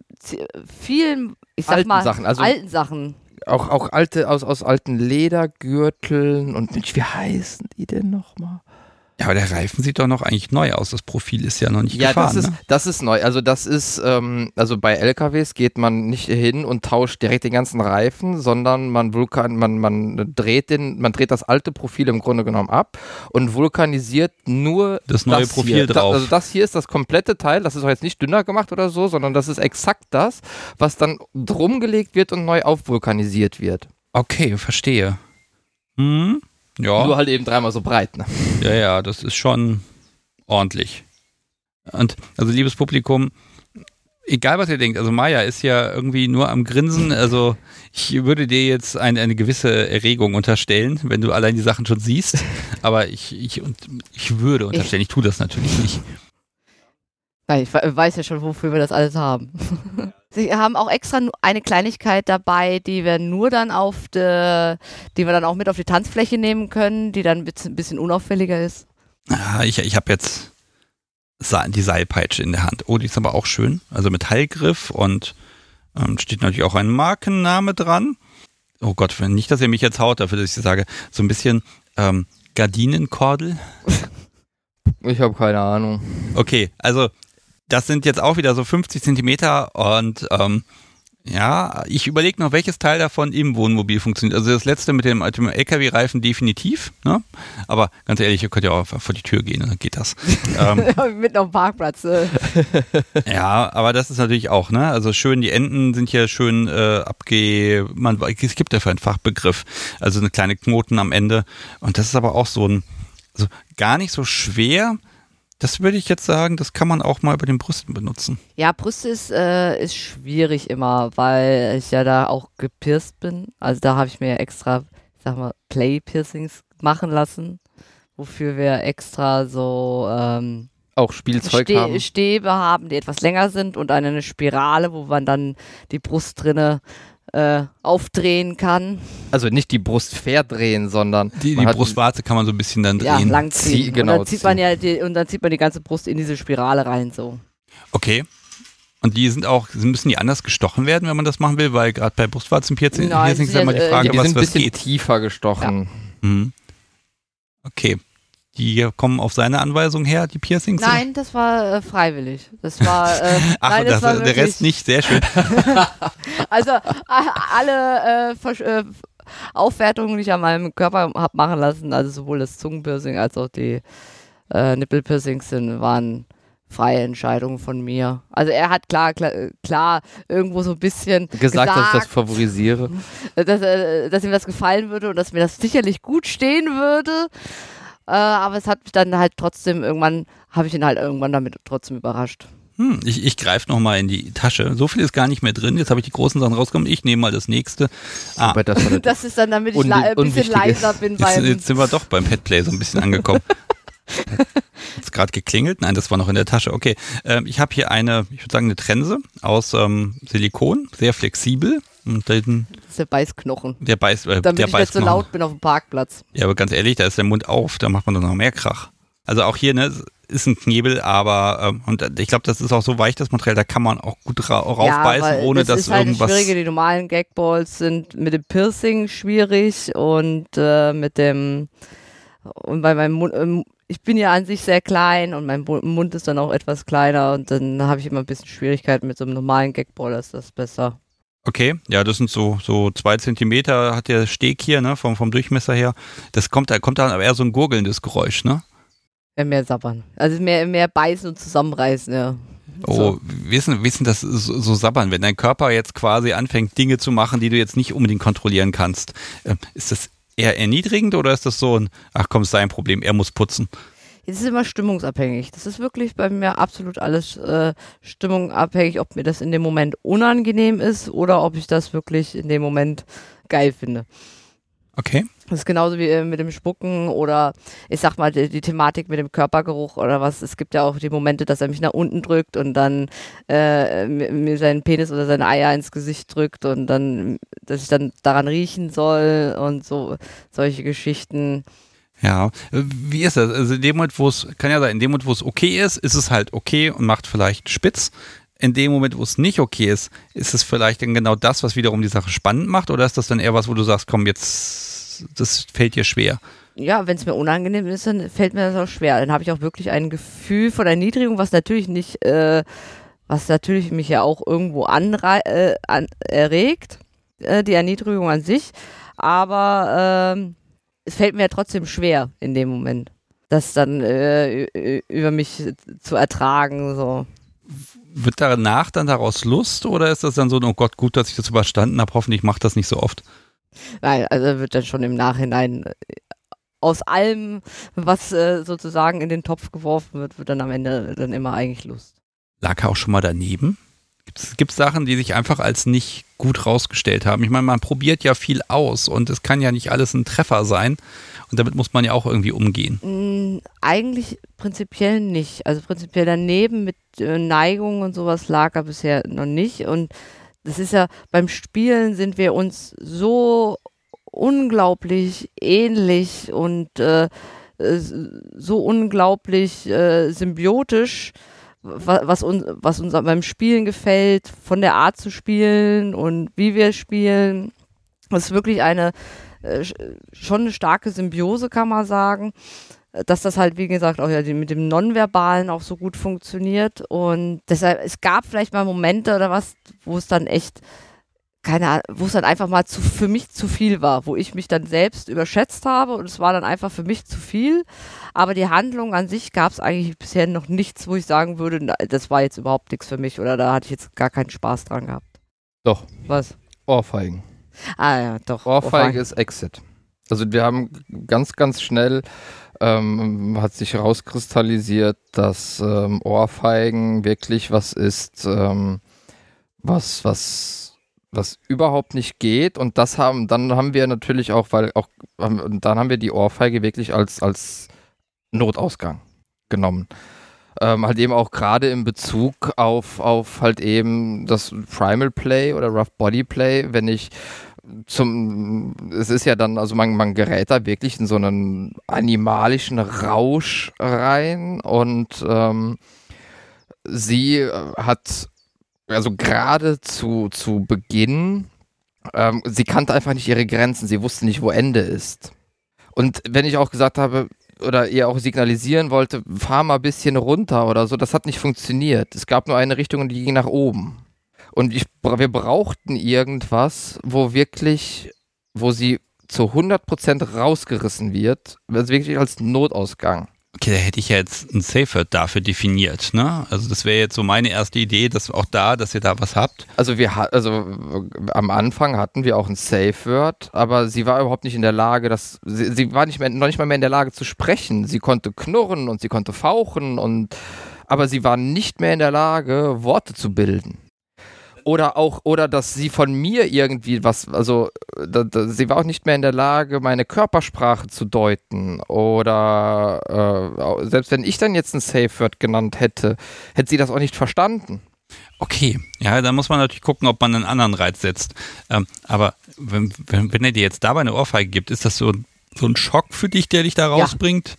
C: vielen, ich sag
B: alten
C: mal,
B: Sachen, also
C: alten Sachen.
B: Auch, auch alte, aus, aus alten Ledergürteln und Mensch, wie heißen die denn nochmal?
A: Ja, aber der Reifen sieht doch noch eigentlich neu aus. Das Profil ist ja noch nicht
B: ja,
A: gefahren.
B: Ja, das ist,
A: ne?
B: das ist neu. Also das ist, ähm, also bei LKWs geht man nicht hin und tauscht direkt den ganzen Reifen, sondern man vulkan, man, man dreht den, man dreht das alte Profil im Grunde genommen ab und vulkanisiert nur
A: das neue das Profil
B: hier.
A: drauf.
B: Da, also das hier ist das komplette Teil. Das ist auch jetzt nicht dünner gemacht oder so, sondern das ist exakt das, was dann drum gelegt wird und neu aufvulkanisiert wird.
A: Okay, verstehe. Hm. Ja.
B: Nur halt eben dreimal so breit, ne?
A: Ja, ja, das ist schon ordentlich. Und also liebes Publikum, egal was ihr denkt, also Maya ist ja irgendwie nur am Grinsen. Also ich würde dir jetzt eine, eine gewisse Erregung unterstellen, wenn du allein die Sachen schon siehst. Aber ich, ich, ich würde unterstellen, ich, ich tue das natürlich nicht.
C: Nein, ich weiß ja schon, wofür wir das alles haben. Sie haben auch extra eine Kleinigkeit dabei, die wir nur dann auf de, die wir dann auch mit auf die Tanzfläche nehmen können, die dann ein bisschen unauffälliger ist.
A: Ah, ich ich habe jetzt die Seilpeitsche in der Hand. Oh, die ist aber auch schön. Also mit Heilgriff und ähm, steht natürlich auch ein Markenname dran. Oh Gott, nicht, dass ihr mich jetzt haut dafür, dass ich sage, so ein bisschen ähm, Gardinenkordel.
B: Ich habe keine Ahnung.
A: Okay, also das sind jetzt auch wieder so 50 Zentimeter und ähm, ja, ich überlege noch, welches Teil davon im Wohnmobil funktioniert. Also das letzte mit dem, dem LKW-Reifen definitiv, ne? Aber ganz ehrlich, ihr könnt ja auch vor die Tür gehen, dann geht das.
C: ähm, mit einem Parkplatz. Äh.
A: ja, aber das ist natürlich auch, ne? Also schön, die Enden sind hier schön äh, abge... Man, es gibt dafür einen Fachbegriff. Also eine kleine Knoten am Ende. Und das ist aber auch so ein, also gar nicht so schwer, das würde ich jetzt sagen, das kann man auch mal bei den Brüsten benutzen.
C: Ja, Brüste ist, äh, ist schwierig immer, weil ich ja da auch gepierst bin. Also da habe ich mir extra, ich sag mal, Play-Piercings machen lassen, wofür wir extra so ähm,
B: auch Spielzeug Ste haben.
C: Stäbe haben, die etwas länger sind und eine Spirale, wo man dann die Brust drinne äh, aufdrehen kann.
B: Also nicht die Brust verdrehen, sondern
A: die, die Brustwarze kann man so ein bisschen dann drehen.
C: Ja, lang ziehen. genau, und dann zieht man ja die, und dann zieht man die ganze Brust in diese Spirale rein so.
A: Okay. Und die sind auch, müssen die anders gestochen werden, wenn man das machen will, weil gerade bei Brustwarzenpiercings ist ja immer die Frage,
B: ja, die
A: was,
B: sind
A: was
B: ein bisschen
A: geht.
B: tiefer gestochen.
A: Ja. Mhm. Okay. Die kommen auf seine Anweisung her, die Piercings?
C: Nein, das war äh, freiwillig. Das war. Äh,
A: Ach,
C: nein,
A: das,
C: das war
A: der Rest nicht, sehr schön.
C: also alle äh, äh, Aufwertungen, die ich an meinem Körper habe machen lassen, also sowohl das Zungenpiercing als auch die äh, Nippelpiercings sind, waren freie Entscheidungen von mir. Also er hat klar, klar, klar irgendwo so ein bisschen
B: gesagt, gesagt dass ich das favorisiere.
C: Dass, äh, dass ihm das gefallen würde und dass mir das sicherlich gut stehen würde. Äh, aber es hat mich dann halt trotzdem irgendwann, habe ich ihn halt irgendwann damit trotzdem überrascht.
A: Hm, ich ich greife nochmal in die Tasche. So viel ist gar nicht mehr drin. Jetzt habe ich die großen Sachen rausgekommen. Ich nehme mal das nächste.
C: Ah. Das, das, ist dann, damit ich ein bisschen leiser bin
A: beim. Jetzt, jetzt sind wir doch beim Petplay so ein bisschen angekommen. Jetzt gerade geklingelt? Nein, das war noch in der Tasche. Okay, ähm, ich habe hier eine, ich würde sagen, eine Trense aus ähm, Silikon, sehr flexibel. Und
C: den, das ist der Beißknochen.
A: Der Beiß, äh,
C: Damit
A: der
C: ich nicht so laut bin auf dem Parkplatz.
A: Ja, aber ganz ehrlich, da ist der Mund auf, da macht man dann noch mehr Krach. Also auch hier, ne, ist ein Knebel, aber ähm, und ich glaube, das ist auch so weich, das Material, da kann man auch gut ra raufbeißen, ja, ohne
C: das
A: dass
C: ist halt
A: irgendwas.
C: Schwierige, die normalen Gagballs sind mit dem Piercing schwierig und äh, mit dem und bei meinem Mund, ähm, ich bin ja an sich sehr klein und mein Mund ist dann auch etwas kleiner und dann habe ich immer ein bisschen Schwierigkeiten mit so einem normalen Gagball, ist das besser.
A: Okay, ja, das sind so, so zwei Zentimeter hat der Steg hier, ne, vom, vom Durchmesser her. Das kommt, da kommt dann aber eher so ein gurgelndes Geräusch, ne?
C: Ja, mehr sabbern. Also mehr, mehr beißen und zusammenreißen, ja.
A: Oh, so. wissen, wissen das so, so sabbern, wenn dein Körper jetzt quasi anfängt, Dinge zu machen, die du jetzt nicht unbedingt kontrollieren kannst. Äh, ist das eher erniedrigend oder ist das so ein, ach komm, ist sein Problem, er muss putzen?
C: Es ist immer stimmungsabhängig. Das ist wirklich bei mir absolut alles äh, stimmungabhängig, ob mir das in dem Moment unangenehm ist oder ob ich das wirklich in dem Moment geil finde.
A: Okay.
C: Das ist genauso wie äh, mit dem Spucken oder ich sag mal die, die, Thematik mit dem Körpergeruch oder was. Es gibt ja auch die Momente, dass er mich nach unten drückt und dann äh, mir seinen Penis oder seine Eier ins Gesicht drückt und dann, dass ich dann daran riechen soll und so solche Geschichten.
A: Ja, wie ist das? Also in dem Moment, wo es, kann ja sein, in dem Moment, wo es okay ist, ist es halt okay und macht vielleicht spitz. In dem Moment, wo es nicht okay ist, ist es vielleicht dann genau das, was wiederum die Sache spannend macht? Oder ist das dann eher was, wo du sagst, komm, jetzt, das fällt dir schwer?
C: Ja, wenn es mir unangenehm ist, dann fällt mir das auch schwer. Dann habe ich auch wirklich ein Gefühl von Erniedrigung, was natürlich nicht, äh, was natürlich mich ja auch irgendwo äh, an, erregt, äh, die Erniedrigung an sich. Aber ähm, es fällt mir ja trotzdem schwer in dem Moment, das dann äh, über mich zu ertragen. So.
A: Wird danach dann daraus Lust oder ist das dann so, oh Gott, gut, dass ich das überstanden habe, hoffentlich macht das nicht so oft?
C: Nein, also wird dann schon im Nachhinein äh, aus allem, was äh, sozusagen in den Topf geworfen wird, wird dann am Ende dann immer eigentlich Lust.
A: Lag er auch schon mal daneben? Gibt es Sachen, die sich einfach als nicht gut rausgestellt haben? Ich meine, man probiert ja viel aus und es kann ja nicht alles ein Treffer sein. Und damit muss man ja auch irgendwie umgehen.
C: Mm, eigentlich prinzipiell nicht. Also prinzipiell daneben mit äh, Neigung und sowas lag er bisher noch nicht. Und das ist ja, beim Spielen sind wir uns so unglaublich ähnlich und äh, äh so unglaublich äh, symbiotisch was uns, was uns beim Spielen gefällt, von der Art zu spielen und wie wir spielen. Das ist wirklich eine äh, schon eine starke Symbiose, kann man sagen. Dass das halt, wie gesagt, auch ja mit dem Nonverbalen auch so gut funktioniert. Und deshalb, es gab vielleicht mal Momente oder was, wo es dann echt keine Ahnung, wo es dann einfach mal zu, für mich zu viel war, wo ich mich dann selbst überschätzt habe und es war dann einfach für mich zu viel. Aber die Handlung an sich gab es eigentlich bisher noch nichts, wo ich sagen würde, das war jetzt überhaupt nichts für mich oder da hatte ich jetzt gar keinen Spaß dran gehabt.
B: Doch.
C: Was?
B: Ohrfeigen.
C: Ah ja, doch.
B: Ohrfeige, Ohrfeige. ist Exit. Also wir haben ganz, ganz schnell ähm, hat sich herauskristallisiert, dass ähm, Ohrfeigen wirklich was ist, ähm, was, was was überhaupt nicht geht. Und das haben, dann haben wir natürlich auch, weil auch, dann haben wir die Ohrfeige wirklich als, als Notausgang genommen. Ähm, halt eben auch gerade in Bezug auf, auf halt eben das Primal Play oder Rough Body Play, wenn ich zum, es ist ja dann, also man, man gerät da wirklich in so einen animalischen Rausch rein und ähm, sie hat also gerade zu, zu Beginn, ähm, sie kannte einfach nicht ihre Grenzen, sie wusste nicht, wo Ende ist. Und wenn ich auch gesagt habe, oder ihr auch signalisieren wollte, fahr mal ein bisschen runter oder so, das hat nicht funktioniert. Es gab nur eine Richtung und die ging nach oben. Und ich, wir brauchten irgendwas, wo wirklich, wo sie zu 100% rausgerissen wird, also wirklich als Notausgang.
A: Okay, da hätte ich ja jetzt ein Safe Word dafür definiert, ne? Also das wäre jetzt so meine erste Idee, dass auch da, dass ihr da was habt.
B: Also wir also am Anfang hatten wir auch ein Safe Word, aber sie war überhaupt nicht in der Lage, dass sie, sie war nicht mehr, noch nicht mal mehr in der Lage zu sprechen. Sie konnte knurren und sie konnte fauchen und aber sie war nicht mehr in der Lage, Worte zu bilden oder auch, oder dass sie von mir irgendwie was, also da, da, sie war auch nicht mehr in der Lage, meine Körpersprache zu deuten. Oder äh, selbst wenn ich dann jetzt ein Safe Word genannt hätte, hätte sie das auch nicht verstanden.
A: Okay, ja, da muss man natürlich gucken, ob man einen anderen Reiz setzt. Ähm, aber wenn, wenn, wenn er dir jetzt dabei eine Ohrfeige gibt, ist das so, so ein Schock für dich, der dich da rausbringt? Ja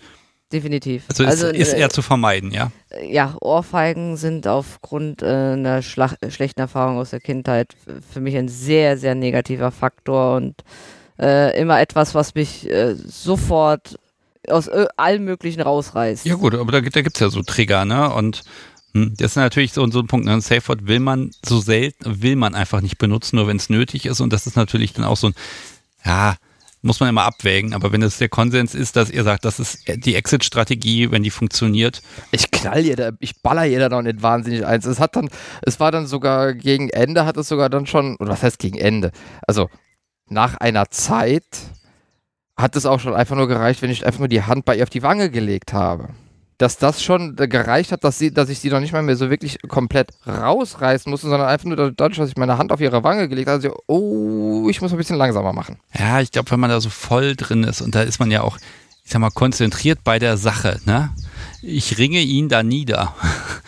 C: definitiv.
A: Also, also ist, ist äh, eher zu vermeiden, ja?
C: Ja, Ohrfeigen sind aufgrund äh, einer Schlag schlechten Erfahrung aus der Kindheit für mich ein sehr, sehr negativer Faktor und äh, immer etwas, was mich äh, sofort aus äh, allen möglichen rausreißt.
A: Ja gut, aber da, da gibt es ja so Trigger, ne? Und hm, das ist natürlich so, so ein Punkt. Ne? Ein Safe Word will man so selten, will man einfach nicht benutzen, nur wenn es nötig ist. Und das ist natürlich dann auch so ein, ja, muss man immer abwägen. Aber wenn es der Konsens ist, dass ihr sagt, das ist die Exit-Strategie, wenn die funktioniert.
B: Ich knall ihr da, ich baller ihr da noch nicht wahnsinnig eins. Es hat dann, es war dann sogar gegen Ende, hat es sogar dann schon, oder was heißt gegen Ende? Also nach einer Zeit hat es auch schon einfach nur gereicht, wenn ich einfach nur die Hand bei ihr auf die Wange gelegt habe. Dass das schon gereicht hat, dass, sie, dass ich sie noch nicht mal mehr so wirklich komplett rausreißen musste, sondern einfach nur dadurch, dass ich meine Hand auf ihre Wange gelegt habe, also, oh, ich muss ein bisschen langsamer machen.
A: Ja, ich glaube, wenn man da so voll drin ist und da ist man ja auch, ich sag mal, konzentriert bei der Sache, ne? Ich ringe ihn da nieder.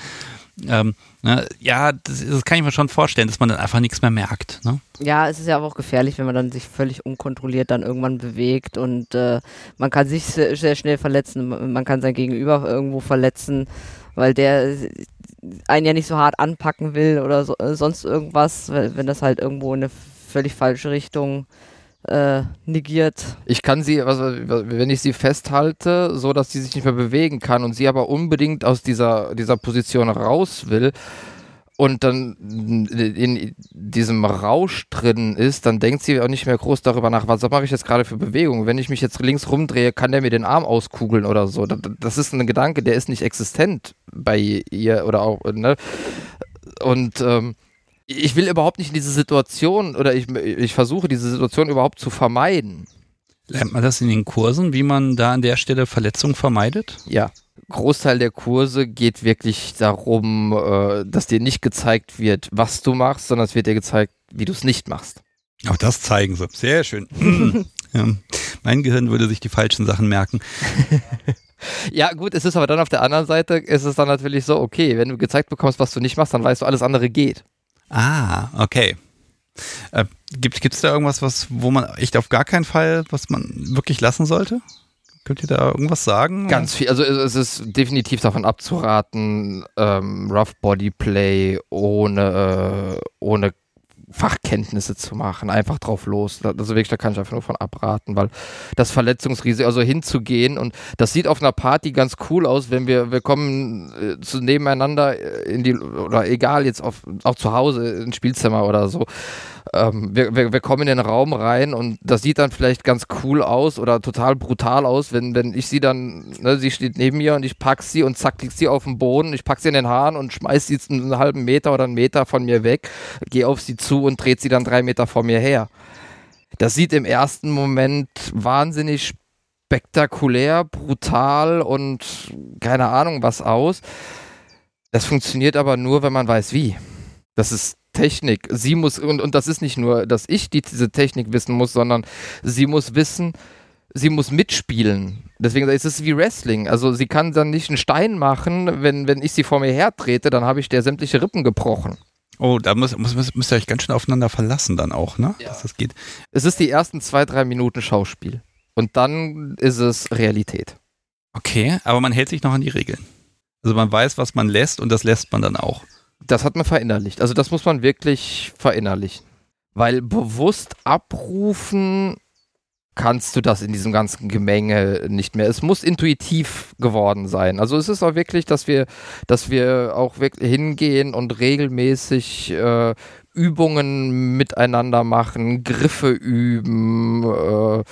A: ähm, Ne? Ja, das, das, kann ich mir schon vorstellen, dass man dann einfach nichts mehr merkt. Ne?
C: Ja, es ist ja aber auch gefährlich, wenn man dann sich völlig unkontrolliert dann irgendwann bewegt und äh, man kann sich sehr, schnell verletzen, man kann sein Gegenüber irgendwo verletzen, weil der einen ja nicht so hart anpacken will oder so, äh, sonst irgendwas, wenn das halt irgendwo in eine völlig falsche Richtung äh, negiert.
B: Ich kann sie, also wenn ich sie festhalte, so dass sie sich nicht mehr bewegen kann und sie aber unbedingt aus dieser, dieser Position raus will und dann in diesem Rausch drin ist, dann denkt sie auch nicht mehr groß darüber nach, was mache ich jetzt gerade für Bewegungen. Wenn ich mich jetzt links rumdrehe, kann der mir den Arm auskugeln oder so. Das ist ein Gedanke, der ist nicht existent bei ihr oder auch, ne? Und ähm, ich will überhaupt nicht in diese Situation oder ich, ich versuche diese Situation überhaupt zu vermeiden.
A: Lernt man das in den Kursen, wie man da an der Stelle Verletzungen vermeidet?
B: Ja. Großteil der Kurse geht wirklich darum, äh, dass dir nicht gezeigt wird, was du machst, sondern es wird dir gezeigt, wie du es nicht machst.
A: Auch das zeigen sie. Sehr schön. ja. Mein Gehirn würde sich die falschen Sachen merken.
B: Ja, gut, es ist aber dann auf der anderen Seite, ist es dann natürlich so, okay, wenn du gezeigt bekommst, was du nicht machst, dann weißt du, alles andere geht.
A: Ah, okay. Äh, gibt es da irgendwas, was, wo man echt auf gar keinen Fall, was man wirklich lassen sollte? Könnt ihr da irgendwas sagen?
B: Ganz viel. Also es ist definitiv davon abzuraten, ähm, Rough Body Play ohne, äh, ohne Fachkenntnisse zu machen, einfach drauf los. Also wirklich, da kann ich einfach nur von abraten, weil das Verletzungsrisiko, also hinzugehen und das sieht auf einer Party ganz cool aus, wenn wir, wir kommen äh, zu nebeneinander in die, oder egal, jetzt auf, auch zu Hause ins Spielzimmer oder so ähm, wir, wir, wir, kommen in den Raum rein und das sieht dann vielleicht ganz cool aus oder total brutal aus, wenn, wenn ich sie dann, ne, sie steht neben mir und ich pack sie und zack, liegt sie auf dem Boden, ich pack sie in den Haaren und schmeiß sie jetzt einen halben Meter oder einen Meter von mir weg, gehe auf sie zu und dreht sie dann drei Meter vor mir her. Das sieht im ersten Moment wahnsinnig spektakulär, brutal und keine Ahnung was aus. Das funktioniert aber nur, wenn man weiß wie. Das ist Technik. Sie muss, und, und das ist nicht nur, dass ich die, diese Technik wissen muss, sondern sie muss wissen, sie muss mitspielen. Deswegen ist es wie Wrestling. Also sie kann dann nicht einen Stein machen, wenn, wenn ich sie vor mir hertrete, dann habe ich der sämtliche Rippen gebrochen.
A: Oh, da muss, muss, müsst ihr euch ganz schön aufeinander verlassen dann auch, ne?
B: Ja. Dass das geht. Es ist die ersten zwei, drei Minuten Schauspiel. Und dann ist es Realität.
A: Okay, aber man hält sich noch an die Regeln. Also man weiß, was man lässt und das lässt man dann auch
B: das hat man verinnerlicht. Also das muss man wirklich verinnerlichen. Weil bewusst abrufen kannst du das in diesem ganzen Gemenge nicht mehr. Es muss intuitiv geworden sein. Also es ist auch wirklich, dass wir, dass wir auch wirklich hingehen und regelmäßig äh, Übungen miteinander machen, Griffe üben, äh,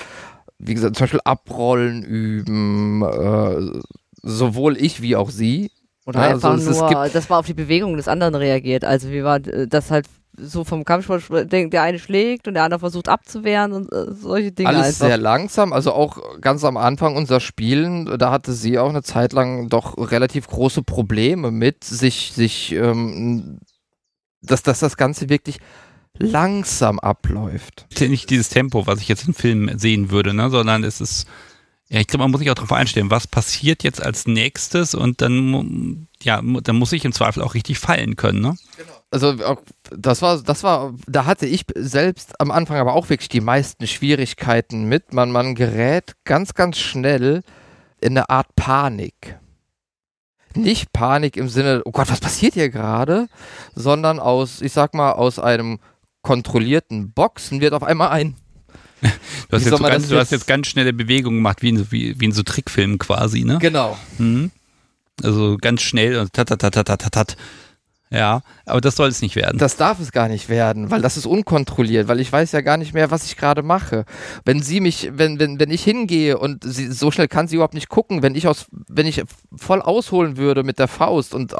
B: wie gesagt, zum Beispiel Abrollen üben, äh, sowohl ich wie auch sie.
C: Oder ja, einfach also nur, dass man auf die Bewegung des anderen reagiert. Also wie war das halt so vom Kampfsport, der eine schlägt und der andere versucht abzuwehren und äh, solche Dinge.
B: Alles einfach. sehr langsam, also auch ganz am Anfang unser Spielen, da hatte sie auch eine Zeit lang doch relativ große Probleme mit, sich, sich, ähm, dass, dass das Ganze wirklich langsam abläuft.
A: Nicht dieses Tempo, was ich jetzt im Film sehen würde, ne, sondern es ist ja, ich glaube, man muss sich auch darauf einstellen, was passiert jetzt als nächstes und dann, ja, dann muss ich im Zweifel auch richtig fallen können, ne? Genau.
B: Also das war, das war, da hatte ich selbst am Anfang aber auch wirklich die meisten Schwierigkeiten mit. Man, man gerät ganz, ganz schnell in eine Art Panik. Nicht Panik im Sinne, oh Gott, was passiert hier gerade, sondern aus, ich sag mal, aus einem kontrollierten Boxen wird auf einmal ein
A: Du hast, jetzt, so ganz, du hast jetzt ganz schnelle Bewegungen gemacht, wie in, wie, wie in so Trickfilmen quasi, ne?
B: Genau.
A: Mhm. Also ganz schnell und tat, tat, tat, tat, tat, tat. Ja, aber das soll es nicht werden.
B: Das darf es gar nicht werden, weil das ist unkontrolliert, weil ich weiß ja gar nicht mehr, was ich gerade mache. Wenn sie mich, wenn, wenn, wenn ich hingehe und sie, so schnell kann sie überhaupt nicht gucken, wenn ich aus, wenn ich voll ausholen würde mit der Faust und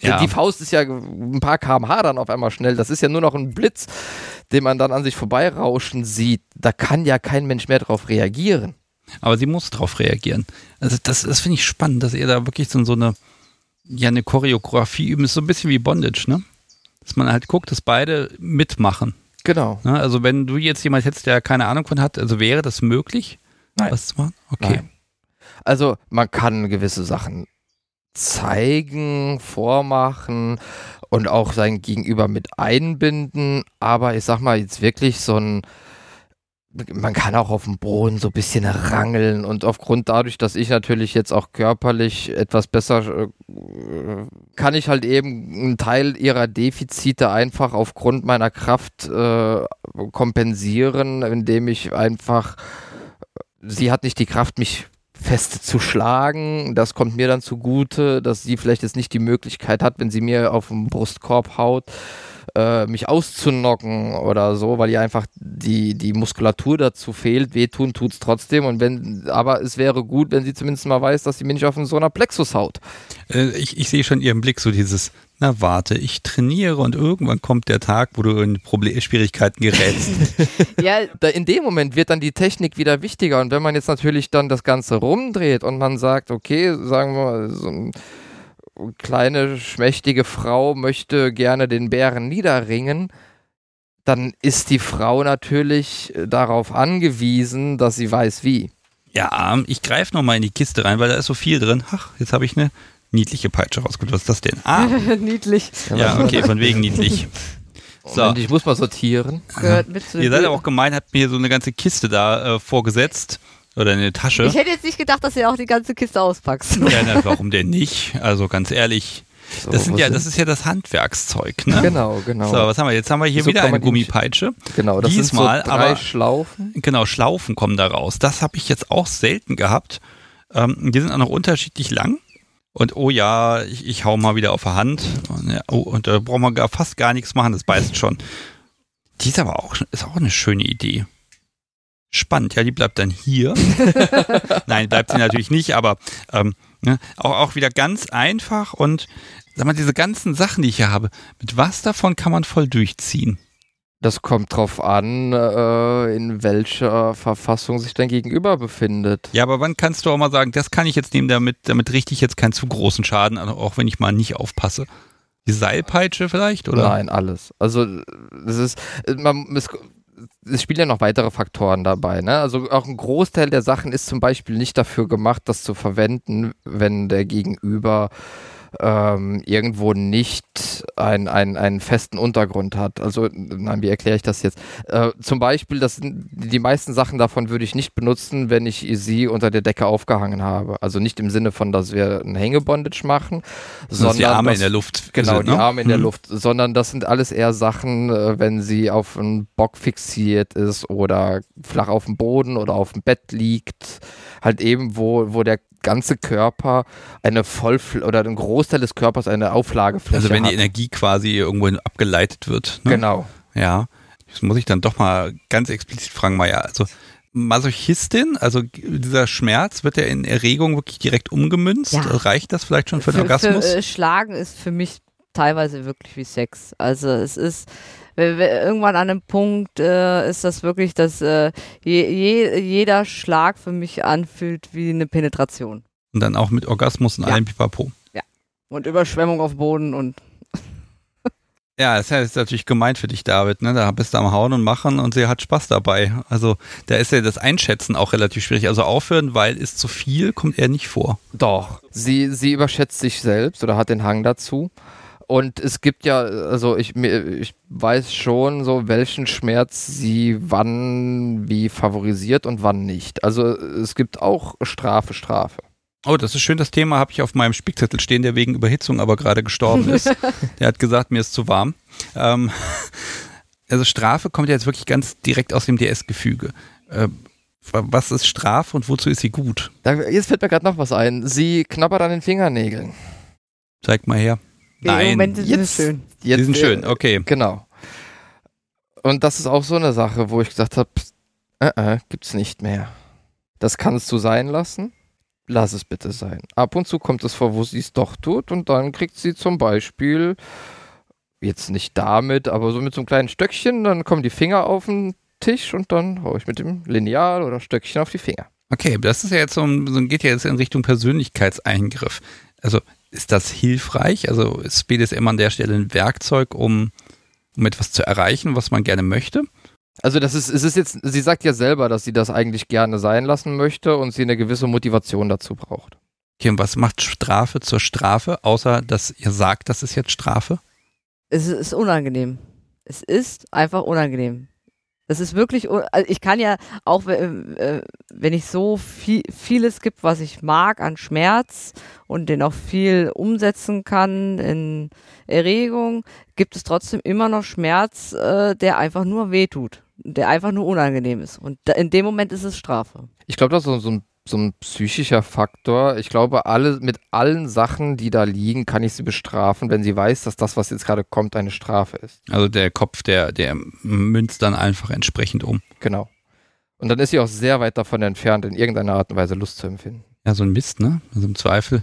B: ja. die Faust ist ja ein paar kmh dann auf einmal schnell, das ist ja nur noch ein Blitz, den man dann an sich vorbeirauschen sieht, da kann ja kein Mensch mehr drauf reagieren.
A: Aber sie muss darauf reagieren. Also das, das finde ich spannend, dass ihr da wirklich so, so eine, ja, eine Choreografie üben. ist so ein bisschen wie Bondage, ne? Dass man halt guckt, dass beide mitmachen.
B: Genau.
A: Ne? Also wenn du jetzt jemand hättest, der keine Ahnung von hat, also wäre das möglich,
B: Nein.
A: was zu machen? Okay.
B: Nein. Also man kann gewisse Sachen zeigen, vormachen und auch sein Gegenüber mit einbinden, aber ich sag mal jetzt wirklich so ein man kann auch auf dem Boden so ein bisschen rangeln. Und aufgrund dadurch, dass ich natürlich jetzt auch körperlich etwas besser äh, kann ich halt eben einen Teil ihrer Defizite einfach aufgrund meiner Kraft äh, kompensieren, indem ich einfach sie hat nicht die Kraft, mich fest zu schlagen. Das kommt mir dann zugute, dass sie vielleicht jetzt nicht die Möglichkeit hat, wenn sie mir auf den Brustkorb haut, äh, mich auszunocken oder so, weil ihr einfach die, die Muskulatur dazu fehlt. Wehtun tut es trotzdem. Und wenn, aber es wäre gut, wenn sie zumindest mal weiß, dass sie mir nicht auf so einer Plexus haut.
A: Äh, ich, ich sehe schon ihren Blick, so dieses, na warte, ich trainiere und irgendwann kommt der Tag, wo du in Problem Schwierigkeiten gerätst.
B: ja, da in dem Moment wird dann die Technik wieder wichtiger. Und wenn man jetzt natürlich dann das Ganze rumdreht und man sagt, okay, sagen wir mal, so ein kleine, schmächtige Frau möchte gerne den Bären niederringen, dann ist die Frau natürlich äh, darauf angewiesen, dass sie weiß wie.
A: Ja, ich greife nochmal in die Kiste rein, weil da ist so viel drin. Ach, jetzt habe ich eine niedliche Peitsche rausgeholt. Was ist das denn?
C: Ah. niedlich.
A: Ja, okay, von wegen niedlich.
B: So. Und ich muss mal sortieren.
A: Gehört mit zu Ihr seid aber auch gemein, habt mir so eine ganze Kiste da äh, vorgesetzt. Oder eine Tasche.
C: Ich hätte jetzt nicht gedacht, dass ihr auch die ganze Kiste auspackst.
A: Ja, na, warum denn nicht? Also ganz ehrlich. So, das, sind ja, das ist ja das Handwerkszeug, ne?
B: Genau, genau.
A: So, was haben wir? Jetzt haben wir hier so wieder eine Gummipeitsche.
B: Genau, das Diesmal, sind so drei aber, Schlaufen.
A: Genau, Schlaufen kommen da raus. Das habe ich jetzt auch selten gehabt. Ähm, die sind auch noch unterschiedlich lang. Und oh ja, ich, ich hau mal wieder auf der Hand. Und, ja, oh, und da braucht man gar, fast gar nichts machen, das beißt schon. Die ist aber auch, ist auch eine schöne Idee. Spannend, ja, die bleibt dann hier. Nein, bleibt sie natürlich nicht, aber ähm, ne, auch, auch wieder ganz einfach und sag mal, diese ganzen Sachen, die ich hier habe, mit was davon kann man voll durchziehen?
B: Das kommt drauf an, äh, in welcher Verfassung sich dein Gegenüber befindet.
A: Ja, aber wann kannst du auch mal sagen, das kann ich jetzt nehmen, damit, damit richte ich jetzt keinen zu großen Schaden, auch wenn ich mal nicht aufpasse? Die Seilpeitsche vielleicht, oder?
B: Nein, alles. Also, es ist, man, es, es spielen ja noch weitere Faktoren dabei. Ne? Also auch ein Großteil der Sachen ist zum Beispiel nicht dafür gemacht, das zu verwenden, wenn der Gegenüber ähm, irgendwo nicht ein, ein, einen festen Untergrund hat. Also, nein, wie erkläre ich das jetzt? Äh, zum Beispiel, das, die meisten Sachen davon würde ich nicht benutzen, wenn ich sie unter der Decke aufgehangen habe. Also nicht im Sinne von, dass wir ein Hängebondage machen,
A: das sondern. Die Arme dass, in der Luft.
B: Genau, sind, ne? die Arme in der Luft. Sondern das sind alles eher Sachen, äh, wenn sie auf einen Bock fixiert ist oder flach auf dem Boden oder auf dem Bett liegt. Halt eben, wo, wo der ganze Körper eine voll oder ein Großteil des Körpers eine Auflagefläche
A: Also wenn
B: hat.
A: die Energie quasi irgendwo abgeleitet wird.
B: Ne? Genau.
A: Ja. Das muss ich dann doch mal ganz explizit fragen, Maja. Also Masochistin, also dieser Schmerz, wird der in Erregung wirklich direkt umgemünzt? Ja. Reicht das vielleicht schon für den Orgasmus? Für,
C: äh, Schlagen ist für mich teilweise wirklich wie Sex. Also es ist irgendwann an einem Punkt äh, ist das wirklich, dass äh, je, je, jeder Schlag für mich anfühlt wie eine Penetration.
A: Und dann auch mit Orgasmus und ja. allem Pipapo.
C: Ja. Und Überschwemmung auf Boden und.
A: ja, das ist natürlich gemeint für dich, David. Ne? Da bist du am Hauen und Machen und sie hat Spaß dabei. Also da ist ja das Einschätzen auch relativ schwierig. Also aufhören, weil es zu viel, kommt eher nicht vor.
B: Doch. Sie, sie überschätzt sich selbst oder hat den Hang dazu. Und es gibt ja, also ich, ich weiß schon so, welchen Schmerz sie wann wie favorisiert und wann nicht. Also es gibt auch Strafe, Strafe.
A: Oh, das ist schön. Das Thema habe ich auf meinem Spickzettel stehen, der wegen Überhitzung aber gerade gestorben ist. der hat gesagt, mir ist zu warm. Ähm, also Strafe kommt ja jetzt wirklich ganz direkt aus dem DS-Gefüge. Äh, was ist Strafe und wozu ist sie gut?
B: Da, jetzt fällt mir gerade noch was ein. Sie knabbert an den Fingernägeln.
A: Zeig mal her. Nein,
C: Momente sind jetzt, schön.
A: Jetzt, die sind schön, okay.
B: Genau. Und das ist auch so eine Sache, wo ich gesagt habe, äh, äh, gibt's nicht mehr. Das kannst du sein lassen. Lass es bitte sein. Ab und zu kommt es vor, wo sie es doch tut und dann kriegt sie zum Beispiel, jetzt nicht damit, aber so mit so einem kleinen Stöckchen, dann kommen die Finger auf den Tisch und dann haue ich mit dem Lineal oder Stöckchen auf die Finger.
A: Okay, das ist ja jetzt so, geht ja jetzt in Richtung Persönlichkeitseingriff. Also ist das hilfreich? Also ist BDSM an der Stelle ein Werkzeug, um, um etwas zu erreichen, was man gerne möchte?
B: Also das ist, es ist jetzt, sie sagt ja selber, dass sie das eigentlich gerne sein lassen möchte und sie eine gewisse Motivation dazu braucht.
A: Okay, und was macht Strafe zur Strafe, außer dass ihr sagt, das ist jetzt Strafe?
C: Es ist unangenehm. Es ist einfach unangenehm. Das ist wirklich, also ich kann ja auch, äh, wenn ich so viel, vieles gibt, was ich mag an Schmerz und den auch viel umsetzen kann in Erregung, gibt es trotzdem immer noch Schmerz, äh, der einfach nur wehtut, der einfach nur unangenehm ist. Und in dem Moment ist es Strafe.
B: Ich glaube, das ist so ein so ein psychischer Faktor. Ich glaube, alle, mit allen Sachen, die da liegen, kann ich sie bestrafen, wenn sie weiß, dass das, was jetzt gerade kommt, eine Strafe ist.
A: Also der Kopf, der, der münzt dann einfach entsprechend um.
B: Genau. Und dann ist sie auch sehr weit davon entfernt, in irgendeiner Art und Weise Lust zu empfinden.
A: Ja, so ein Mist, ne? Also im Zweifel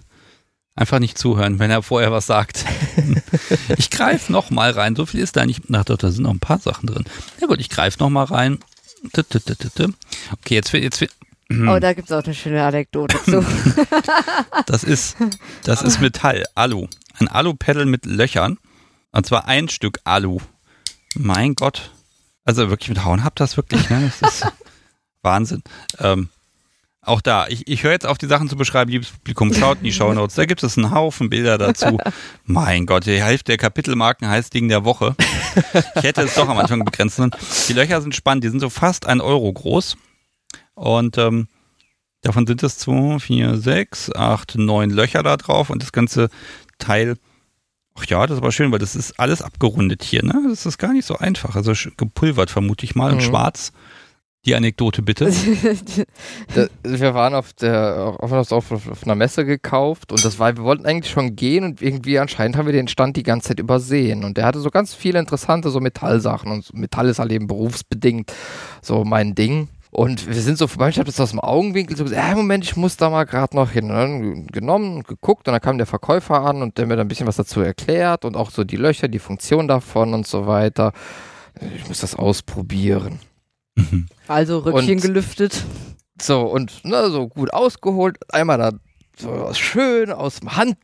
A: einfach nicht zuhören, wenn er vorher was sagt. ich greife noch mal rein. So viel ist da nicht. Ach doch, da sind noch ein paar Sachen drin. Ja gut, ich greife noch mal rein. Okay, jetzt, jetzt,
C: Mhm. Oh, da gibt es auch eine schöne Anekdote zu.
A: das ist, das ist Metall, Alu. Ein Alu-Pedal mit Löchern. Und zwar ein Stück Alu. Mein Gott. Also wirklich mit Hauen habt das wirklich, ne? Das ist Wahnsinn. Ähm, auch da, ich, ich höre jetzt auf, die Sachen zu beschreiben, liebes Publikum, schaut in die Shownotes, da gibt es einen Haufen Bilder dazu. mein Gott, die Hälfte der Kapitelmarken heißt Ding der Woche. Ich hätte es doch am Anfang begrenzt. Die Löcher sind spannend, die sind so fast ein Euro groß. Und ähm, davon sind es 2, 4, 6, 8, 9 Löcher da drauf und das ganze Teil, ach ja, das ist aber schön, weil das ist alles abgerundet hier, ne? Das ist gar nicht so einfach. Also gepulvert vermute ich mal mhm. und schwarz. Die Anekdote bitte.
B: wir waren auf der auf, auf, auf, einer Messe gekauft und das war, wir wollten eigentlich schon gehen und irgendwie anscheinend haben wir den Stand die ganze Zeit übersehen. Und der hatte so ganz viele interessante so Metallsachen und Metall ist halt eben berufsbedingt so mein Ding. Und wir sind so vorbei, ich habe das aus dem Augenwinkel so gesagt, äh, Moment, ich muss da mal gerade noch hin. Und dann genommen und geguckt und dann kam der Verkäufer an und der mir dann ein bisschen was dazu erklärt und auch so die Löcher, die Funktion davon und so weiter. Ich muss das ausprobieren.
C: Mhm. Also Rückchen und, gelüftet.
B: So, und na, so gut ausgeholt. Einmal da so schön aus dem Hand,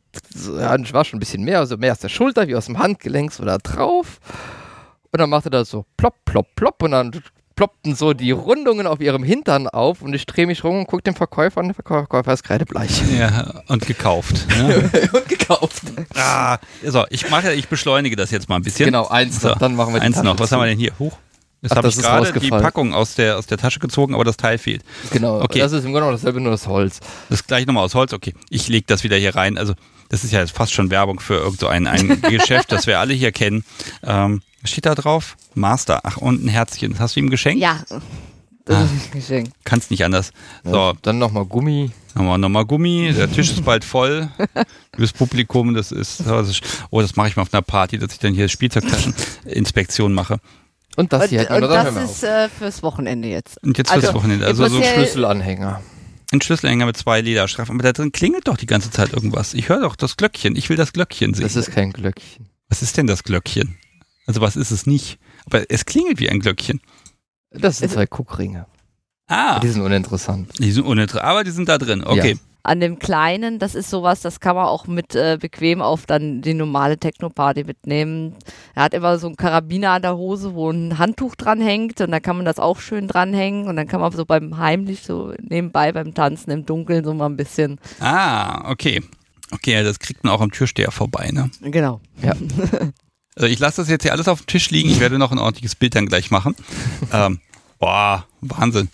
B: ja, war schon ein bisschen mehr, also mehr aus der Schulter wie aus dem Handgelenk so da drauf. Und dann machte das so plopp, plopp, plopp und dann ploppten so die Rundungen auf ihrem Hintern auf und ich drehe mich rum und gucke den Verkäufer an. Der Verkäufer ist kreidebleich.
A: Ja, und gekauft.
B: Ne? und gekauft.
A: Ah, so, ich mache, ich beschleunige das jetzt mal ein bisschen.
B: Genau, eins so, noch, dann machen wir
A: die Eins Tasche noch, was zu. haben wir denn hier? Huch. Jetzt habe ich gerade die Packung aus der, aus der Tasche gezogen, aber das Teil fehlt.
B: Genau, okay. das ist im Grunde dasselbe, nur das Holz.
A: Das ist gleich nochmal aus Holz, okay. Ich lege das wieder hier rein. Also, das ist ja fast schon Werbung für irgend so ein, ein Geschäft, das wir alle hier kennen. Ähm, was steht da drauf? Master. Ach, und ein Herzchen. Das hast du ihm geschenkt?
C: Ja. Das ah, ist geschenkt.
A: Kannst nicht anders. So. Ja,
B: dann nochmal Gummi.
A: Nochmal, nochmal Gummi. Der Tisch ist bald voll. Fürs Publikum, das ist, das ist oh, das mache ich mal auf einer Party, dass ich dann hier Spielzeugtascheninspektion mache.
B: Und das hier
C: und, und das ist äh, fürs Wochenende jetzt.
A: Und jetzt fürs also, Wochenende. Also so
B: ein Schlüsselanhänger.
A: Ein Schlüsselanhänger mit zwei Lederstreifen. Aber da drin klingelt doch die ganze Zeit irgendwas. Ich höre doch das Glöckchen. Ich will das Glöckchen sehen.
B: Das ist kein Glöckchen.
A: Was ist denn das Glöckchen? Also was ist es nicht? Aber es klingelt wie ein Glöckchen.
B: Das sind zwei Kuckringe.
A: Ah.
B: Die sind uninteressant.
A: Die sind uninteressant, aber die sind da drin. Okay. Ja.
C: An dem kleinen, das ist sowas, das kann man auch mit äh, bequem auf dann die normale Techno-Party mitnehmen. Er hat immer so einen Karabiner an der Hose, wo ein Handtuch dran hängt und dann kann man das auch schön dranhängen und dann kann man so beim heimlich so nebenbei beim Tanzen im Dunkeln so mal ein bisschen.
A: Ah, okay. Okay, das kriegt man auch am Türsteher vorbei, ne?
C: Genau.
B: Ja.
A: Also ich lasse das jetzt hier alles auf dem Tisch liegen. Ich werde noch ein ordentliches Bild dann gleich machen. ähm, boah, Wahnsinn.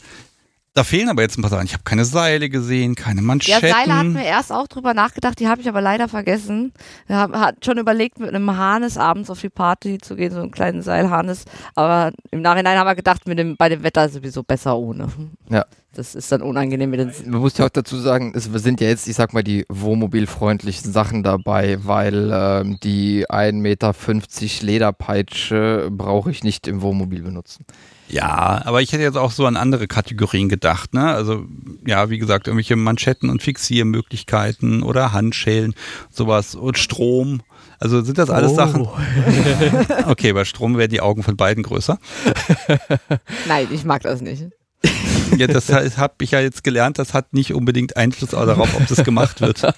A: Da fehlen aber jetzt ein paar Sachen. Ich habe keine Seile gesehen, keine Manschetten.
C: Ja, Seile hatten wir erst auch drüber nachgedacht, die habe ich aber leider vergessen. Wir haben schon überlegt, mit einem Harnes abends auf die Party zu gehen, so einen kleinen Seilharnes. Aber im Nachhinein haben wir gedacht, mit dem, bei dem Wetter sowieso besser ohne.
B: Ja.
C: Das ist dann unangenehm mit den.
B: Man muss ja auch dazu sagen, es sind ja jetzt, ich sag mal, die wohnmobilfreundlichen Sachen dabei, weil ähm, die 1,50 Meter Lederpeitsche brauche ich nicht im Wohnmobil benutzen.
A: Ja, aber ich hätte jetzt auch so an andere Kategorien gedacht, ne? Also, ja, wie gesagt, irgendwelche Manschetten und Fixiermöglichkeiten oder Handschellen, sowas und Strom. Also sind das alles oh. Sachen? okay, bei Strom wären die Augen von beiden größer.
C: Nein, ich mag das nicht.
A: Ja, das habe ich ja jetzt gelernt, das hat nicht unbedingt Einfluss darauf, ob das gemacht wird.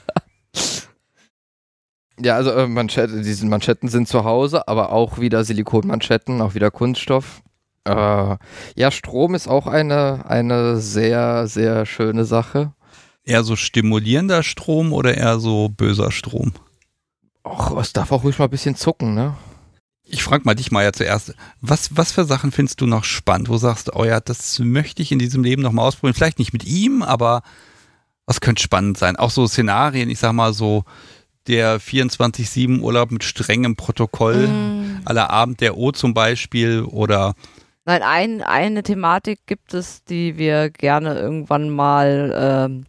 B: Ja, also äh, Manschette, diese Manschetten sind zu Hause, aber auch wieder Silikonmanschetten, auch wieder Kunststoff. Äh, ja, Strom ist auch eine, eine sehr, sehr schöne Sache.
A: Eher so stimulierender Strom oder eher so böser Strom?
B: Och, es darf auch ruhig mal ein bisschen zucken, ne?
A: Ich frage mal dich mal ja zuerst, was, was für Sachen findest du noch spannend, wo sagst du, oh ja, das möchte ich in diesem Leben noch mal ausprobieren? Vielleicht nicht mit ihm, aber was könnte spannend sein? Auch so Szenarien, ich sag mal so, der 24-7 Urlaub mit strengem Protokoll, mm. aller Abend der O zum Beispiel oder
C: Nein, ein, eine Thematik gibt es, die wir gerne irgendwann mal ähm,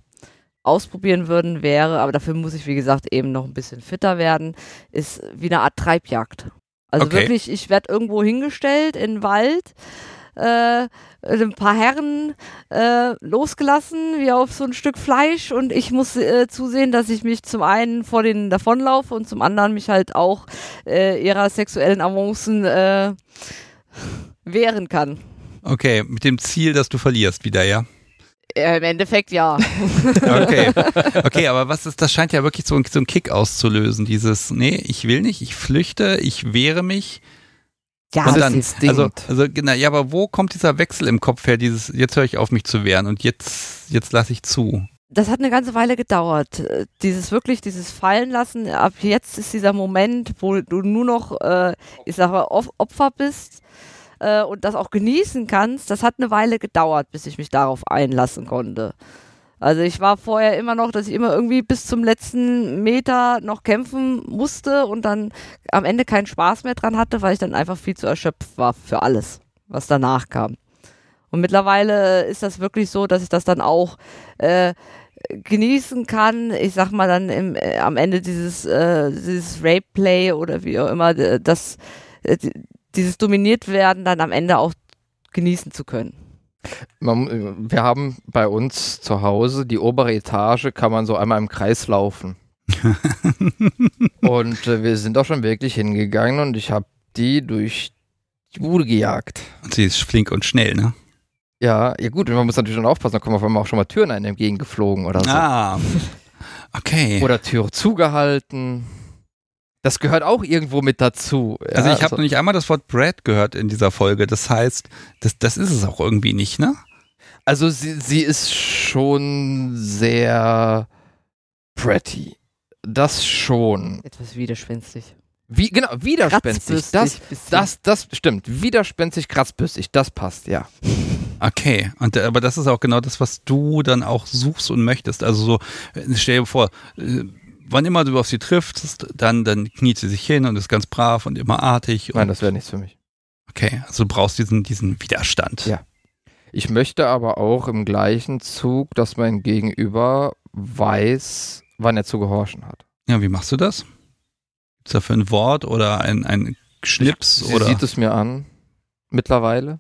C: ausprobieren würden, wäre, aber dafür muss ich, wie gesagt, eben noch ein bisschen fitter werden, ist wie eine Art Treibjagd. Also okay. wirklich, ich werde irgendwo hingestellt in den Wald, äh, ein paar Herren äh, losgelassen, wie auf so ein Stück Fleisch und ich muss äh, zusehen, dass ich mich zum einen vor denen davonlaufe und zum anderen mich halt auch äh, ihrer sexuellen Avancen äh, wehren kann.
A: Okay, mit dem Ziel, dass du verlierst wieder, ja?
C: Äh, Im Endeffekt ja.
A: okay. Okay, aber was ist, das scheint ja wirklich so, so einen Kick auszulösen, dieses, nee, ich will nicht, ich flüchte, ich wehre mich.
C: Ja, und dann,
A: also, also genau, ja, aber wo kommt dieser Wechsel im Kopf her, dieses, jetzt höre ich auf mich zu wehren und jetzt, jetzt lasse ich zu?
C: Das hat eine ganze Weile gedauert. Dieses wirklich, dieses Fallenlassen, ab jetzt ist dieser Moment, wo du nur noch, äh, ich sage mal, Opfer bist äh, und das auch genießen kannst, das hat eine Weile gedauert, bis ich mich darauf einlassen konnte. Also ich war vorher immer noch, dass ich immer irgendwie bis zum letzten Meter noch kämpfen musste und dann am Ende keinen Spaß mehr dran hatte, weil ich dann einfach viel zu erschöpft war für alles, was danach kam. Und mittlerweile ist das wirklich so, dass ich das dann auch äh, genießen kann. Ich sag mal dann im, äh, am Ende dieses, äh, dieses Rape Play oder wie auch immer, das, äh, dieses dominiert werden dann am Ende auch genießen zu können.
B: Man, wir haben bei uns zu Hause die obere Etage, kann man so einmal im Kreis laufen. und äh, wir sind auch schon wirklich hingegangen und ich habe die durch die Bude gejagt.
A: Und sie ist flink und schnell, ne?
B: Ja, ja gut, und man muss natürlich schon aufpassen, da kommen auf einmal auch schon mal Türen einem entgegengeflogen oder so.
A: Ah, okay.
B: Oder Türe zugehalten. Das gehört auch irgendwo mit dazu.
A: Ja, also ich habe also. noch nicht einmal das Wort Brad gehört in dieser Folge. Das heißt, das, das ist es auch irgendwie nicht, ne?
B: Also sie, sie ist schon sehr pretty. Das schon.
C: Etwas widerspenstig.
B: Wie, genau, widerspenstig. Das, das, das stimmt. Widerspenstig, kratzbürstig. Das passt, ja.
A: Okay, und, aber das ist auch genau das, was du dann auch suchst und möchtest. Also so, stell dir vor, äh, wann immer du auf sie triffst, dann, dann kniet sie sich hin und ist ganz brav und immer artig.
B: Nein, das wäre nichts für mich.
A: Okay, also du brauchst diesen, diesen Widerstand.
B: Ja. Ich möchte aber auch im gleichen Zug, dass mein Gegenüber weiß, wann er zu gehorchen hat.
A: Ja, wie machst du das? Ist da für ein Wort oder ein, ein Schnips?
B: Sie
A: oder?
B: sieht es mir an, mittlerweile.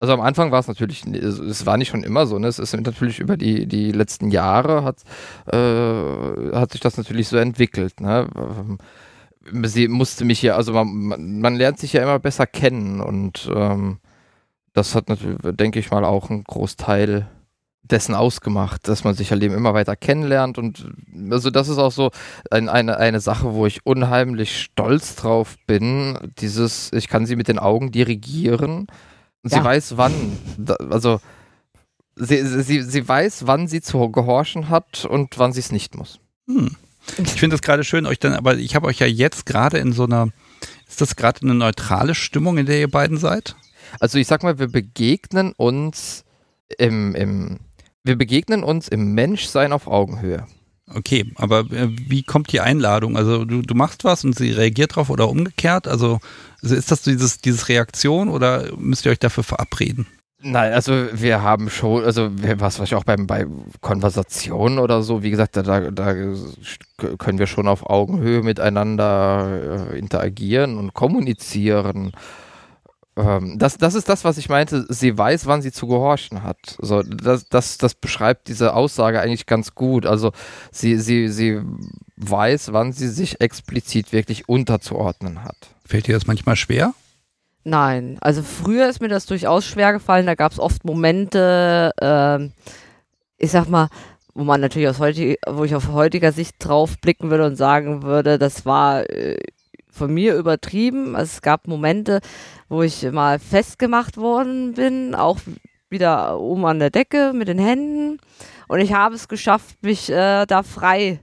B: Also am Anfang war es natürlich, es war nicht schon immer so, ne? Es ist natürlich über die, die letzten Jahre hat, äh, hat sich das natürlich so entwickelt, ne? Ähm, sie musste mich ja, also man, man lernt sich ja immer besser kennen und ähm, das hat natürlich, denke ich mal, auch einen Großteil dessen ausgemacht, dass man sich halt eben immer weiter kennenlernt und also das ist auch so ein, eine, eine Sache, wo ich unheimlich stolz drauf bin, dieses, ich kann sie mit den Augen dirigieren Sie ja. weiß, wann, also sie, sie, sie weiß, wann sie zu gehorchen hat und wann sie es nicht muss.
A: Hm. Ich finde das gerade schön, euch dann, aber ich habe euch ja jetzt gerade in so einer, ist das gerade eine neutrale Stimmung, in der ihr beiden seid?
B: Also ich sag mal, wir begegnen uns im, im wir begegnen uns im Menschsein auf Augenhöhe.
A: Okay, aber äh, wie kommt die Einladung? Also du, du machst was und sie reagiert drauf oder umgekehrt? Also, also ist das dieses, dieses Reaktion oder müsst ihr euch dafür verabreden?
B: Nein, also wir haben schon, also was was ich auch beim, bei Konversationen oder so, wie gesagt, da, da können wir schon auf Augenhöhe miteinander äh, interagieren und kommunizieren. Ähm, das, das ist das, was ich meinte. Sie weiß, wann sie zu gehorchen hat. So, das, das, das beschreibt diese Aussage eigentlich ganz gut. Also sie, sie, sie weiß, wann sie sich explizit wirklich unterzuordnen hat.
A: Fällt dir das manchmal schwer?
C: Nein, also früher ist mir das durchaus schwer gefallen. Da gab es oft Momente, äh, ich sag mal, wo man natürlich aus heutig, wo ich auf heutiger Sicht drauf blicken würde und sagen würde, das war äh, von mir übertrieben. Also es gab Momente, wo ich mal festgemacht worden bin, auch wieder oben an der Decke mit den Händen. Und ich habe es geschafft, mich äh, da frei,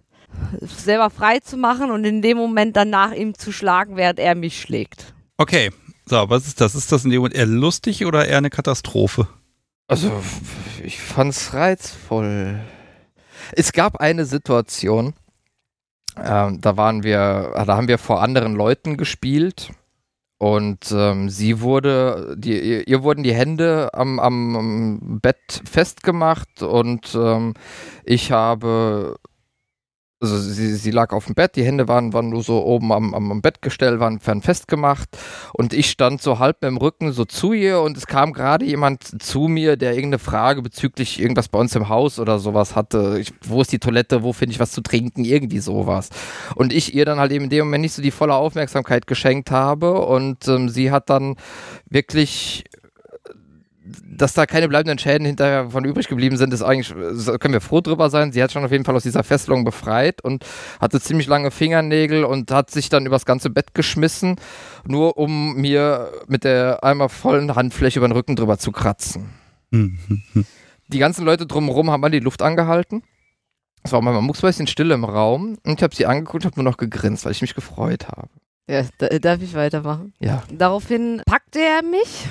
C: selber frei zu machen und in dem Moment dann nach ihm zu schlagen, während er mich schlägt.
A: Okay, so, was ist das? Ist das in dem Moment eher lustig oder eher eine Katastrophe?
B: Also, ich fand's reizvoll. Es gab eine Situation, ähm, da waren wir, da haben wir vor anderen Leuten gespielt und ähm, sie wurde, die, ihr, ihr, wurden die Hände am, am Bett festgemacht und ähm, ich habe also sie, sie lag auf dem Bett, die Hände waren, waren nur so oben am, am Bettgestell, waren, festgemacht und ich stand so halb mit dem Rücken so zu ihr und es kam gerade jemand zu mir, der irgendeine Frage bezüglich irgendwas bei uns im Haus oder sowas hatte. Ich, wo ist die Toilette, wo finde ich was zu trinken, irgendwie sowas. Und ich ihr dann halt eben in dem Moment nicht so die volle Aufmerksamkeit geschenkt habe und ähm, sie hat dann wirklich dass da keine bleibenden Schäden hinterher von übrig geblieben sind, ist eigentlich, können wir froh drüber sein. Sie hat schon auf jeden Fall aus dieser Fesselung befreit und hatte ziemlich lange Fingernägel und hat sich dann übers ganze Bett geschmissen, nur um mir mit der einmal vollen Handfläche über den Rücken drüber zu kratzen. die ganzen Leute drumherum haben mal die Luft angehalten. Es war mal mucksmäuschen still im Raum und ich habe sie angeguckt und habe nur noch gegrinst, weil ich mich gefreut habe.
C: Ja, darf ich weitermachen?
B: Ja.
C: Daraufhin packte er mich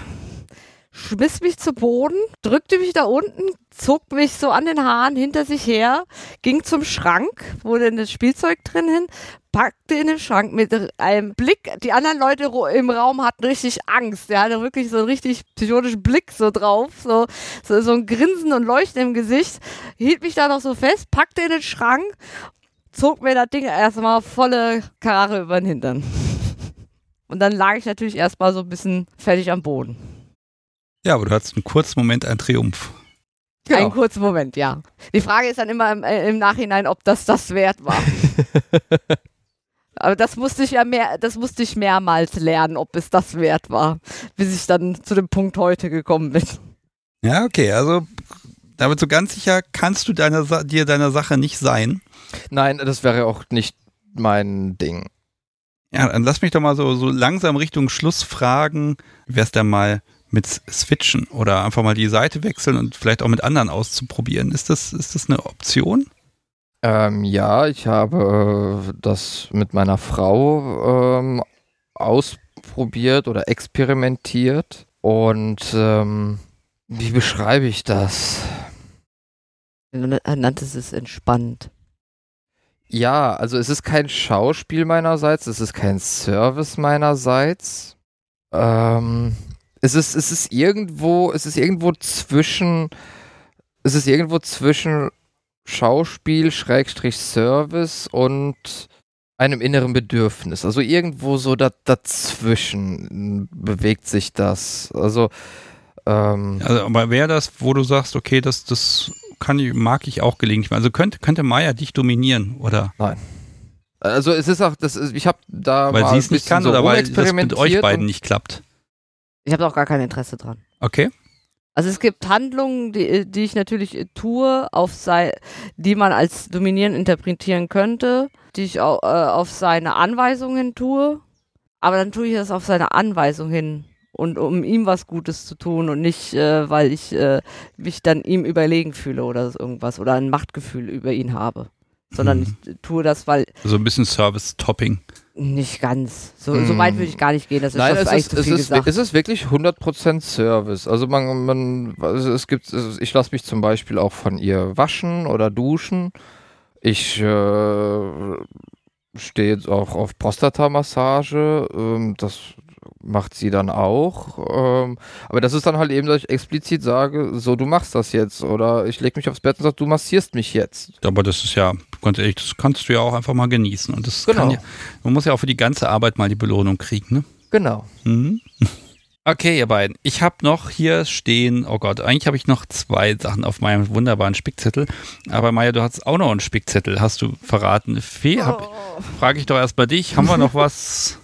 C: schmiss mich zu Boden, drückte mich da unten, zog mich so an den Haaren hinter sich her, ging zum Schrank, wo denn das Spielzeug drin hin, packte in den Schrank mit einem Blick. Die anderen Leute im Raum hatten richtig Angst. Der hatte wirklich so einen richtig psychotischen Blick so drauf, so, so, so ein Grinsen und Leuchten im Gesicht, hielt mich da noch so fest, packte in den Schrank, zog mir das Ding erstmal volle Karre über den Hintern. Und dann lag ich natürlich erstmal so ein bisschen fertig am Boden.
A: Ja, aber du hattest einen kurzen Moment einen Triumph.
C: Genau. Einen kurzen Moment, ja. Die Frage ist dann immer im, äh, im Nachhinein, ob das das wert war. aber das musste ich ja mehr, das musste ich mehrmals lernen, ob es das wert war, bis ich dann zu dem Punkt heute gekommen bin.
A: Ja, okay, also damit so ganz sicher kannst du deiner, dir deiner Sache nicht sein.
B: Nein, das wäre auch nicht mein Ding.
A: Ja, dann lass mich doch mal so, so langsam Richtung Schluss fragen. Wär's da mal mit switchen oder einfach mal die Seite wechseln und vielleicht auch mit anderen auszuprobieren. Ist das, ist das eine Option?
B: Ähm, ja, ich habe äh, das mit meiner Frau ähm, ausprobiert oder experimentiert. Und ähm, wie beschreibe ich das?
C: Er nannte es entspannt.
B: Ja, also es ist kein Schauspiel meinerseits, es ist kein Service meinerseits. Ähm, es ist, es ist irgendwo, es ist irgendwo zwischen, es ist irgendwo zwischen Schauspiel, Schrägstrich Service und einem inneren Bedürfnis. Also irgendwo so da, dazwischen bewegt sich das. Also, ähm,
A: also aber wäre das, wo du sagst, okay, das, das kann ich, mag ich auch gelegentlich. Also könnte, könnte Maya dich dominieren, oder?
B: Nein. Also es ist auch, das ist, ich habe da
A: weil sie es nicht kann so oder weil das mit euch beiden nicht klappt.
C: Ich habe auch gar kein Interesse dran.
A: Okay.
C: Also es gibt Handlungen, die, die ich natürlich tue, auf sei, die man als dominierend interpretieren könnte, die ich auch, äh, auf seine Anweisungen tue. Aber dann tue ich das auf seine Anweisung hin und um ihm was Gutes zu tun und nicht, äh, weil ich äh, mich dann ihm überlegen fühle oder irgendwas oder ein Machtgefühl über ihn habe. Sondern hm. ich tue das, weil.
A: So ein bisschen Service-Topping.
C: Nicht ganz. So, hm. so weit würde ich gar nicht gehen. Das ist
B: Nein, es ist, es, ist, es ist wirklich 100% Service. Also man, man also es gibt, also ich lasse mich zum Beispiel auch von ihr waschen oder duschen. Ich äh, stehe jetzt auch auf Prostata-Massage. Ähm, das macht sie dann auch. Ähm, aber das ist dann halt eben, dass ich explizit sage, so du machst das jetzt. Oder ich lege mich aufs Bett und sage, du massierst mich jetzt.
A: Aber das ist ja, ganz ehrlich, das kannst du ja auch einfach mal genießen. Und das genau. Ja, man muss ja auch für die ganze Arbeit mal die Belohnung kriegen, ne?
B: Genau.
A: Mhm. Okay, ihr beiden. Ich habe noch hier stehen, oh Gott, eigentlich habe ich noch zwei Sachen auf meinem wunderbaren Spickzettel. Aber Maja, du hast auch noch einen Spickzettel, hast du verraten. Fee, oh. frage ich doch erst bei dich. Haben wir noch was?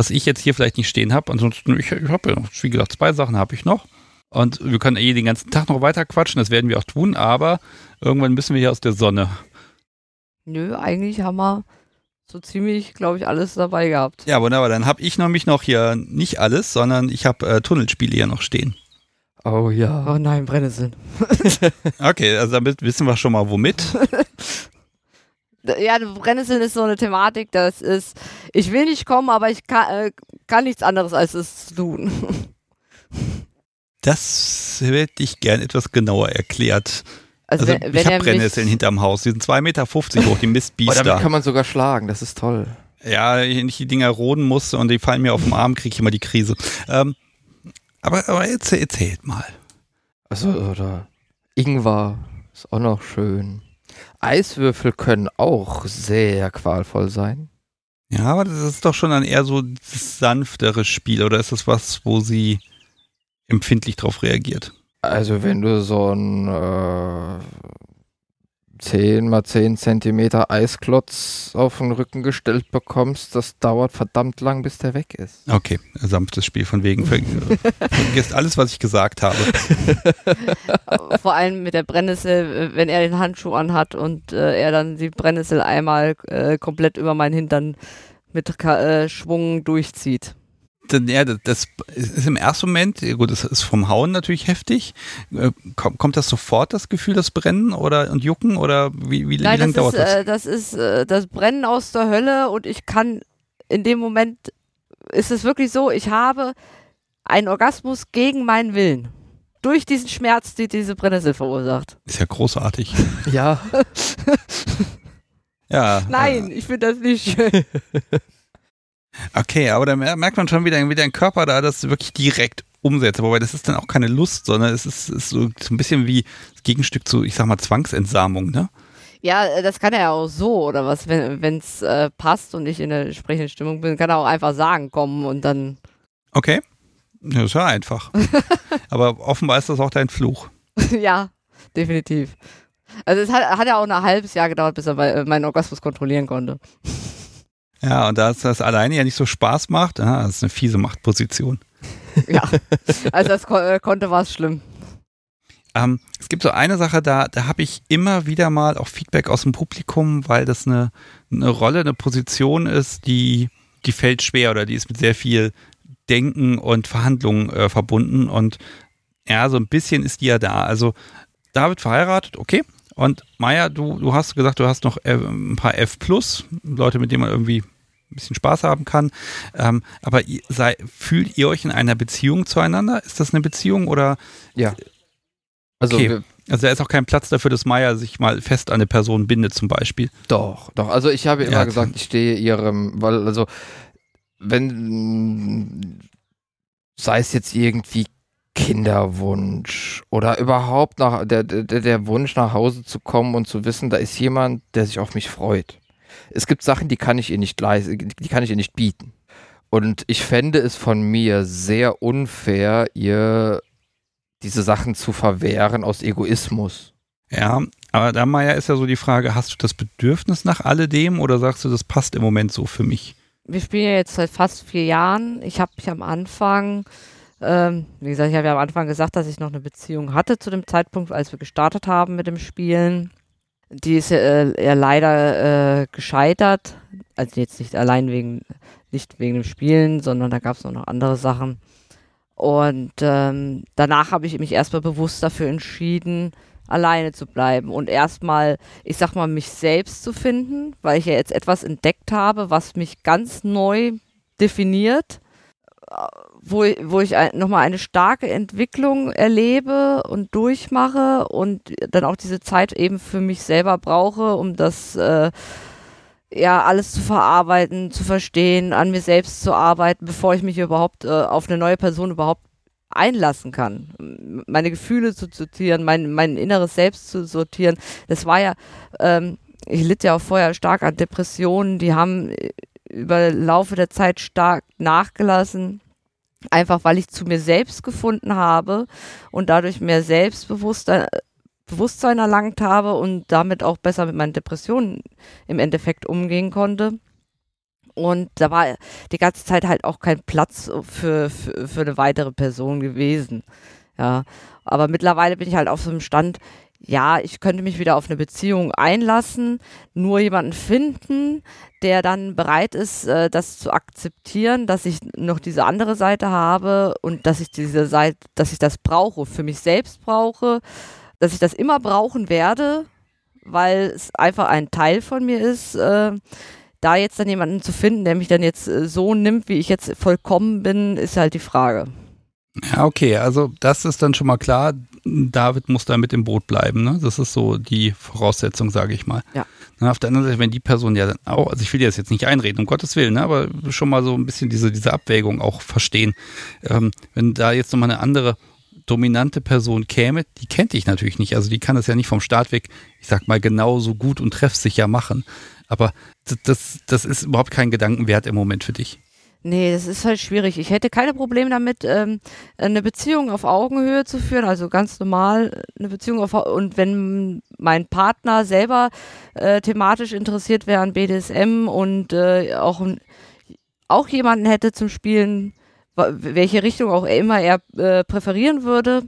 A: was ich jetzt hier vielleicht nicht stehen habe. Ansonsten, ich, ich habe ja noch, wie gesagt, zwei Sachen habe ich noch. Und wir können eh den ganzen Tag noch weiter quatschen, das werden wir auch tun, aber irgendwann müssen wir hier aus der Sonne.
C: Nö, eigentlich haben wir so ziemlich, glaube ich, alles dabei gehabt.
A: Ja, wunderbar. Dann habe ich nämlich noch hier nicht alles, sondern ich habe äh, Tunnelspiele hier noch stehen.
B: Oh ja.
C: Oh nein, Brennnesseln.
A: okay, also damit wissen wir schon mal womit.
C: ja, Brennnesseln ist so eine Thematik, das ist, ich will nicht kommen, aber ich kann, äh, kann nichts anderes als es tun.
A: Das hätte ich gern etwas genauer erklärt.
C: Also,
A: also
C: wenn,
A: ich habe Brennnesseln hinterm Haus, die sind 2,50 Meter hoch, die Mistbiester.
B: Oh, damit kann man sogar schlagen, das ist toll.
A: Ja, wenn ich die Dinger roden muss und die fallen mir auf den Arm, kriege ich immer die Krise. Ähm, aber, aber erzähl, erzählt mal.
B: Also, oder Ingwer ist auch noch schön. Eiswürfel können auch sehr qualvoll sein.
A: Ja, aber das ist doch schon dann eher so das sanftere Spiel, oder ist das was, wo sie empfindlich darauf reagiert?
B: Also wenn du so ein äh, 10 mal 10 Zentimeter Eisklotz auf den Rücken gestellt bekommst, das dauert verdammt lang, bis der weg ist.
A: Okay, sanftes Spiel von wegen. Vergisst alles, was ich gesagt habe.
C: Vor allem mit der Brennnessel, wenn er den Handschuh anhat und äh, er dann die Brennnessel einmal äh, komplett über meinen Hintern mit äh, Schwung durchzieht
A: ja, das ist im ersten Moment, gut, das ist vom Hauen natürlich heftig. Äh, kommt das sofort, das Gefühl, das Brennen oder und Jucken oder wie, wie,
C: Nein,
A: wie lange dauert
C: ist,
A: das?
C: Äh, das ist äh, das Brennen aus der Hölle und ich kann in dem Moment, ist es wirklich so, ich habe einen Orgasmus gegen meinen Willen. Durch diesen Schmerz, die diese Brennnessel verursacht.
A: Ist ja großartig.
B: ja.
A: ja.
C: Nein, ich finde das nicht schön.
A: Okay, aber da merkt man schon wieder, wie dein Körper da das wirklich direkt umsetzt. Wobei das ist dann auch keine Lust, sondern es ist, ist so, so ein bisschen wie das Gegenstück zu, ich sag mal, Zwangsentsamung, ne?
C: Ja, äh, das kann er ja auch so, oder was, wenn es äh, passt und ich in der entsprechenden Stimmung bin, kann er auch einfach sagen, kommen und dann.
A: Okay. Das ist ja einfach. aber offenbar ist das auch dein Fluch.
C: ja, definitiv. Also es hat, hat ja auch ein halbes Jahr gedauert, bis er äh, meinen Orgasmus kontrollieren konnte.
A: Ja, und da es das alleine ja nicht so Spaß macht, ja, das ist eine fiese Machtposition.
C: Ja, also das äh, konnte war es schlimm.
A: Ähm, es gibt so eine Sache, da, da habe ich immer wieder mal auch Feedback aus dem Publikum, weil das eine, eine Rolle, eine Position ist, die, die fällt schwer oder die ist mit sehr viel Denken und Verhandlungen äh, verbunden und ja, so ein bisschen ist die ja da. Also David verheiratet, okay, und Maya, du, du hast gesagt, du hast noch äh, ein paar F Leute, mit denen man irgendwie ein bisschen Spaß haben kann. Ähm, aber sei, fühlt ihr euch in einer Beziehung zueinander? Ist das eine Beziehung oder?
B: Ja. Also,
A: okay. also da ist auch kein Platz dafür, dass Maya sich mal fest an eine Person bindet, zum Beispiel.
B: Doch, doch. Also ich habe immer ja, gesagt, ich stehe ihrem, weil, also, wenn sei es jetzt irgendwie Kinderwunsch oder überhaupt nach der, der, der Wunsch nach Hause zu kommen und zu wissen, da ist jemand, der sich auf mich freut. Es gibt Sachen, die kann ich ihr nicht leisten, die kann ich ihr nicht bieten. Und ich fände es von mir sehr unfair, ihr diese Sachen zu verwehren aus Egoismus.
A: Ja, aber da Maya ist ja so die Frage, hast du das Bedürfnis nach alledem oder sagst du, das passt im Moment so für mich?
C: Wir spielen ja jetzt seit fast vier Jahren. Ich habe mich am Anfang ähm, wie gesagt, ich habe ja am Anfang gesagt, dass ich noch eine Beziehung hatte zu dem Zeitpunkt, als wir gestartet haben mit dem Spielen. Die ist äh, ja leider äh, gescheitert. Also jetzt nicht allein wegen, nicht wegen dem Spielen, sondern da gab es noch andere Sachen. Und ähm, danach habe ich mich erstmal bewusst dafür entschieden, alleine zu bleiben und erstmal, ich sag mal, mich selbst zu finden, weil ich ja jetzt etwas entdeckt habe, was mich ganz neu definiert wo, wo ich nochmal eine starke Entwicklung erlebe und durchmache und dann auch diese Zeit eben für mich selber brauche, um das äh, ja alles zu verarbeiten, zu verstehen, an mir selbst zu arbeiten, bevor ich mich überhaupt äh, auf eine neue Person überhaupt einlassen kann. Meine Gefühle zu sortieren, mein, mein inneres Selbst zu sortieren. Das war ja, ähm, ich litt ja auch vorher stark an Depressionen, die haben über Laufe der Zeit stark nachgelassen Einfach weil ich zu mir selbst gefunden habe und dadurch mehr Selbstbewusstsein Bewusstsein erlangt habe und damit auch besser mit meinen Depressionen im Endeffekt umgehen konnte. Und da war die ganze Zeit halt auch kein Platz für, für, für eine weitere Person gewesen. Ja, aber mittlerweile bin ich halt auf so einem Stand, ja, ich könnte mich wieder auf eine Beziehung einlassen, nur jemanden finden, der dann bereit ist, äh, das zu akzeptieren, dass ich noch diese andere Seite habe und dass ich diese Seite, dass ich das brauche, für mich selbst brauche, dass ich das immer brauchen werde, weil es einfach ein Teil von mir ist. Äh, da jetzt dann jemanden zu finden, der mich dann jetzt äh, so nimmt, wie ich jetzt vollkommen bin, ist halt die Frage.
A: Ja, okay, also das ist dann schon mal klar. David muss da mit im Boot bleiben. Ne? Das ist so die Voraussetzung, sage ich mal.
C: Ja.
A: Na, auf der anderen Seite, wenn die Person ja dann auch, also ich will dir das jetzt nicht einreden, um Gottes Willen, ne? aber schon mal so ein bisschen diese, diese Abwägung auch verstehen. Ähm, wenn da jetzt nochmal eine andere dominante Person käme, die kennt dich natürlich nicht. Also die kann das ja nicht vom Start weg, ich sag mal, genauso gut und treffsicher machen. Aber das, das ist überhaupt kein Gedankenwert im Moment für dich.
C: Nee, das ist halt schwierig. Ich hätte keine Probleme damit, ähm, eine Beziehung auf Augenhöhe zu führen, also ganz normal eine Beziehung auf und wenn mein Partner selber äh, thematisch interessiert wäre an BDSM und äh, auch, auch jemanden hätte zum Spielen, welche Richtung auch immer er äh, präferieren würde.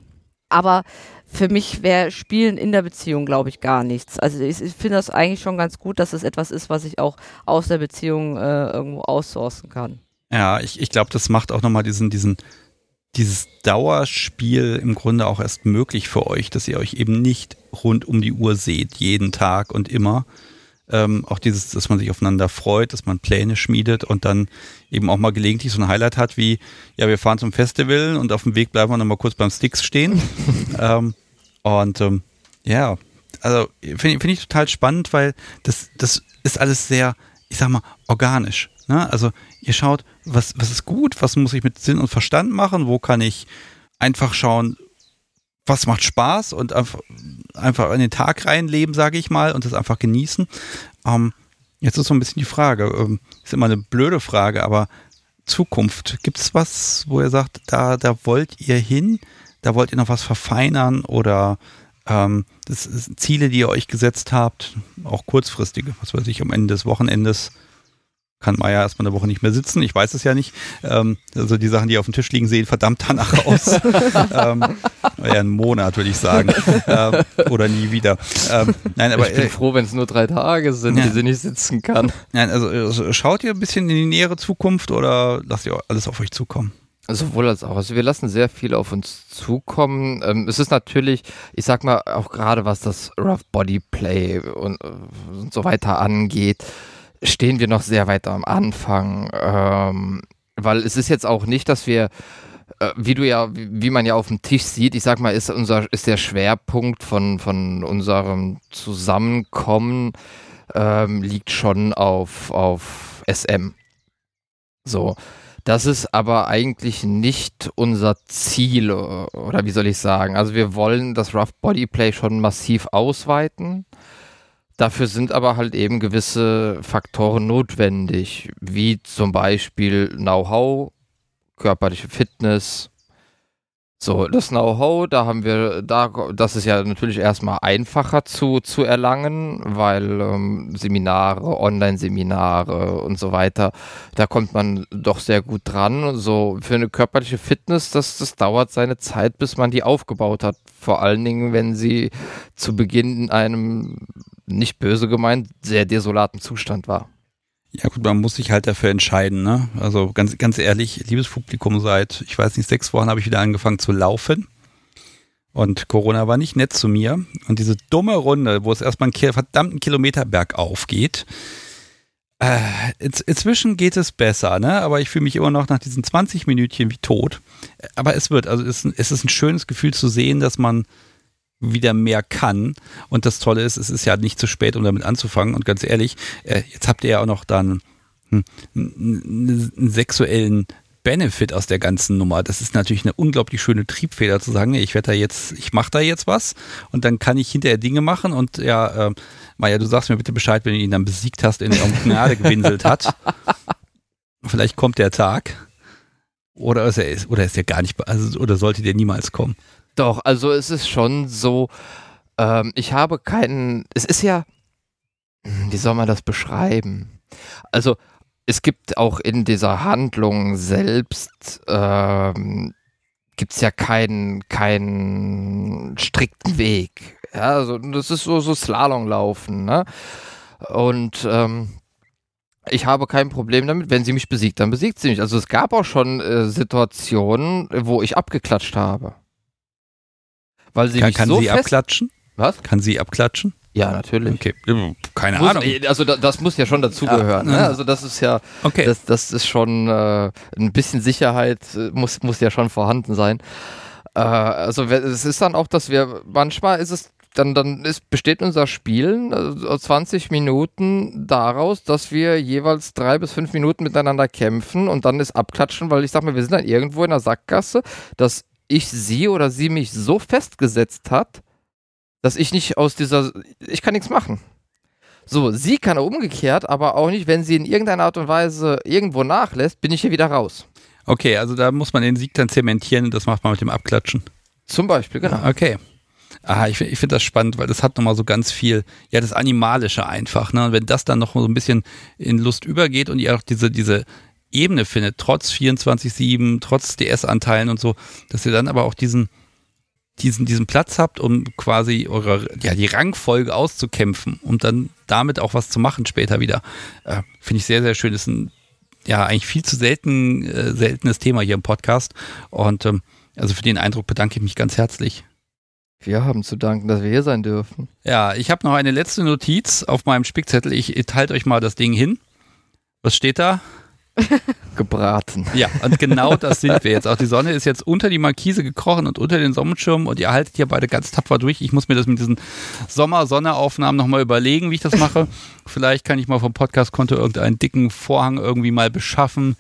C: Aber für mich wäre Spielen in der Beziehung, glaube ich, gar nichts. Also ich, ich finde das eigentlich schon ganz gut, dass es etwas ist, was ich auch aus der Beziehung äh, irgendwo aussourcen kann.
A: Ja, ich, ich glaube, das macht auch nochmal diesen, diesen, dieses Dauerspiel im Grunde auch erst möglich für euch, dass ihr euch eben nicht rund um die Uhr seht, jeden Tag und immer. Ähm, auch dieses, dass man sich aufeinander freut, dass man Pläne schmiedet und dann eben auch mal gelegentlich so ein Highlight hat wie, ja, wir fahren zum Festival und auf dem Weg bleiben wir nochmal kurz beim Sticks stehen. ähm, und ähm, ja, also finde find ich total spannend, weil das, das ist alles sehr, ich sag mal, organisch. Ne? Also ihr schaut, was, was ist gut, was muss ich mit Sinn und Verstand machen, wo kann ich einfach schauen, was macht Spaß und einfach, in den Tag reinleben, sage ich mal, und das einfach genießen. Ähm, jetzt ist so ein bisschen die Frage, ähm, ist immer eine blöde Frage, aber Zukunft, gibt es was, wo ihr sagt, da, da wollt ihr hin? da wollt ihr noch was verfeinern oder ähm, Ziele, die ihr euch gesetzt habt, auch kurzfristige, was weiß ich, am Ende des Wochenendes kann ja erstmal eine Woche nicht mehr sitzen, ich weiß es ja nicht. Ähm, also die Sachen, die auf dem Tisch liegen, sehen verdammt danach aus. ähm, ja, einen Monat, würde ich sagen. ähm, oder nie wieder. Ähm,
B: nein, aber, ich bin äh, froh, wenn es nur drei Tage sind, ja. die sie nicht sitzen kann.
A: Nein, also, also schaut ihr ein bisschen in die nähere Zukunft oder lasst ihr alles auf euch zukommen?
B: Sowohl als auch. Also wir lassen sehr viel auf uns zukommen. Ähm, es ist natürlich, ich sag mal, auch gerade was das Rough Body Play und, äh, und, so weiter angeht, stehen wir noch sehr weit am Anfang. Ähm, weil es ist jetzt auch nicht, dass wir, äh, wie du ja, wie, man ja auf dem Tisch sieht, ich sag mal, ist unser, ist der Schwerpunkt von, von unserem Zusammenkommen ähm, liegt schon auf, auf SM. So. Das ist aber eigentlich nicht unser Ziel, oder wie soll ich sagen? Also wir wollen das Rough Body Play schon massiv ausweiten. Dafür sind aber halt eben gewisse Faktoren notwendig, wie zum Beispiel Know-how, körperliche Fitness, so, das Know-how, da haben wir, da, das ist ja natürlich erstmal einfacher zu, zu erlangen, weil ähm, Seminare, Online-Seminare und so weiter, da kommt man doch sehr gut dran. So, für eine körperliche Fitness, das, das dauert seine Zeit, bis man die aufgebaut hat. Vor allen Dingen, wenn sie zu Beginn in einem, nicht böse gemeint, sehr desolaten Zustand war.
A: Ja gut, man muss sich halt dafür entscheiden. Ne? Also ganz, ganz ehrlich, liebes Publikum, seit, ich weiß nicht, sechs Wochen habe ich wieder angefangen zu laufen. Und Corona war nicht nett zu mir. Und diese dumme Runde, wo es erstmal einen verdammten Kilometer bergauf geht, äh, inzwischen geht es besser, ne? Aber ich fühle mich immer noch nach diesen 20 Minütchen wie tot. Aber es wird, also es, es ist ein schönes Gefühl zu sehen, dass man wieder mehr kann. Und das Tolle ist, es ist ja nicht zu spät, um damit anzufangen. Und ganz ehrlich, äh, jetzt habt ihr ja auch noch dann einen, einen sexuellen Benefit aus der ganzen Nummer. Das ist natürlich eine unglaublich schöne Triebfeder zu sagen, nee, ich werde da jetzt, ich mache da jetzt was und dann kann ich hinterher Dinge machen und ja, äh, Maja, du sagst mir bitte Bescheid, wenn du ihn dann besiegt hast, in der Gnade gewinselt hat. Vielleicht kommt der Tag. Oder ist er, oder ist er gar nicht, also, oder sollte der niemals kommen?
B: Doch, also es ist schon so, ähm, ich habe keinen, es ist ja, wie soll man das beschreiben? Also es gibt auch in dieser Handlung selbst ähm, gibt es ja keinen keinen strikten Weg. Ja, also das ist so so Slalomlaufen, ne? Und ähm, ich habe kein Problem damit, wenn sie mich besiegt, dann besiegt sie mich. Also es gab auch schon äh, Situationen, wo ich abgeklatscht habe.
A: Weil sie kann, kann so sie abklatschen?
B: Was?
A: Kann sie abklatschen?
B: Ja, natürlich.
A: Okay, keine
B: muss,
A: Ahnung.
B: Also da, das muss ja schon dazugehören. Ja. Ne? Also das ist ja, okay. das, das ist schon äh, ein bisschen Sicherheit äh, muss, muss ja schon vorhanden sein. Äh, also es ist dann auch, dass wir manchmal ist es dann, dann ist, besteht unser Spielen also 20 Minuten daraus, dass wir jeweils drei bis fünf Minuten miteinander kämpfen und dann ist Abklatschen, weil ich sag mal, wir sind dann irgendwo in der Sackgasse, dass ich sie oder sie mich so festgesetzt hat, dass ich nicht aus dieser, ich kann nichts machen. So, sie kann umgekehrt, aber auch nicht, wenn sie in irgendeiner Art und Weise irgendwo nachlässt, bin ich hier wieder raus.
A: Okay, also da muss man den Sieg dann zementieren und das macht man mit dem Abklatschen.
B: Zum Beispiel, genau.
A: Okay. Ah, ich, ich finde das spannend, weil das hat nochmal so ganz viel, ja, das Animalische einfach. Ne? Und wenn das dann noch so ein bisschen in Lust übergeht und ihr auch diese, diese Ebene findet, trotz 24-7, trotz DS-Anteilen und so, dass ihr dann aber auch diesen, diesen, diesen Platz habt, um quasi eure, ja, die Rangfolge auszukämpfen und dann damit auch was zu machen später wieder. Äh, Finde ich sehr, sehr schön. Das ist ein, ja, eigentlich viel zu selten, äh, seltenes Thema hier im Podcast. Und ähm, also für den Eindruck bedanke ich mich ganz herzlich.
B: Wir haben zu danken, dass wir hier sein dürfen.
A: Ja, ich habe noch eine letzte Notiz auf meinem Spickzettel. Ich teile euch mal das Ding hin. Was steht da?
B: gebraten.
A: Ja, und genau das sind wir jetzt. Auch die Sonne ist jetzt unter die Markise gekrochen und unter den Sonnenschirm und ihr haltet hier beide ganz tapfer durch. Ich muss mir das mit diesen Sommer-Sonne-Aufnahmen nochmal überlegen, wie ich das mache. Vielleicht kann ich mal vom Podcast-Konto irgendeinen dicken Vorhang irgendwie mal beschaffen,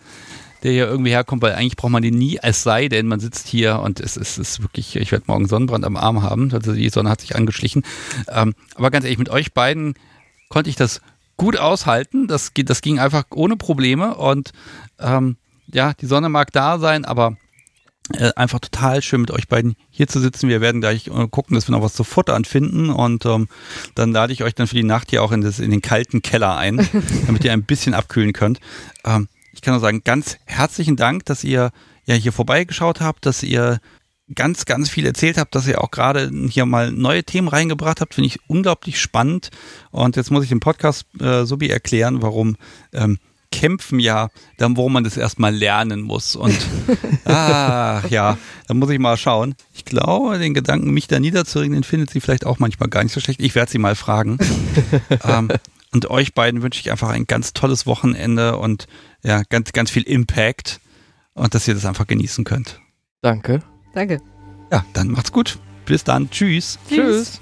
A: der hier irgendwie herkommt, weil eigentlich braucht man den nie, es sei denn, man sitzt hier und es ist, es ist wirklich, ich werde morgen Sonnenbrand am Arm haben. Also die Sonne hat sich angeschlichen. Ähm, aber ganz ehrlich, mit euch beiden konnte ich das gut aushalten. Das, das ging einfach ohne Probleme und ähm, ja, die Sonne mag da sein, aber äh, einfach total schön mit euch beiden hier zu sitzen. Wir werden gleich äh, gucken, dass wir noch was zu futtern finden und ähm, dann lade ich euch dann für die Nacht hier auch in, das, in den kalten Keller ein, damit ihr ein bisschen abkühlen könnt. Ähm, ich kann nur sagen, ganz herzlichen Dank, dass ihr ja hier vorbeigeschaut habt, dass ihr ganz, ganz viel erzählt habt, dass ihr auch gerade hier mal neue Themen reingebracht habt, finde ich unglaublich spannend. Und jetzt muss ich im Podcast äh, Subi erklären, warum ähm, Kämpfen ja, dann warum man das erstmal lernen muss. Und ah, ja, da muss ich mal schauen. Ich glaube, den Gedanken, mich da niederzuringen, den findet sie vielleicht auch manchmal gar nicht so schlecht. Ich werde sie mal fragen. ähm, und euch beiden wünsche ich einfach ein ganz tolles Wochenende und ja, ganz, ganz viel Impact und dass ihr das einfach genießen könnt.
B: Danke.
C: Danke.
A: Ja, dann macht's gut. Bis dann. Tschüss.
B: Tschüss. Tschüss.